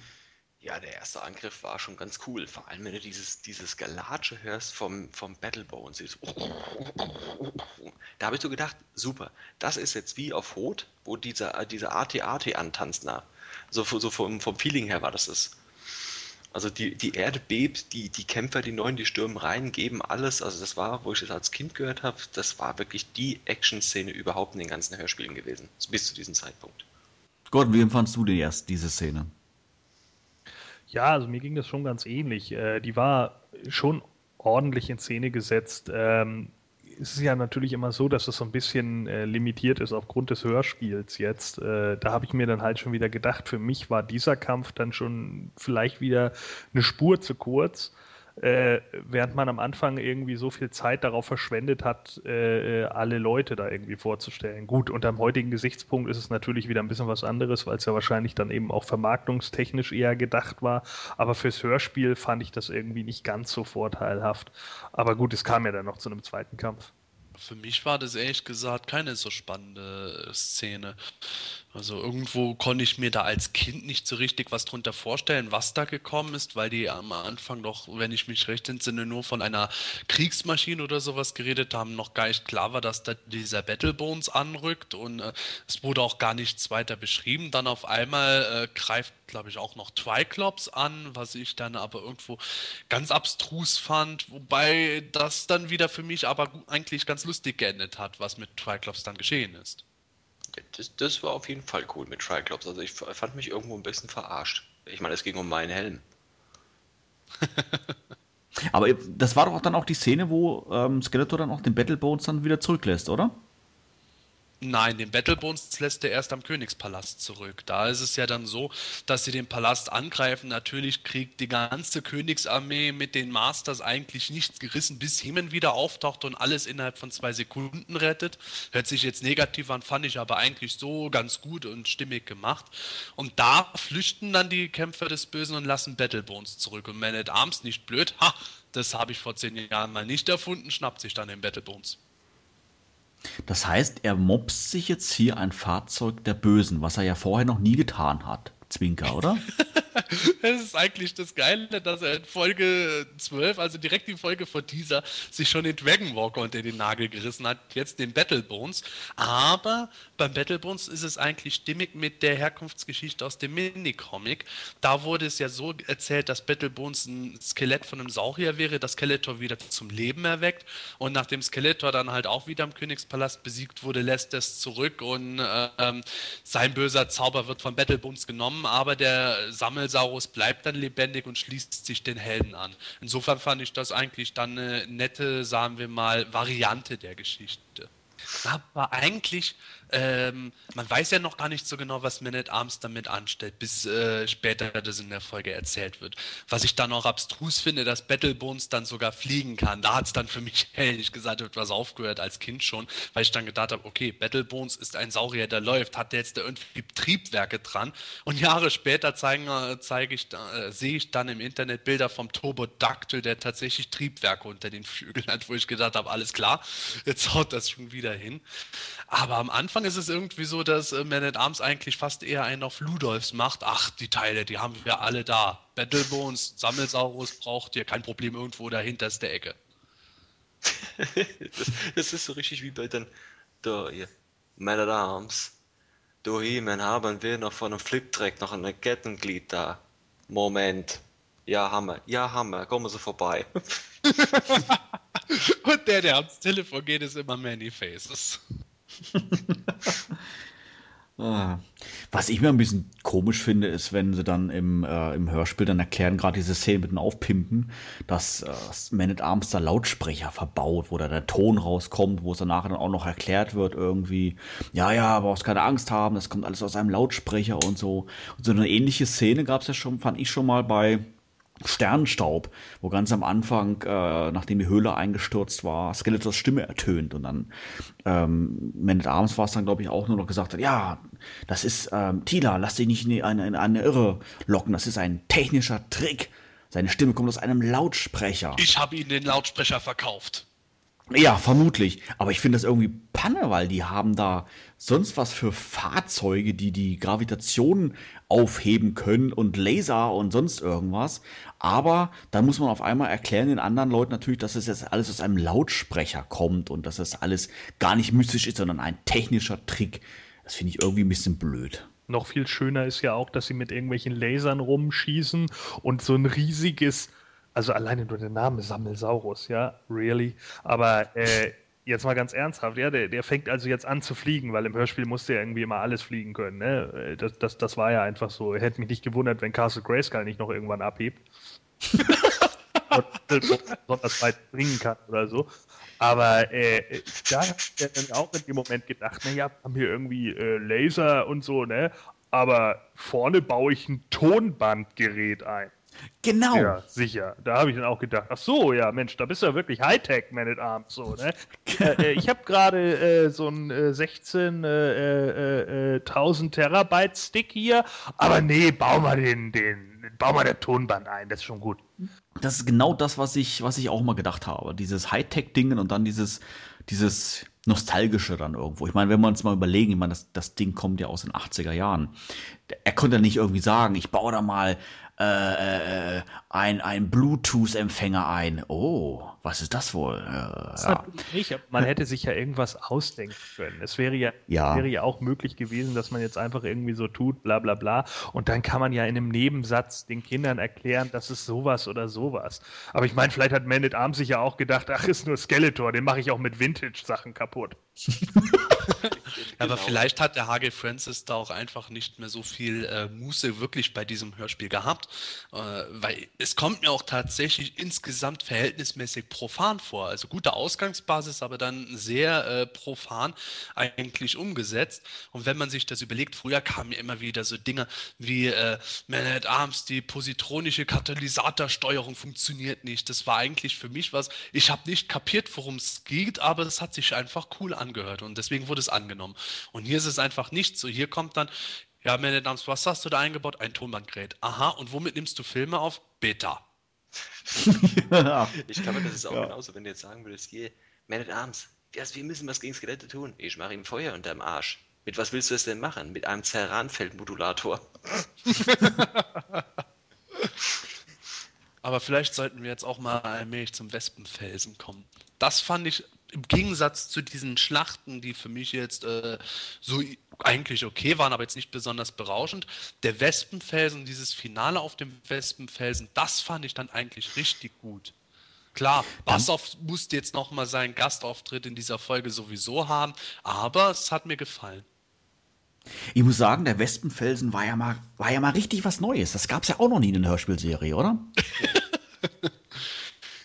Ja, der erste Angriff war schon ganz cool. Vor allem, wenn du dieses, dieses Gelatsche hörst vom, vom Battlebones. Dieses da habe ich so gedacht, super, das ist jetzt wie auf Rot, wo dieser, dieser AT-AT antanzt. Na, so, so vom, vom Feeling her war das es. Also die, die Erde bebt, die, die Kämpfer, die Neuen, die stürmen rein, geben alles. Also das war, wo ich das als Kind gehört habe, das war wirklich die Action-Szene überhaupt in den ganzen Hörspielen gewesen. Bis zu diesem Zeitpunkt. Gott, wie empfandst du denn erst diese Szene? Ja, also mir ging das schon ganz ähnlich. Äh, die war schon ordentlich in Szene gesetzt. Ähm, es ist ja natürlich immer so, dass es so ein bisschen äh, limitiert ist aufgrund des Hörspiels jetzt. Äh, da habe ich mir dann halt schon wieder gedacht, für mich war dieser Kampf dann schon vielleicht wieder eine Spur zu kurz äh, während man am Anfang irgendwie so viel Zeit darauf verschwendet hat, äh, äh, alle Leute da irgendwie vorzustellen. Gut, unter dem heutigen Gesichtspunkt ist es natürlich wieder ein bisschen was anderes, weil es ja wahrscheinlich dann eben auch vermarktungstechnisch eher gedacht war. Aber fürs Hörspiel fand ich das irgendwie nicht ganz so vorteilhaft. Aber gut, es kam ja dann noch zu einem zweiten Kampf. Für mich war das ehrlich gesagt keine so spannende Szene. Also irgendwo konnte ich mir da als Kind nicht so richtig was drunter vorstellen, was da gekommen ist, weil die am Anfang doch, wenn ich mich recht entsinne, nur von einer Kriegsmaschine oder sowas geredet haben, noch gar nicht klar war, dass da dieser Battlebones anrückt und äh, es wurde auch gar nichts weiter beschrieben. Dann auf einmal äh, greift, glaube ich, auch noch Triclops an, was ich dann aber irgendwo ganz abstrus fand, wobei das dann wieder für mich aber eigentlich ganz lustig geendet hat, was mit Triclops dann geschehen ist. Das, das war auf jeden Fall cool mit Triclops. Also ich fand mich irgendwo ein bisschen verarscht. Ich meine, es ging um meinen Helm. Aber das war doch dann auch die Szene, wo ähm, Skeletor dann auch den Battlebones dann wieder zurücklässt, oder? Nein, den Battlebones lässt er erst am Königspalast zurück. Da ist es ja dann so, dass sie den Palast angreifen. Natürlich kriegt die ganze Königsarmee mit den Masters eigentlich nichts gerissen, bis Hemen wieder auftaucht und alles innerhalb von zwei Sekunden rettet. Hört sich jetzt negativ an, fand ich aber eigentlich so ganz gut und stimmig gemacht. Und da flüchten dann die Kämpfer des Bösen und lassen Battlebones zurück. Und Man at Arms nicht blöd, ha, das habe ich vor zehn Jahren mal nicht erfunden, schnappt sich dann den Battlebones. Das heißt, er mobst sich jetzt hier ein Fahrzeug der Bösen, was er ja vorher noch nie getan hat. Zwinker, oder? das ist eigentlich das Geile, dass er in Folge 12, also direkt die Folge vor dieser, sich schon den Dragon Walker unter den Nagel gerissen hat, jetzt den Battlebones. Aber beim Battlebones ist es eigentlich stimmig mit der Herkunftsgeschichte aus dem Minicomic. Da wurde es ja so erzählt, dass Battlebones ein Skelett von einem Saurier wäre, das Skeletor wieder zum Leben erweckt. Und nachdem Skeletor dann halt auch wieder im Königspalast besiegt wurde, lässt es zurück und äh, ähm, sein böser Zauber wird von Battlebones genommen, aber der Sammelsaurus bleibt dann lebendig und schließt sich den Helden an. Insofern fand ich das eigentlich dann eine nette, sagen wir mal, Variante der Geschichte. Aber eigentlich ähm, man weiß ja noch gar nicht so genau, was Man at Arms damit anstellt, bis äh, später das in der Folge erzählt wird. Was ich dann auch abstrus finde, dass Battlebones dann sogar fliegen kann. Da hat es dann für mich ehrlich gesagt etwas aufgehört als Kind schon, weil ich dann gedacht habe, okay, Battlebones ist ein Saurier, der läuft, hat der jetzt da irgendwie Triebwerke dran? Und Jahre später zeigen, äh, zeige ich, äh, sehe ich dann im Internet Bilder vom Turbodactyl, der tatsächlich Triebwerke unter den Flügeln hat, wo ich gedacht habe, alles klar, jetzt haut das schon wieder hin. Aber am Anfang ist es irgendwie so, dass äh, Man at Arms eigentlich fast eher einen auf Ludolfs macht. Ach, die Teile, die haben wir alle da. Battlebones, Sammelsaurus braucht ihr, kein Problem irgendwo dahinter ist der Ecke. das, das, ist so richtig wie bei den da hier. Man at Arms. Du He-Man haben wir noch von einem Fliptrack noch ein Kettenglied da. Moment. Ja, Hammer. Ja, Hammer. Kommen Sie vorbei. Und der, der ans Telefon geht, ist immer Many Faces. Ah. Was ich mir ein bisschen komisch finde, ist, wenn sie dann im, äh, im Hörspiel dann erklären, gerade diese Szene mit dem Aufpimpen, dass äh, Man at Arms da Lautsprecher verbaut, wo da der Ton rauskommt, wo es danach dann auch noch erklärt wird, irgendwie, ja, ja, brauchst keine Angst haben, das kommt alles aus einem Lautsprecher und so. Und so eine ähnliche Szene gab es ja schon, fand ich schon mal bei Sternstaub, wo ganz am Anfang, äh, nachdem die Höhle eingestürzt war, Skeletors Stimme ertönt und dann ähm, Man at Arms war es dann, glaube ich, auch nur noch gesagt hat, ja, das ist ähm, Tila, lass dich nicht in eine, in eine Irre locken, das ist ein technischer Trick. Seine Stimme kommt aus einem Lautsprecher. Ich habe ihn den Lautsprecher verkauft. Ja, vermutlich. Aber ich finde das irgendwie Panne, weil die haben da sonst was für Fahrzeuge, die die Gravitation aufheben können und Laser und sonst irgendwas. Aber dann muss man auf einmal erklären den anderen Leuten natürlich, dass es jetzt alles aus einem Lautsprecher kommt und dass das alles gar nicht mystisch ist, sondern ein technischer Trick. Das finde ich irgendwie ein bisschen blöd. Noch viel schöner ist ja auch, dass sie mit irgendwelchen Lasern rumschießen und so ein riesiges also alleine nur der Name Sammelsaurus, ja, really. Aber äh, jetzt mal ganz ernsthaft, ja, der, der fängt also jetzt an zu fliegen, weil im Hörspiel musste er irgendwie immer alles fliegen können. Ne? Äh, das, das, das war ja einfach so. Hätte mich nicht gewundert, wenn Castle Grayskull nicht noch irgendwann abhebt. besonders weit bringen kann oder so. Aber äh, da habe ich dann auch in dem Moment gedacht, naja, haben wir irgendwie äh, Laser und so, ne? Aber vorne baue ich ein Tonbandgerät ein. Genau. Ja, sicher. Da habe ich dann auch gedacht, ach so, ja, Mensch, da bist du ja wirklich Hightech, Man at Arms, so, ne? äh, ich habe gerade äh, so ein äh, 16.000 äh, äh, äh, Terabyte Stick hier, aber nee, bau mal den, den, bau mal der Tonband ein, das ist schon gut. Das ist genau das, was ich, was ich auch mal gedacht habe. Dieses Hightech-Dingen und dann dieses, dieses Nostalgische dann irgendwo. Ich meine, wenn wir uns mal überlegen, ich meine, das, das Ding kommt ja aus den 80er Jahren. Er konnte ja nicht irgendwie sagen, ich baue da mal äh, äh, ein, ein Bluetooth-Empfänger ein. Oh, was ist das wohl? Äh, das ja. nicht, man hätte sich ja irgendwas ausdenken können. Es wäre ja, ja. wäre ja auch möglich gewesen, dass man jetzt einfach irgendwie so tut, bla bla bla. Und dann kann man ja in einem Nebensatz den Kindern erklären, das ist sowas oder sowas. Aber ich meine, vielleicht hat Man at Arms sich ja auch gedacht, ach, ist nur Skeletor, den mache ich auch mit Vintage-Sachen kaputt. Aber vielleicht hat der Hage Francis da auch einfach nicht mehr so viel äh, Muße wirklich bei diesem Hörspiel gehabt, äh, weil es kommt mir auch tatsächlich insgesamt verhältnismäßig profan vor. Also gute Ausgangsbasis, aber dann sehr äh, profan eigentlich umgesetzt. Und wenn man sich das überlegt, früher kamen ja immer wieder so Dinge wie äh, Man at Arms, die positronische Katalysatorsteuerung funktioniert nicht. Das war eigentlich für mich was, ich habe nicht kapiert, worum es geht, aber es hat sich einfach cool angehört und deswegen wurde es angenommen. Und hier ist es einfach nicht so. Hier kommt dann, ja, meine Damen, was hast du da eingebaut? Ein Tonbandgerät. Aha, und womit nimmst du Filme auf? Beta. ich glaube, das ist auch ja. genauso, wenn du jetzt sagen würdest, hier, Man at Arms, wir müssen was gegen Skelette tun. Ich mache ihm Feuer unterm Arsch. Mit was willst du es denn machen? Mit einem Zerranfeldmodulator. Aber vielleicht sollten wir jetzt auch mal allmählich zum Wespenfelsen kommen. Das fand ich im Gegensatz zu diesen Schlachten, die für mich jetzt äh, so eigentlich okay waren, aber jetzt nicht besonders berauschend. Der Wespenfelsen, dieses Finale auf dem Wespenfelsen, das fand ich dann eigentlich richtig gut. Klar, Bassoff musste jetzt nochmal seinen Gastauftritt in dieser Folge sowieso haben, aber es hat mir gefallen. Ich muss sagen, der Wespenfelsen war ja mal, war ja mal richtig was Neues. Das gab es ja auch noch nie in der Hörspielserie, oder?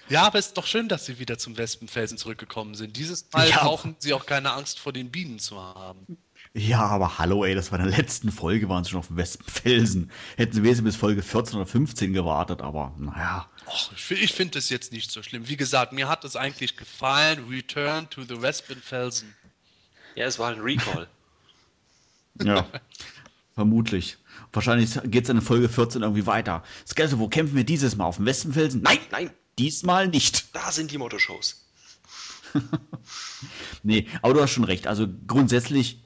Ja, aber es ist doch schön, dass sie wieder zum Wespenfelsen zurückgekommen sind. Dieses Mal ja. brauchen sie auch keine Angst vor den Bienen zu haben. Ja, aber hallo, ey, das war in der letzten Folge, waren sie schon auf dem Wespenfelsen. Hätten sie wesentlich bis Folge 14 oder 15 gewartet, aber naja. Och, ich, finde es jetzt nicht so schlimm. Wie gesagt, mir hat es eigentlich gefallen. Return to the Wespenfelsen. Ja, es war ein Recall. ja, vermutlich. Wahrscheinlich geht es in Folge 14 irgendwie weiter. Skeletor, wo kämpfen wir dieses Mal? Auf dem Wespenfelsen? Nein, nein, diesmal nicht. Da sind die Motoshows. nee, aber du hast schon recht. Also grundsätzlich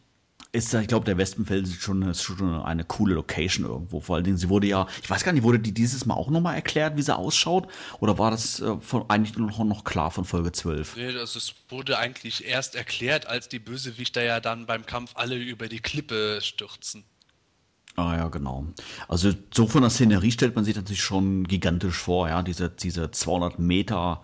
ist, ich glaube, der Wespenfels schon, ist schon eine coole Location irgendwo. Vor allen Dingen, sie wurde ja, ich weiß gar nicht, wurde die dieses Mal auch nochmal erklärt, wie sie ausschaut? Oder war das äh, von, eigentlich noch, noch klar von Folge 12? Nee, also es wurde eigentlich erst erklärt, als die Bösewichter ja dann beim Kampf alle über die Klippe stürzen. Ah ja, genau. Also so von der Szenerie stellt man sich natürlich schon gigantisch vor, ja, diese, diese 200 Meter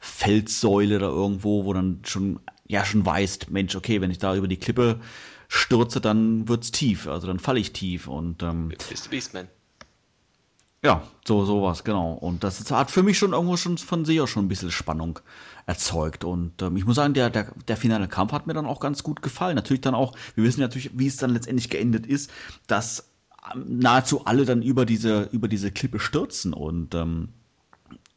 Felssäule da irgendwo, wo dann schon, ja, schon weißt, Mensch, okay, wenn ich da über die Klippe stürze, dann wird's tief, also dann falle ich tief und ähm, Bist Beastman. Ja, so sowas, genau. Und das hat für mich schon irgendwo schon von sich aus schon ein bisschen Spannung erzeugt. Und ähm, ich muss sagen, der, der, der finale Kampf hat mir dann auch ganz gut gefallen. Natürlich dann auch, wir wissen natürlich, wie es dann letztendlich geendet ist, dass ähm, nahezu alle dann über diese, über diese Klippe stürzen. Und ähm,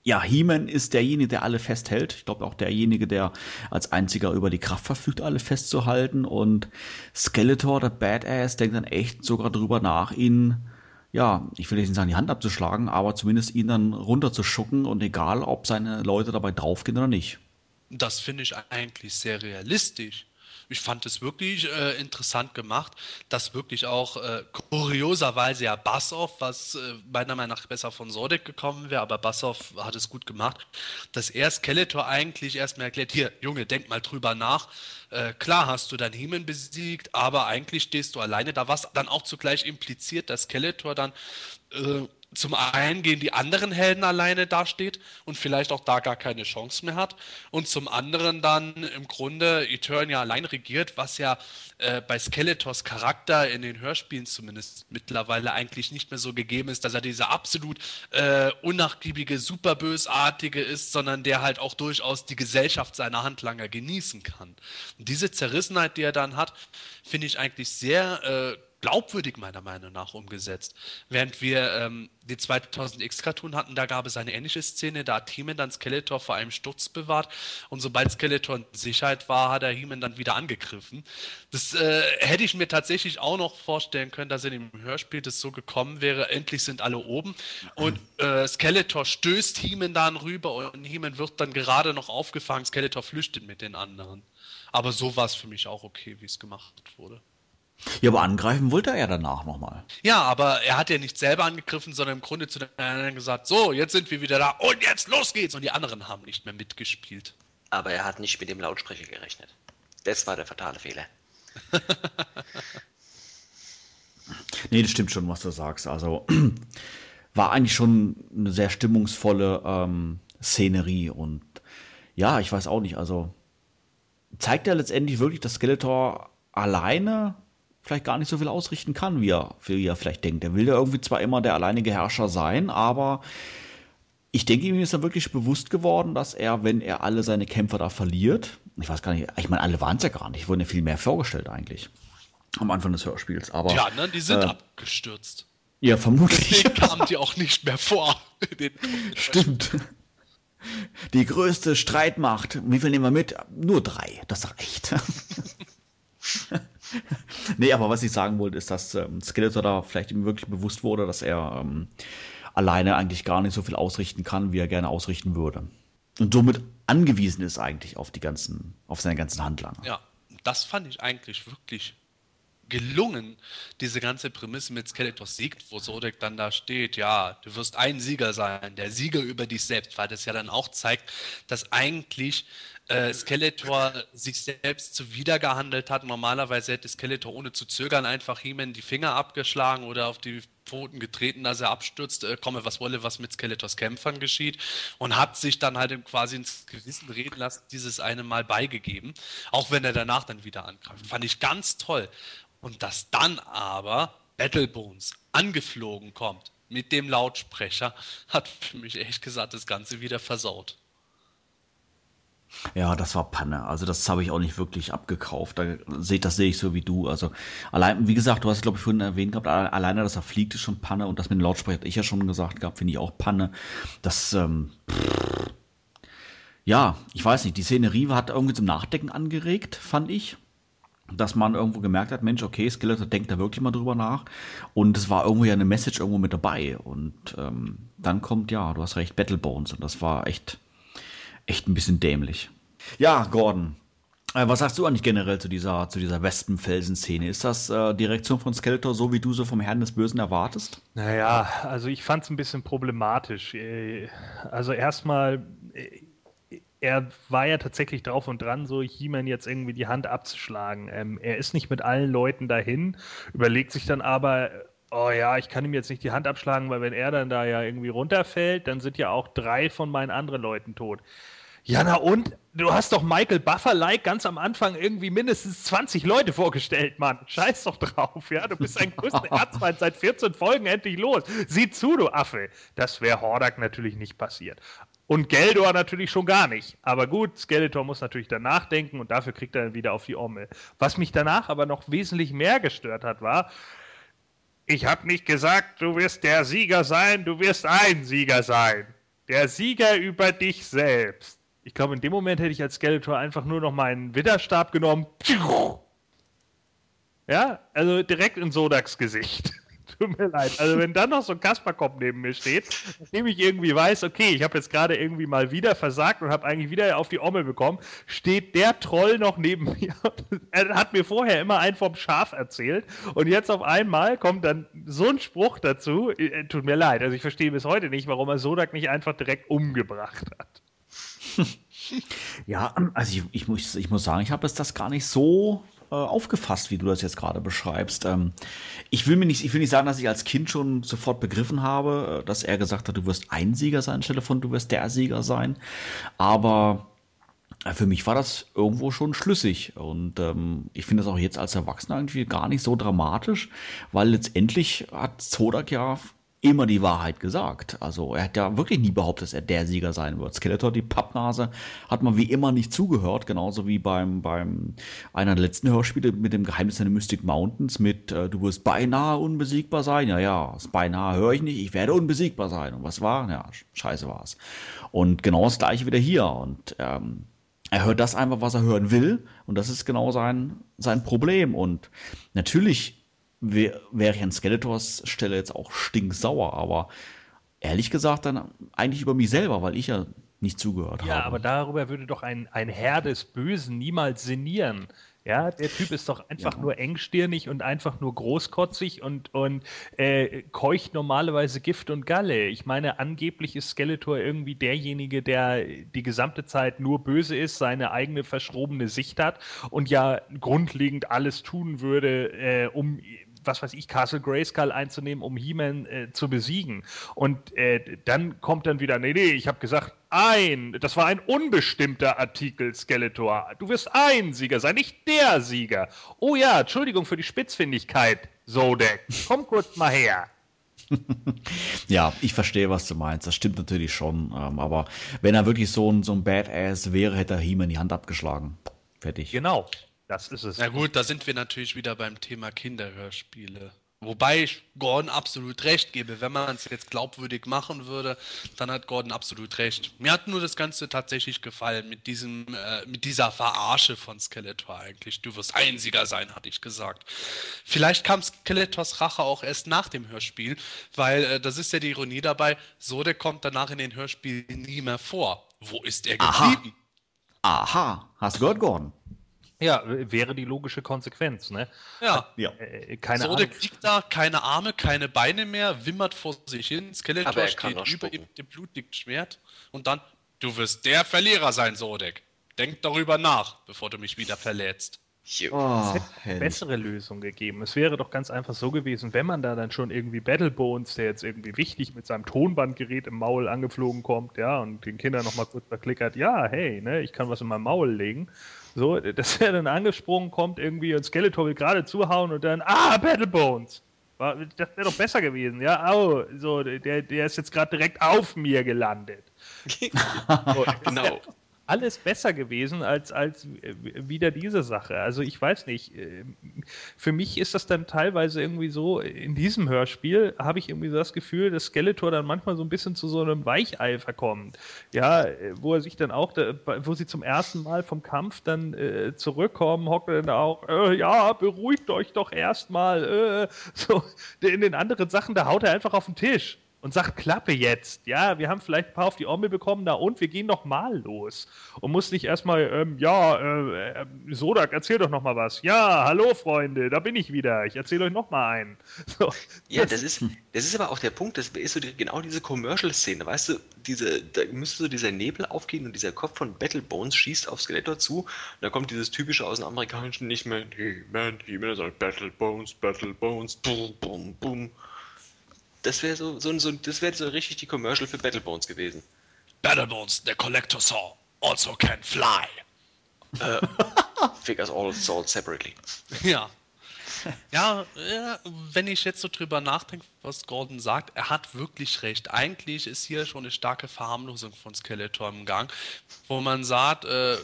ja, He-Man ist derjenige, der alle festhält. Ich glaube auch derjenige, der als einziger über die Kraft verfügt, alle festzuhalten. Und Skeletor, der Badass, denkt dann echt sogar drüber nach, ihn ja, ich will nicht sagen, die Hand abzuschlagen, aber zumindest ihn dann runterzuschucken und egal, ob seine Leute dabei draufgehen oder nicht. Das finde ich eigentlich sehr realistisch. Ich fand es wirklich äh, interessant gemacht, dass wirklich auch äh, kurioserweise ja Bassoff, was äh, meiner Meinung nach besser von Sordek gekommen wäre, aber Bassoff hat es gut gemacht, dass er Skeletor eigentlich erstmal erklärt, hier, Junge, denk mal drüber nach. Äh, klar hast du deinen Hemen besiegt, aber eigentlich stehst du alleine da, was dann auch zugleich impliziert, dass Skeletor dann äh, zum einen gegen die anderen Helden alleine dasteht und vielleicht auch da gar keine Chance mehr hat und zum anderen dann im Grunde Eternia allein regiert, was ja äh, bei Skeletors Charakter in den Hörspielen zumindest mittlerweile eigentlich nicht mehr so gegeben ist, dass er dieser absolut äh, unnachgiebige, superbösartige ist, sondern der halt auch durchaus die Gesellschaft seiner Handlanger genießen kann. Und diese Zerrissenheit, die er dann hat, finde ich eigentlich sehr äh, glaubwürdig meiner Meinung nach umgesetzt. Während wir ähm, den 2000X-Cartoon hatten, da gab es eine ähnliche Szene, da hat He-Man dann Skeletor vor einem Sturz bewahrt und sobald Skeletor in Sicherheit war, hat er He-Man dann wieder angegriffen. Das äh, hätte ich mir tatsächlich auch noch vorstellen können, dass in dem Hörspiel das so gekommen wäre, endlich sind alle oben und äh, Skeletor stößt He-Man dann rüber und He-Man wird dann gerade noch aufgefangen, Skeletor flüchtet mit den anderen. Aber so war es für mich auch okay, wie es gemacht wurde. Ja, aber angreifen wollte er ja danach nochmal. Ja, aber er hat ja nicht selber angegriffen, sondern im Grunde zu den anderen gesagt, so, jetzt sind wir wieder da und jetzt los geht's. Und die anderen haben nicht mehr mitgespielt. Aber er hat nicht mit dem Lautsprecher gerechnet. Das war der fatale Fehler. nee, das stimmt schon, was du sagst. Also war eigentlich schon eine sehr stimmungsvolle ähm, Szenerie und ja, ich weiß auch nicht, also zeigt er letztendlich wirklich, dass Skeletor alleine vielleicht gar nicht so viel ausrichten kann, wie er, wie er vielleicht denkt. Er will ja irgendwie zwar immer der alleinige Herrscher sein, aber ich denke, ihm ist dann wirklich bewusst geworden, dass er, wenn er alle seine Kämpfer da verliert, ich weiß gar nicht, ich meine, alle waren es ja gar nicht, wurden ja viel mehr vorgestellt eigentlich am Anfang des Hörspiels. Aber, ja, ne, die sind äh, abgestürzt. Ja, vermutlich. Deswegen kamen die auch nicht mehr vor. Stimmt. Die größte Streitmacht, wie viel nehmen wir mit? Nur drei, das reicht. nee, aber was ich sagen wollte, ist, dass ähm, Skeletor da vielleicht ihm wirklich bewusst wurde, dass er ähm, alleine eigentlich gar nicht so viel ausrichten kann, wie er gerne ausrichten würde. Und somit angewiesen ist eigentlich auf die ganzen, auf seine ganzen Handlanger. Ja, das fand ich eigentlich wirklich gelungen, diese ganze Prämisse mit Skeletor siegt, wo Sodek dann da steht, ja, du wirst ein Sieger sein, der Sieger über dich selbst, weil das ja dann auch zeigt, dass eigentlich äh, Skeletor sich selbst zuwidergehandelt hat. Normalerweise hätte Skeletor ohne zu zögern einfach he die Finger abgeschlagen oder auf die Pfoten getreten, dass er abstürzt, äh, komme was wolle, was mit Skeletors Kämpfern geschieht und hat sich dann halt quasi ins Gewissen reden lassen, dieses eine Mal beigegeben, auch wenn er danach dann wieder angreift. Fand ich ganz toll. Und dass dann aber Battlebones angeflogen kommt mit dem Lautsprecher, hat für mich echt gesagt das Ganze wieder versaut. Ja, das war Panne. Also das habe ich auch nicht wirklich abgekauft. Da seht, das sehe ich so wie du. Also allein, wie gesagt, du hast es glaube ich vorhin erwähnt gehabt, alleine, dass er fliegt, ist schon Panne und das mit dem Lautsprecher ich ja schon gesagt gehabt, finde ich auch Panne. Das, ähm, ja, ich weiß nicht, die Szenerie hat irgendwie zum Nachdenken angeregt, fand ich. Dass man irgendwo gemerkt hat, Mensch, okay, Skeletor denkt da wirklich mal drüber nach. Und es war irgendwo ja eine Message irgendwo mit dabei. Und ähm, dann kommt, ja, du hast recht, Battlebones. Und das war echt echt ein bisschen dämlich. Ja, Gordon. Äh, was sagst du eigentlich generell zu dieser, zu dieser Wespenfelsen-Szene? Ist das äh, die Reaktion von Skeletor so, wie du so vom Herrn des Bösen erwartest? Naja, also ich fand es ein bisschen problematisch. Äh, also erstmal, äh, er war ja tatsächlich drauf und dran, so He-Man jetzt irgendwie die Hand abzuschlagen. Ähm, er ist nicht mit allen Leuten dahin, überlegt sich dann aber, oh ja, ich kann ihm jetzt nicht die Hand abschlagen, weil wenn er dann da ja irgendwie runterfällt, dann sind ja auch drei von meinen anderen Leuten tot. Ja, na und? Du hast doch Michael Buffer-like ganz am Anfang irgendwie mindestens 20 Leute vorgestellt, Mann. Scheiß doch drauf, ja? Du bist ein größter Erzfeind seit 14 Folgen endlich los. Sieh zu, du Affe. Das wäre Hordak natürlich nicht passiert. Und Geldor natürlich schon gar nicht. Aber gut, Skeletor muss natürlich danach denken und dafür kriegt er dann wieder auf die Ommel. Was mich danach aber noch wesentlich mehr gestört hat, war, ich habe nicht gesagt, du wirst der Sieger sein, du wirst ein Sieger sein. Der Sieger über dich selbst. Ich glaube, in dem Moment hätte ich als Skeletor einfach nur noch meinen Widderstab genommen. Ja, also direkt in Sodaks Gesicht. Tut mir leid. Also wenn dann noch so ein Kasperkopf neben mir steht, nachdem ich irgendwie weiß, okay, ich habe jetzt gerade irgendwie mal wieder versagt und habe eigentlich wieder auf die Ommel bekommen, steht der Troll noch neben mir. er hat mir vorher immer einen vom Schaf erzählt und jetzt auf einmal kommt dann so ein Spruch dazu. Äh, tut mir leid, also ich verstehe bis heute nicht, warum er Sodak nicht einfach direkt umgebracht hat. Ja, also ich, ich, muss, ich muss sagen, ich habe das gar nicht so äh, aufgefasst, wie du das jetzt gerade beschreibst. Ähm, ich will mir nicht, ich will nicht sagen, dass ich als Kind schon sofort begriffen habe, äh, dass er gesagt hat, du wirst ein Sieger sein, anstelle von du wirst der Sieger sein. Aber äh, für mich war das irgendwo schon schlüssig. Und ähm, ich finde das auch jetzt als Erwachsener irgendwie gar nicht so dramatisch, weil letztendlich hat Zodak ja immer die Wahrheit gesagt. Also er hat ja wirklich nie behauptet, dass er der Sieger sein wird. Skeletor, die Pappnase, hat man wie immer nicht zugehört, genauso wie beim, beim einer der letzten Hörspiele mit dem Geheimnis der Mystic Mountains mit äh, du wirst beinahe unbesiegbar sein. Ja, ja, das beinahe höre ich nicht, ich werde unbesiegbar sein. Und was war? Ja, scheiße war es. Und genau das gleiche wieder hier. Und ähm, er hört das einfach, was er hören will. Und das ist genau sein, sein Problem. Und natürlich wäre ich an Skeletors Stelle jetzt auch stinksauer, aber ehrlich gesagt dann eigentlich über mich selber, weil ich ja nicht zugehört ja, habe. Ja, aber darüber würde doch ein, ein Herr des Bösen niemals sinnieren. Ja, der Typ ist doch einfach ja. nur engstirnig und einfach nur großkotzig und, und äh, keucht normalerweise Gift und Galle. Ich meine, angeblich ist Skeletor irgendwie derjenige, der die gesamte Zeit nur böse ist, seine eigene verschrobene Sicht hat und ja grundlegend alles tun würde, äh, um was weiß ich, Castle Grayskull einzunehmen, um He-Man äh, zu besiegen. Und äh, dann kommt dann wieder, nee, nee, ich habe gesagt, ein, das war ein unbestimmter Artikel, Skeletor. Du wirst ein Sieger sein, nicht der Sieger. Oh ja, Entschuldigung für die Spitzfindigkeit, Zodek. Komm kurz mal her. ja, ich verstehe, was du meinst. Das stimmt natürlich schon. Ähm, aber wenn er wirklich so ein, so ein Badass wäre, hätte er He-Man die Hand abgeschlagen. Fertig. Genau. Das ist es. Na gut, da sind wir natürlich wieder beim Thema Kinderhörspiele. Wobei ich Gordon absolut recht gebe. Wenn man es jetzt glaubwürdig machen würde, dann hat Gordon absolut recht. Mir hat nur das Ganze tatsächlich gefallen mit diesem, äh, mit dieser Verarsche von Skeletor eigentlich. Du wirst Einziger sein, hatte ich gesagt. Vielleicht kam Skeletors Rache auch erst nach dem Hörspiel, weil äh, das ist ja die Ironie dabei. So der kommt danach in den Hörspielen nie mehr vor. Wo ist er geblieben? Aha. Aha. Hast du gehört, Gordon? Ja, wäre die logische Konsequenz, ne? Ja. ja. Äh, keine so, der kriegt da keine Arme, keine Beine mehr, wimmert vor sich hin, Skeletor steht über ihm, dem blutigen Schwert und dann, du wirst der Verlierer sein, Sodek. Denk darüber nach, bevor du mich wieder verletzt. Oh, es hätte eine bessere Lösung gegeben. Es wäre doch ganz einfach so gewesen, wenn man da dann schon irgendwie Battlebones, der jetzt irgendwie wichtig mit seinem Tonbandgerät im Maul angeflogen kommt, ja, und den Kindern nochmal kurz verklickert, ja, hey, ne, ich kann was in mein Maul legen. So, dass er dann angesprungen kommt irgendwie und Skeletor will gerade zuhauen und dann, ah, Battlebones! Das wäre doch besser gewesen, ja? Oh, so, der, der ist jetzt gerade direkt auf mir gelandet. so, genau alles besser gewesen als, als wieder diese Sache. Also ich weiß nicht, äh, für mich ist das dann teilweise irgendwie so, in diesem Hörspiel habe ich irgendwie so das Gefühl, dass Skeletor dann manchmal so ein bisschen zu so einem Weichei verkommt. Ja, wo er sich dann auch, wo sie zum ersten Mal vom Kampf dann äh, zurückkommen, hockt dann auch, äh, ja, beruhigt euch doch erstmal. Äh, so, in den anderen Sachen, da haut er einfach auf den Tisch und sagt, Klappe jetzt. Ja, wir haben vielleicht ein paar auf die Ommel bekommen, da und wir gehen noch mal los. Und muss nicht erstmal, ähm, ja, äh, äh, Sodak, erzähl doch noch mal was. Ja, hallo Freunde, da bin ich wieder. Ich erzähle euch noch mal einen. So. Ja, das ist, das ist aber auch der Punkt, das ist so die, genau diese Commercial-Szene, weißt du, diese, da müsste so dieser Nebel aufgehen und dieser Kopf von Battlebones schießt auf Skeletor zu und da kommt dieses typische aus dem amerikanischen nicht mehr, hey man, he man, sondern Battlebones, Battlebones, boom, boom, boom. Das wäre so, so, so, das wäre so richtig die Commercial für Battlebones gewesen. Battlebones, the collector saw, also can fly. Uh, figures all sold separately. Ja. Ja, ja, wenn ich jetzt so drüber nachdenke, was Gordon sagt, er hat wirklich recht. Eigentlich ist hier schon eine starke Verharmlosung von Skeletor im Gang, wo man sagt, äh,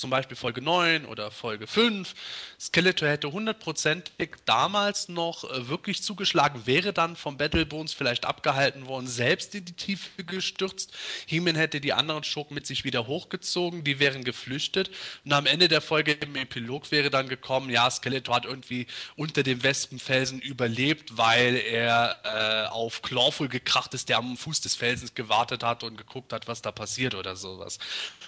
zum Beispiel Folge 9 oder Folge 5, Skeletor hätte hundertprozentig damals noch äh, wirklich zugeschlagen, wäre dann vom Battlebones vielleicht abgehalten worden, selbst in die Tiefe gestürzt. He-Man hätte die anderen Schurken mit sich wieder hochgezogen, die wären geflüchtet. Und am Ende der Folge im Epilog wäre dann gekommen, ja, Skeletor hat irgendwie unter dem Wespenfelsen überlebt, weil er äh, auf Clawful gekracht ist, der am Fuß des Felsens gewartet hat und geguckt hat, was da passiert oder sowas.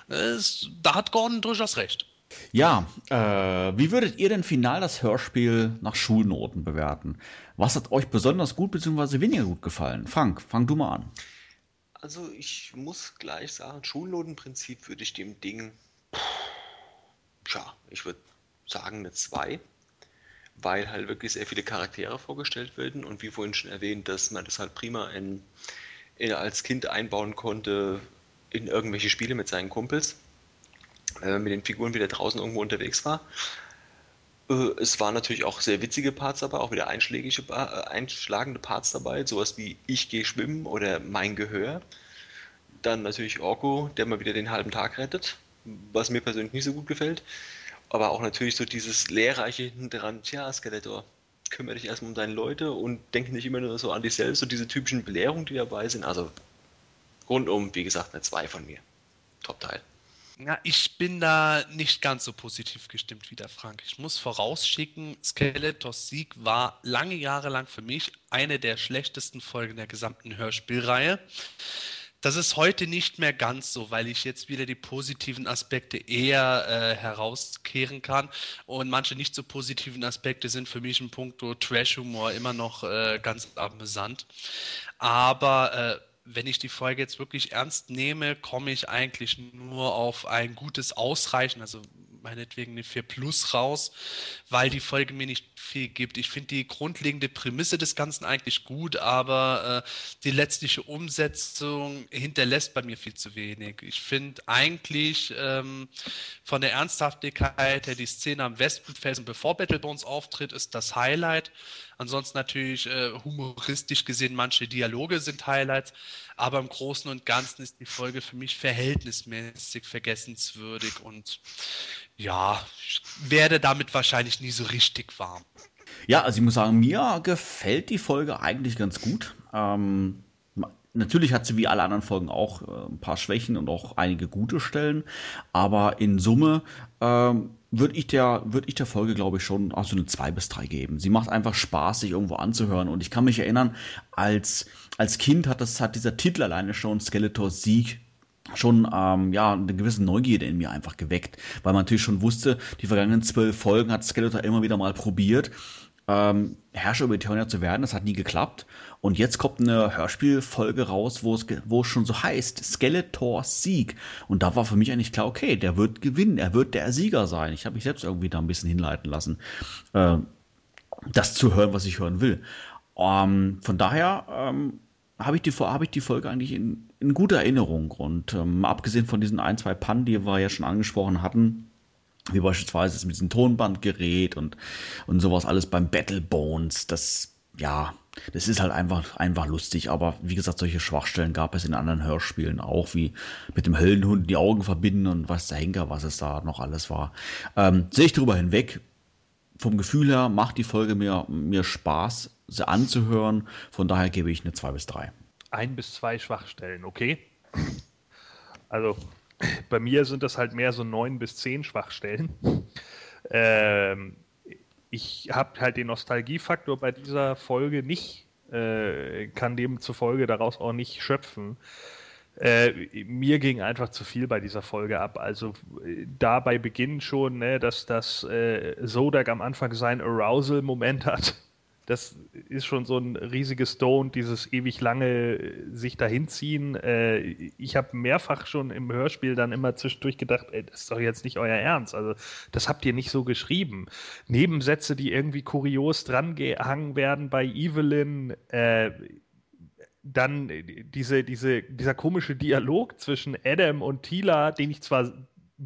Da hat Gordon durchaus recht. Ja, äh, wie würdet ihr denn final das Hörspiel nach Schulnoten bewerten? Was hat euch besonders gut bzw. weniger gut gefallen? Frank, fang du mal an. Also ich muss gleich sagen, Schulnotenprinzip würde ich dem Ding, tja, ich würde sagen eine 2, weil halt wirklich sehr viele Charaktere vorgestellt werden und wie vorhin schon erwähnt, dass man das halt prima in, in, als Kind einbauen konnte in irgendwelche Spiele mit seinen Kumpels, man mit den Figuren wieder draußen irgendwo unterwegs war. Äh, Es waren natürlich auch sehr witzige Parts dabei, auch wieder einschlägige, äh, einschlagende Parts dabei, sowas wie Ich gehe schwimmen oder Mein Gehör. Dann natürlich Orko, der mal wieder den halben Tag rettet, was mir persönlich nicht so gut gefällt. Aber auch natürlich so dieses Lehrreiche dran, tja, Skeletor, kümmere dich erstmal um deine Leute und denk nicht immer nur so an dich selbst und diese typischen Belehrungen, die dabei sind. Also rundum, wie gesagt, eine 2 von mir. Top-Teil. Ja, ich bin da nicht ganz so positiv gestimmt wie der Frank. Ich muss vorausschicken, Skeletors Sieg war lange Jahre lang für mich eine der schlechtesten Folgen der gesamten Hörspielreihe. Das ist heute nicht mehr ganz so, weil ich jetzt wieder die positiven Aspekte eher äh, herauskehren kann. Und manche nicht so positiven Aspekte sind für mich im Punkto Trash-Humor immer noch äh, ganz amüsant. Aber äh, wenn ich die Folge jetzt wirklich ernst nehme, komme ich eigentlich nur auf ein gutes Ausreichen, also meinetwegen eine 4 Plus raus, weil die Folge mir nicht viel gibt. Ich finde die grundlegende Prämisse des Ganzen eigentlich gut, aber äh, die letztliche Umsetzung hinterlässt bei mir viel zu wenig. Ich finde eigentlich ähm, von der Ernsthaftigkeit her die Szene am Wespenfelsen, bevor Battlebones auftritt, ist das Highlight. Ansonsten natürlich äh, humoristisch gesehen, manche Dialoge sind Highlights, aber im Großen und Ganzen ist die Folge für mich verhältnismäßig vergessenswürdig und ja, ich werde damit wahrscheinlich nie so richtig warm. Ja, also ich muss sagen, mir gefällt die Folge eigentlich ganz gut. Ähm, natürlich hat sie wie alle anderen Folgen auch äh, ein paar Schwächen und auch einige gute Stellen, aber in Summe ähm, würde ich, der, ich der Folge, glaube ich, schon auch so eine 2 bis 3 geben. Sie macht einfach Spaß, sich irgendwo anzuhören und ich kann mich erinnern, als, als Kind hat, das, hat dieser Titel alleine schon Skeletors Sieg schon ähm, ja eine gewisse Neugierde in mir einfach geweckt, weil man natürlich schon wusste, die vergangenen zwölf Folgen hat Skeletor immer wieder mal probiert, ähm, Herrscher über Eternia zu werden. Das hat nie geklappt. Und jetzt kommt eine Hörspielfolge raus, wo es, wo es schon so heißt, Skeletors Sieg. Und da war für mich eigentlich klar, okay, der wird gewinnen, er wird der Sieger sein. Ich habe mich selbst irgendwie da ein bisschen hinleiten lassen, äh, das zu hören, was ich hören will. Ähm, von daher ähm, habe ich, die, hab ich die Folge eigentlich in, in guter Erinnerung. Und ähm, abgesehen von diesen ein, zwei Pannen, die wir ja schon angesprochen hatten, wie beispielsweise mit diesem Tonbandgerät und, und sowas alles beim Battle Bones, das, ja, das ist halt einfach, einfach lustig. Aber wie gesagt, solche Schwachstellen gab es in anderen Hörspielen auch, wie mit dem Höllenhund die Augen verbinden und was der Henker, was es da noch alles war. Ähm, sehe ich drüber hinweg. Vom Gefühl her macht die Folge mir, mir Spaß, sie anzuhören. Von daher gebe ich eine 2 bis 3. ein bis zwei Schwachstellen, okay? Also bei mir sind das halt mehr so neun bis zehn Schwachstellen. Ähm, ich habe halt den Nostalgiefaktor bei dieser Folge nicht, äh, kann demzufolge daraus auch nicht schöpfen. Äh, mir ging einfach zu viel bei dieser Folge ab. Also äh, da bei Beginn schon, ne, dass das äh, Zodak am Anfang seinen Arousal-Moment hat. Das ist schon so ein riesiges Stone, dieses ewig lange äh, sich dahinziehen. Äh, ich habe mehrfach schon im Hörspiel dann immer zwischendurch gedacht, ey, das ist doch jetzt nicht euer Ernst. Also das habt ihr nicht so geschrieben. Nebensätze, die irgendwie kurios drangehangen werden bei Evelyn, äh, dann diese, diese, dieser komische Dialog zwischen Adam und Tila, den ich zwar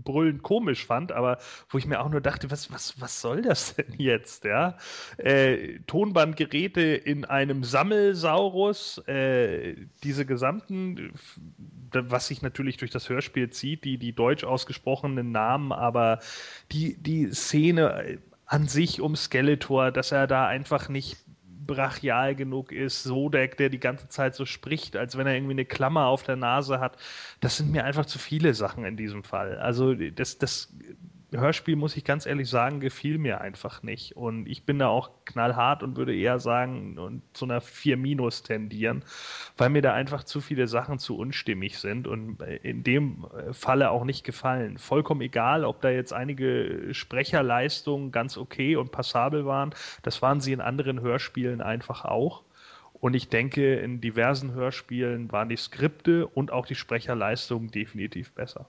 brüllend komisch fand, aber wo ich mir auch nur dachte, was, was, was soll das denn jetzt, ja? Äh, Tonbandgeräte in einem Sammelsaurus, äh, diese gesamten, was sich natürlich durch das Hörspiel zieht, die, die deutsch ausgesprochenen Namen, aber die, die Szene an sich um Skeletor, dass er da einfach nicht brachial genug ist, Sodek, der die ganze Zeit so spricht, als wenn er irgendwie eine Klammer auf der Nase hat. Das sind mir einfach zu viele Sachen in diesem Fall. Also das, das Hörspiel, muss ich ganz ehrlich sagen, gefiel mir einfach nicht. Und ich bin da auch knallhart und würde eher sagen, und zu einer 4 Minus tendieren, weil mir da einfach zu viele Sachen zu unstimmig sind und in dem Falle auch nicht gefallen. Vollkommen egal, ob da jetzt einige Sprecherleistungen ganz okay und passabel waren. Das waren sie in anderen Hörspielen einfach auch. Und ich denke, in diversen Hörspielen waren die Skripte und auch die Sprecherleistungen definitiv besser.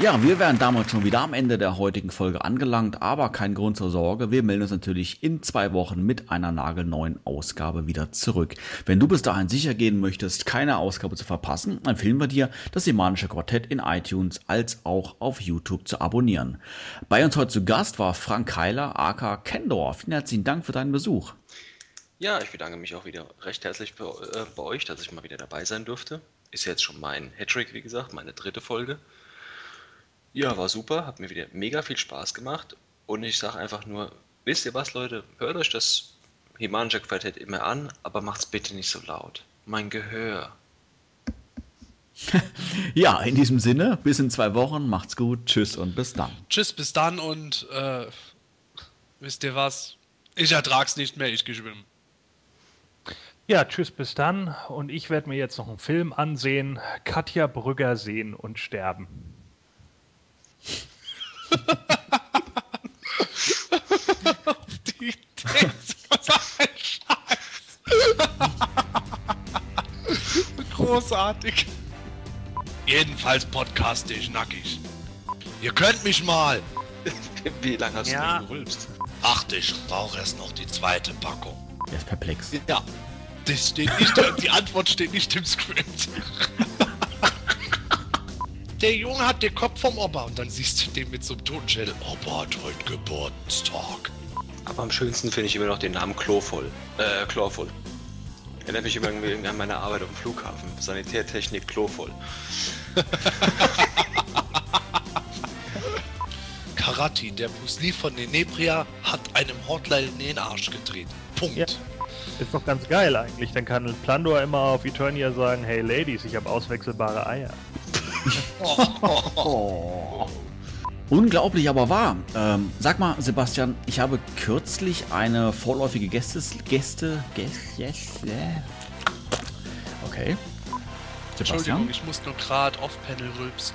Ja, wir wären damals schon wieder am Ende der heutigen Folge angelangt, aber kein Grund zur Sorge. Wir melden uns natürlich in zwei Wochen mit einer nagelneuen Ausgabe wieder zurück. Wenn du bis dahin sicher gehen möchtest, keine Ausgabe zu verpassen, empfehlen wir dir, das Semanische Quartett in iTunes als auch auf YouTube zu abonnieren. Bei uns heute zu Gast war Frank Keiler, aka Kendor. Vielen herzlichen Dank für deinen Besuch. Ja, ich bedanke mich auch wieder recht herzlich bei, äh, bei euch, dass ich mal wieder dabei sein durfte. Ist jetzt schon mein Hattrick, wie gesagt, meine dritte Folge. Ja, war super, hat mir wieder mega viel Spaß gemacht. Und ich sage einfach nur, wisst ihr was, Leute, hört euch das Himansha Quartett immer an, aber macht's bitte nicht so laut. Mein Gehör. ja, in diesem Sinne, bis in zwei Wochen, macht's gut, tschüss und bis dann. Tschüss, bis dann und äh, wisst ihr was? Ich ertrag's nicht mehr, ich gehe schwimmen. Ja, tschüss, bis dann. Und ich werde mir jetzt noch einen Film ansehen. Katja Brügger sehen und sterben. Die Idee was ein Scheiß. Großartig. Jedenfalls podcaste ich nackig. Ihr könnt mich mal. Wie lange hast Ja. du gerülpst? Ach, ich brauche erst noch die zweite Packung. Er ist perplex. Ja. Das steht nicht, die Antwort steht nicht im Skript. Der Junge hat den Kopf vom Opa und dann siehst du den mit so einem Totenschädel. Opa hat heute Geburtstag. Aber am schönsten finde ich immer noch den Namen Chlorvoll. Äh, Chlorvoll. Erinnert mich immer irgendwie an meine Arbeit auf dem Flughafen. Sanitärtechnik Chlorvoll. Karate, der Bruce Lee von Nenebria, hat einem Hortler in den Arsch getreten. Punkt. Ja. Ist doch ganz geil eigentlich. Dann kann Plandor immer auf Eternia sagen, hey Ladies, ich habe auswechselbare Eier. Unglaublich, aber wahr. Ähm, sag mal, Sebastian, ich habe kürzlich eine vorläufige Gästes, Gäste, Gäste, Gäste. Okay. Entschuldigung, Sebastian? ich muss nur gerade off-Panel rülpsen.